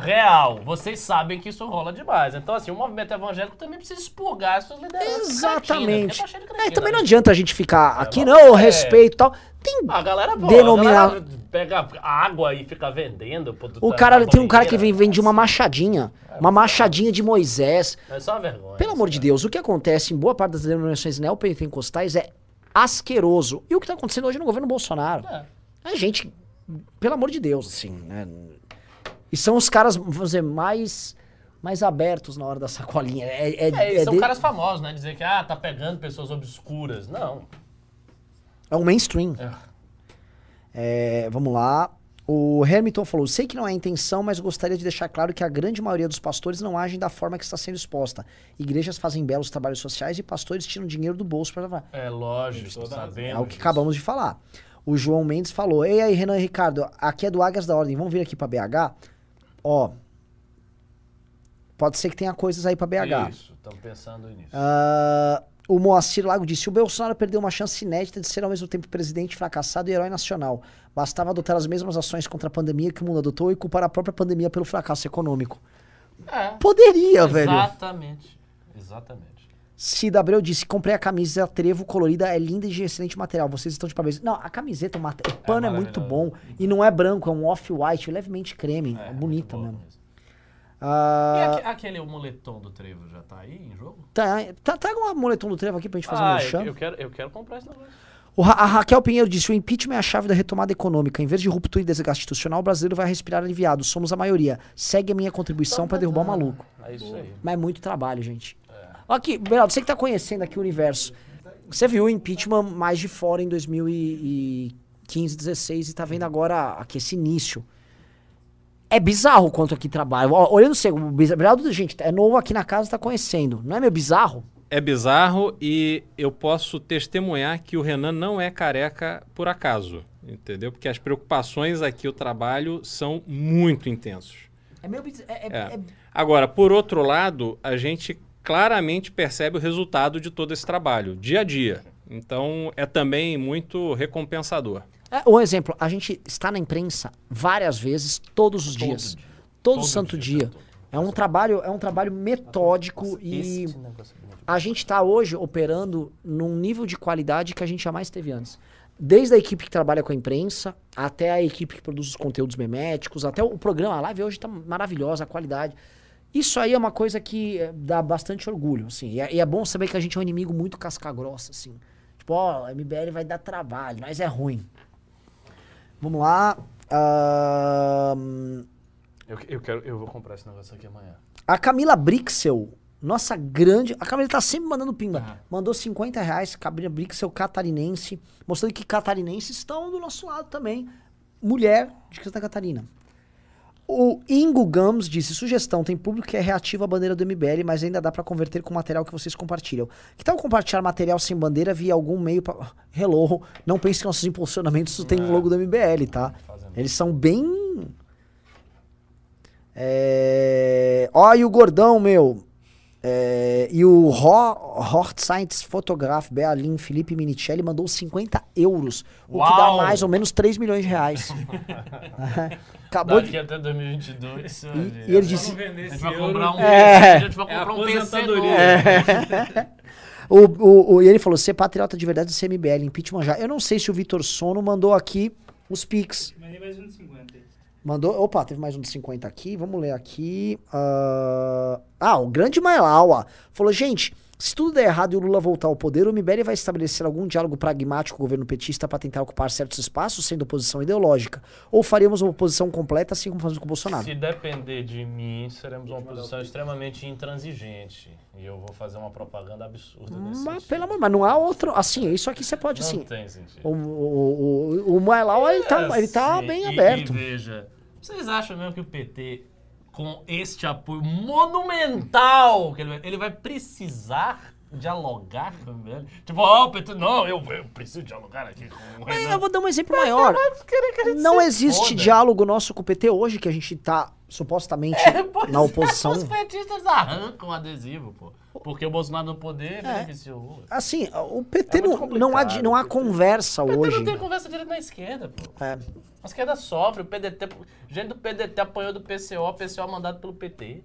real, vocês sabem que isso rola demais. Então, assim, o movimento evangélico também precisa expurgar as suas lideranças. Exatamente. cretinas, porque tá de É, cretina, também não né? adianta a gente ficar aqui, vamos- não, é. respeito e tal. Tem. A galera, pô, Denominar- a galera pega água e fica vendendo. Pô, O cara, tem um cara que vem, vende uma machadinha. Uma machadinha de Moisés. É só uma vergonha. Pelo amor de Deus, o que acontece em boa parte das denominações neopentecostais é asqueroso. E o que está acontecendo hoje no governo Bolsonaro? É. A gente, pelo amor de Deus, assim, né? E são os caras, vamos dizer, mais, mais abertos na hora da sacolinha. É, é, É, é são de- caras famosos, né? Dizer que, ah, tá pegando pessoas obscuras. Não. é um mainstream. É. É, vamos lá. O Hamilton falou: sei que não é a intenção, mas gostaria de deixar claro que a grande maioria dos pastores não agem da forma que está sendo exposta. Igrejas fazem belos trabalhos sociais e pastores tiram dinheiro do bolso para levar. É lógico, sabemos. É o que acabamos de falar. O João Mendes falou: Ei aí, Renan e Ricardo, aqui é do Águias da Ordem, vamos vir aqui pra BH? Ó. Pode ser que tenha coisas aí pra BH. Isso, estamos pensando nisso. Ah, o Moacir Lago disse: o Bolsonaro perdeu uma chance inédita de ser ao mesmo tempo presidente fracassado e herói nacional. Bastava adotar as mesmas ações contra a pandemia que o mundo adotou e culpar a própria pandemia pelo fracasso econômico. É, Poderia, velho. exatamente. Exatamente. Cida Abreu disse: comprei a camisa trevo colorida, é linda e de excelente material. Vocês estão de parabéns. Não, a camiseta, o, mate- o pano é, muito bom. E não é branco, é um off-white, levemente creme. É, bonita muito boa mesmo. mesmo. E Ah, aque- aquele moletom do trevo já tá aí em jogo? tá, tá, traga um moletom do trevo aqui pra gente fazer um ah, merchan. eu, eu quero, eu quero comprar esse negócio. O Ra- a Raquel Pinheiro disse: o impeachment é a chave da retomada econômica. Em vez de ruptura e desgaste institucional, o brasileiro vai respirar aliviado. Somos a maioria. Segue a minha contribuição pra derrubar o maluco. É isso aí. Mas é muito trabalho, gente. Ó Aqui, Beraldo, você que tá conhecendo aqui o universo. Você viu o impeachment mais de fora em 2015, 16 e tá vendo agora aqui esse início. É bizarro o quanto aqui trabalha. Ó, Olhando o Biz- Beraldo, gente, é novo aqui na casa, tá conhecendo. Não é meio bizarro? É bizarro e eu posso testemunhar que o Renan não é careca por acaso, entendeu? Porque as preocupações aqui, o trabalho, são muito intensos. É meio bizarro. É, É. é- Agora, por outro lado, a gente claramente percebe o resultado de todo esse trabalho, dia a dia. Então, é também muito recompensador. É, um exemplo, a gente está na imprensa várias vezes, todos os dias. dia. Todo, Todo santo dia, dia. É um trabalho, é um trabalho metódico e é a gente está hoje operando num nível de qualidade que a gente jamais teve antes. Desde a equipe que trabalha com a imprensa, até a equipe que produz os conteúdos meméticos, até o programa, a live hoje está maravilhosa, a qualidade. Isso aí é uma coisa que eh, dá bastante orgulho, assim. E é, e é bom saber que a gente é um inimigo muito casca-grossa, assim. Tipo, ó, a MBL vai dar trabalho, mas é ruim. Vamos lá. Eu, eu, quero, eu vou comprar esse negócio aqui amanhã. a Camila Brixel, nossa grande. A Camila tá sempre mandando pimba. Mandou 50 reais, Camila Brixel, catarinense, mostrando que catarinenses estão do nosso lado também. Mulher de Santa Catarina. O Ingo Gams disse: sugestão, tem público que é reativo à bandeira do MBL, mas ainda dá pra converter com o material que vocês compartilham. Que tal compartilhar material sem bandeira via algum meio pra. [LAUGHS] Hello, não pense que nossos impulsionamentos têm o logo do MBL, tá? Eles são bem. É... Ó, e o gordão, meu. É, E o Hort Science Photograph Bealin Felipe Minicelli mandou 50 euros, o que dá Uau! mais ou menos 3 milhões de reais. [LAUGHS] Acabou Daqui de. até 2022. E, e ele disse. A gente vai comprar um, É. a gente vai É comprar um PC novo. aposentadoria. [LAUGHS] O, o, o- e ele falou: ser patriota de verdade do CMBL, impeachment já. Eu não sei se o Vitor Sono mandou aqui os Pix. Mandei mais um de 50 aí. Mandou. Opa, teve mais um de 50 aqui. Vamos ler aqui. Ah, ah, o grande Mailaua falou: gente, se tudo der errado e o Lula voltar ao poder, o MBL vai estabelecer algum diálogo pragmático com o governo petista para tentar ocupar certos espaços, sendo oposição ideológica? Ou faríamos uma oposição completa, assim como fazemos com o Bolsonaro? Se depender de mim, seremos uma posição extremamente intransigente. E eu vou fazer uma propaganda absurda nesse Mas, sentido. pelo amor, mas não há outro. Assim, isso aqui você pode, Não assim. tem sentido. O, o, o, o ele tá, ele tá Sim, bem e- aberto. E veja, vocês acham mesmo que o PT, com este apoio monumental, que ele, vai, ele vai precisar dialogar com o MBL? Tipo, ó, PT, não, eu, eu preciso dialogar aqui com o Renan. eu vou dar um exemplo maior. Não existe foda. diálogo nosso com o PT hoje, que a gente tá supostamente [LAUGHS] Pois na é, oposição. Os petistas arrancam o adesivo, pô. Porque o Bolsonaro no poder É. beneficia o Lula. Assim, o PT É não, não há, não há conversa O PT hoje. não tem conversa direito na esquerda, pô. É. A esquerda sofre, o PDT. Gente do PDT apanhou do PCO, o PCO mandado pelo PT.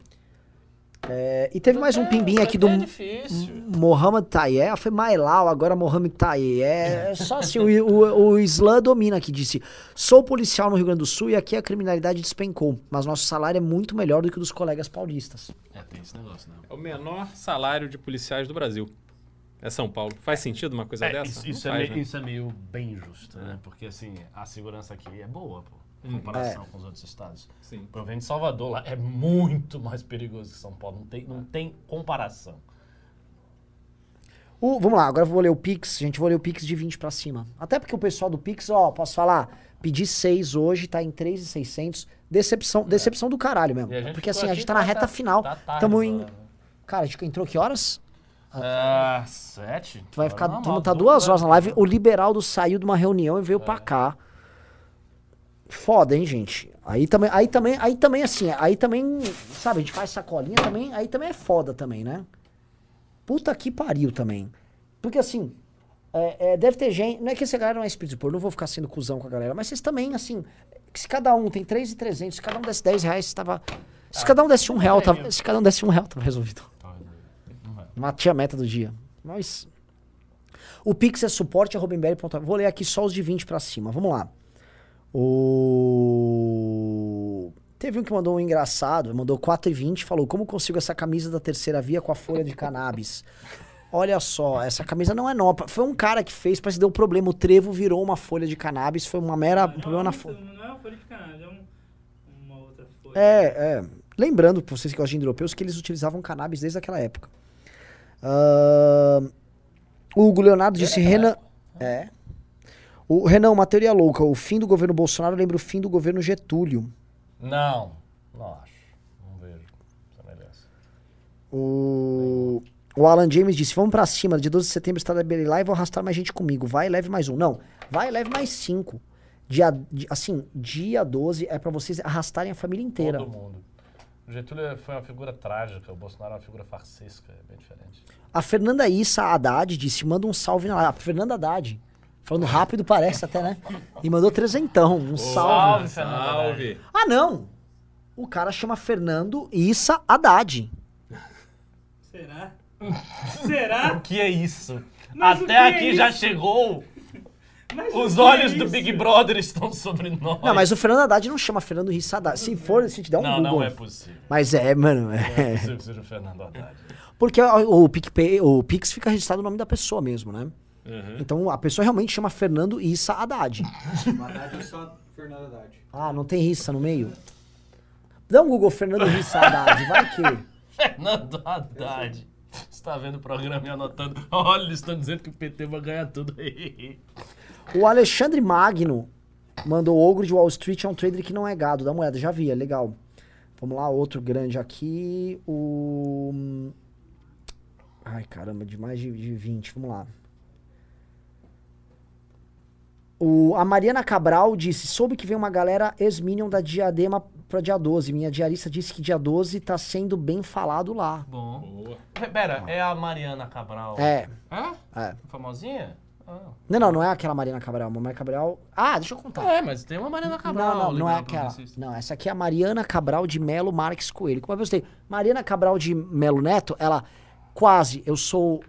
É, e teve mais um pimbinho aqui do É difícil. Mohamed Tayé. Foi Mailau, agora Mohamed Tayé. É só assim, o, o, o Islã domina aqui. Disse: Sou policial no Rio Grande do Sul e aqui a criminalidade despencou. Mas nosso salário é muito melhor do que o dos colegas paulistas. É, tem esse negócio, né? É o menor salário de policiais do Brasil. É São Paulo. Faz sentido uma coisa É, dessa? isso, isso é faz, meio, né? isso é meio bem justo, né? Porque assim, a segurança aqui é boa, pô. Em comparação com os outros estados. Sim. Venho de Salvador lá, é muito mais perigoso que São Paulo. Não tem, não tem comparação. O- vamos lá, agora eu vou ler o Pix. Gente, vou ler o Pix de 20 pra cima. Até porque o pessoal do Pix, ó, posso falar, pedi 6 hoje, tá em 3,600. Decepção, decepção do caralho mesmo. É. Porque assim, a gente tá na reta tá- final. tá tarde, Tamo em. Cara, a gente entrou que horas? Ah, sete? Tu vai ficar. Tu tá duas horas na live. O Liberaldo saiu de uma reunião e veio É. pra cá. Foda, hein, gente? Aí também, aí também, aí também assim, aí também, sabe, a gente faz sacolinha também, aí também é foda também, né? Puta que pariu também. Porque assim, é, é, deve ter gente, não é que essa galera não é espírito de porco, não vou ficar sendo cuzão com a galera, mas vocês também, assim, se cada um tem 3,300, se cada um desse 10 reais, tava... Se cada um desse um real, tava, se cada um desse um real, tava resolvido. Matei a meta do dia. Mas... O Pix é suporte. Vou ler aqui só os de 20 pra cima. Vamos lá. O... Teve um que mandou um engraçado, mandou 4,20 e falou: Como consigo essa camisa da terceira via com a folha de cannabis? Olha só, essa camisa não é nova. Foi um cara que fez, parece que deu um problema. O trevo virou uma folha de cannabis. Foi uma mera. Um problema na folha. Não é uma folha de cannabis, é um- uma outra folha. É, é. Lembrando, pra vocês que gostam de europeus, que eles utilizavam cannabis desde aquela época. Ahn, o Hugo Leonardo disse: Renan. É. O Renan, uma teoria louca. O fim do governo Bolsonaro lembra o fim do governo Getúlio. Não, não acho. Não vejo semelhança. O, o Alan James disse: Vamos pra cima, dia 12 de setembro está da Belly Live, vou arrastar mais gente comigo. Vai, leve mais um. Não, vai, leve mais cinco. Dia, di- assim, dia 12 é pra vocês arrastarem a família inteira. Todo mundo. O Getúlio foi uma figura trágica, o Bolsonaro é uma figura farsesca, é bem diferente. A Fernanda Issa Haddad disse: manda um salve na. A Fernanda Haddad. Falando rápido, parece até, né? E mandou trezentão. Um salve. Salve, Fernando. Salve. Ah, não! O cara chama Fernando Issa Haddad. Será? Será? O que é isso? Mas o Até é aqui já isso? chegou. Mas Os que olhos é do isso? Big Brother estão sobre nós. Não, mas o Fernando Haddad não chama Fernando Issa Haddad. Se for, se te der um Não, Google. não é possível. Mas é, mano. Não é É. possível que seja o Fernando Haddad. Porque o, o, PicPay, o Pix fica registrado o nome da pessoa mesmo, né? Uhum. Então a pessoa realmente chama Fernando Issa Haddad. [LAUGHS] Haddad é só Fernando Haddad. Ah, não tem Issa no meio? Dá um Google Fernando Issa Haddad, vai que. [LAUGHS] Fernando Haddad. Você tá vendo o programa e anotando. [LAUGHS] Olha, eles estão dizendo que o PT vai ganhar tudo. O Alexandre Magno mandou o Ogro de Wall Street é um trader que não é gado. Dá uma olhada, já vi, é legal. Vamos lá, outro grande aqui. O. Ai, caramba, de mais de, de 20. Vamos lá. O, a Mariana Cabral disse: soube que vem uma galera ex-minion da Diadema pra dia 12. Minha diarista disse que dia 12 tá sendo bem falado lá. Bom. Boa. Pera, é a Mariana Cabral. É, É? é. Famosinha? Ah. Não, não, não é aquela Mariana Cabral. A Mariana Cabral. Ah, deixa eu contar. É, mas tem uma Mariana Cabral. não, não, não é aquela. Não, essa aqui é a Mariana Cabral de Melo Marques Coelho. Como eu gostei. Mariana Cabral de Melo Neto, ela quase. Eu sou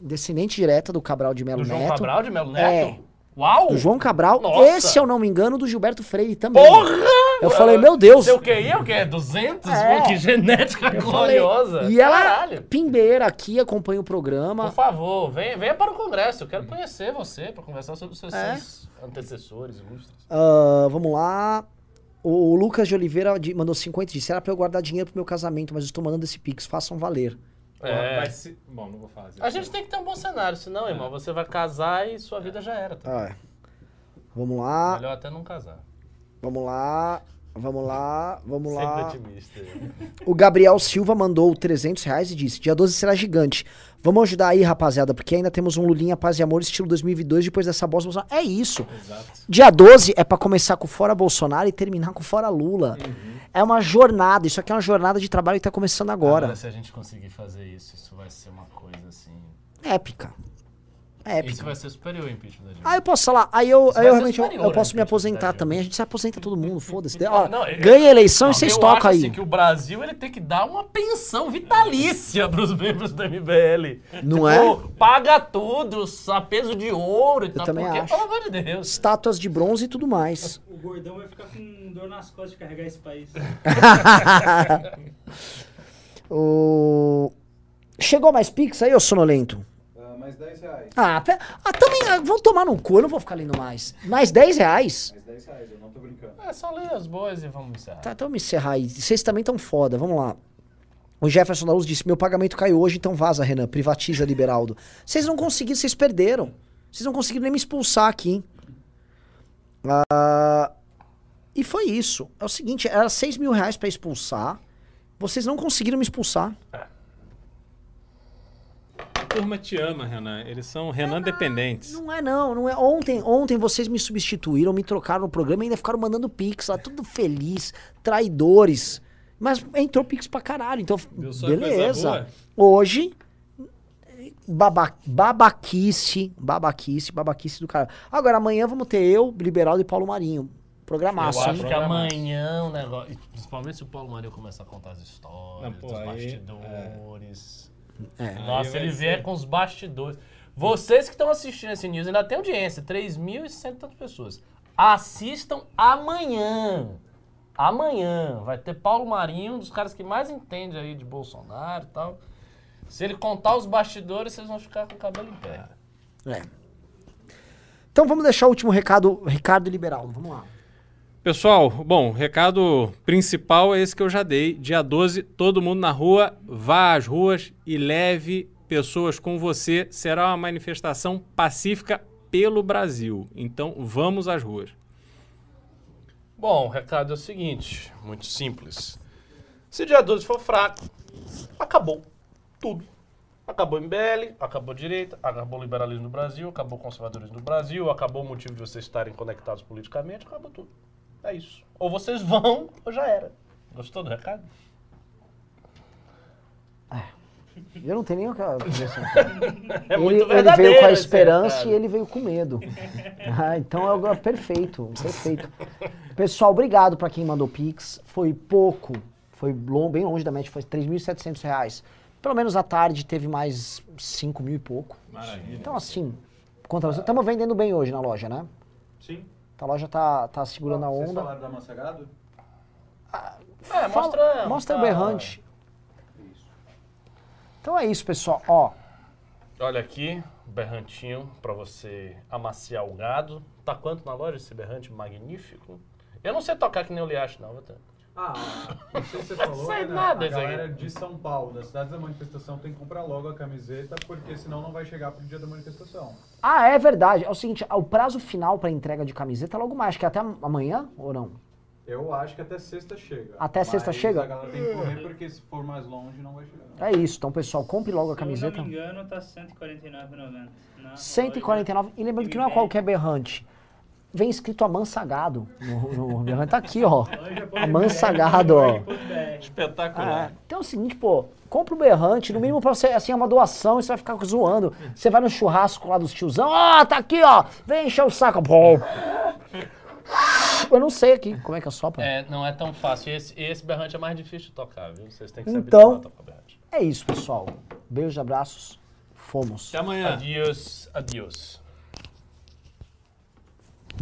descendente direta do Cabral de Melo Do João Neto. Cabral de Melo É. Uau! Do João Cabral. Nossa! Esse, se eu não me engano, do Gilberto Freire também. Porra! Eu falei, meu Deus. Seu QI é o quê? 200? É. Pô, que genética Eu falei, gloriosa. E ela, Caralho. pimbeira aqui, acompanha o Por programa. favor, venha, venha para o congresso. Eu quero conhecer você para conversar sobre os seus É. antecessores ilustres. Ah, vamos lá. O, Lucas de Oliveira mandou 50 e disse: era pra eu guardar dinheiro pro meu casamento, mas estou mandando esse pix, façam valer. É. Vai se- Bom, não vou fazer. A gente tem que ter um bom cenário, senão, irmão, você vai casar e sua vida já era. Tá? Ah, vamos lá. Melhor até não casar. Vamos lá, vamos lá, vamos Sempre lá. otimista. O Gabriel Silva mandou 300 reais e disse: Dia 12 será gigante. Vamos ajudar aí, rapaziada, porque ainda temos um Lulinha Paz e Amor estilo 2002 depois dessa bosta. Bolsonaro. É isso. Exato. Dia 12 é pra começar com fora Bolsonaro e terminar com fora Lula. É uma jornada. Isso aqui é uma jornada de trabalho que tá começando agora. se a gente conseguir fazer isso, isso vai ser uma coisa assim. Épica. Épica. Isso vai ser superior ao impeachment da Dilma. Aí eu posso falar, aí eu, aí eu realmente eu, superior eu posso me aposentar também. A gente se aposenta todo mundo, [LAUGHS] foda-se. Não, Ó, não, eu- ganha a eleição e vocês eu tocam aí. assim, que o Brasil ele tem que dar uma pensão vitalícia [LAUGHS] pros membros do MBL. Não Tipo, Paga tudo, a peso de ouro e tal. também porque, acho. pelo amor de Deus. Estátuas de bronze e tudo mais. [LAUGHS] O gordão vai ficar com dor nas costas de carregar esse país. o... Chegou mais Pix aí, ô sonolento? Ah, mais 10 reais. Ah, pe- ah, também, ah, vão tomar no cu, eu não vou ficar lendo mais. Mais 10 reais? Mais 10 reais, eu não tô brincando. É só ler as boas e vamos encerrar. Tá, então me encerrar aí. Vocês também tão foda, vamos lá. O Jefferson da Luz disse: Meu pagamento caiu hoje, então vaza, Renan. Privatiza, Liberaldo. Vocês não conseguiram, vocês perderam. Vocês não conseguiram nem me expulsar aqui. Ah, e foi isso. É o seguinte: era 6 mil reais pra expulsar. Vocês não conseguiram me expulsar. A turma te ama, Renan. Eles são Renan dependentes. Não é, não. não é. Ontem, ontem vocês me substituíram, me trocaram no programa e ainda ficaram mandando pix lá, tudo feliz, traidores. Mas entrou pix pra caralho. Então, beleza. Hoje, baba, babaquice, babaquice, babaquice do cara. Agora, amanhã vamos ter eu, Liberaldo e Paulo Marinho. Programaço, Eu acho hein? que amanhã o negócio. e Principalmente se o Paulo Marinho começar a contar as histórias, Não, pô, dos aí, bastidores. É. Nossa, Aí ele vier com os bastidores. Vocês que estão assistindo esse news, ainda tem audiência, 3.100 e tantas pessoas. Assistam amanhã. Amanhã vai ter Paulo Marinho, um dos caras que mais entende aí de Bolsonaro e tal. Se ele contar os bastidores, vocês vão ficar com o cabelo em pé. É. Então vamos deixar o último recado, Ricardo e Liberaldo. Vamos lá. Pessoal, bom, recado principal é esse que eu já dei. Dia 12, todo mundo na rua, vá às ruas e leve pessoas com você. Será uma manifestação pacífica pelo Brasil. Então, vamos às ruas. Bom, o recado é o seguinte, muito simples. Se dia 12 for fraco, acabou tudo. Acabou o MBL, acabou a direita, acabou o liberalismo no Brasil, acabou o conservadorismo no Brasil, acabou o motivo de vocês estarem conectados politicamente, acabou tudo. É isso. Ou vocês vão, [LAUGHS] ou já era. Gostou do recado? Eu não tenho nem o que dizer assim. [LAUGHS] É ele, muito ele veio com a esperança e ele veio com medo. Ah, então é perfeito, perfeito. Pessoal, obrigado para quem mandou Pix. Foi pouco, foi lon- bem longe da média, foi 3.700 reais. Pelo menos à tarde teve mais 5 mil e pouco. Maravilha. Então assim. Estamos vendendo bem hoje na loja, né? Sim. A loja tá, tá segurando a Vocês onda. falaram da Massagado? É, mostra. Mostra o tá. berrante. Então é isso, pessoal. Ó, Olha aqui, berrantinho pra você amaciar o gado. Tá quanto na loja esse berrante magnífico? Eu não sei tocar que nem o Liache, não. Viu? Ah, não sei se você falou, Sai né, nada a isso galera de São Paulo, das cidades da manifestação, tem que comprar logo a camiseta, porque senão não vai chegar pro dia da manifestação. Ah, é verdade. É o seguinte, o prazo final para entrega de camiseta é logo mais, que é até amanhã ou não? Eu acho que até sexta chega. Até sexta Mas chega? a galera tem que correr, porque se for mais longe, não vai chegar. não. É isso. Então, pessoal, compre logo a Se eu camiseta. não me engano, tá R$ 149,90. na 149. E lembrando que não é qualquer berrante. Vem escrito Amansagado no, no berrante. Tá aqui, ó. Amansagado, ó. Espetacular. É, então é o seguinte, pô, compra o berrante, no mínimo pra você, assim, é uma doação, e você vai ficar zoando. Você vai no churrasco lá dos tiozão, ó, tá aqui, ó, vem encher o saco. Pô. Eu não sei aqui como é que é sopra. É, não é tão fácil. Esse, esse berrante é mais difícil de tocar, viu? Vocês têm que saber Então- tocar tocar berrante. É isso, pessoal. Beijos, abraços. Fomos. Até amanhã. Adiós, adiós.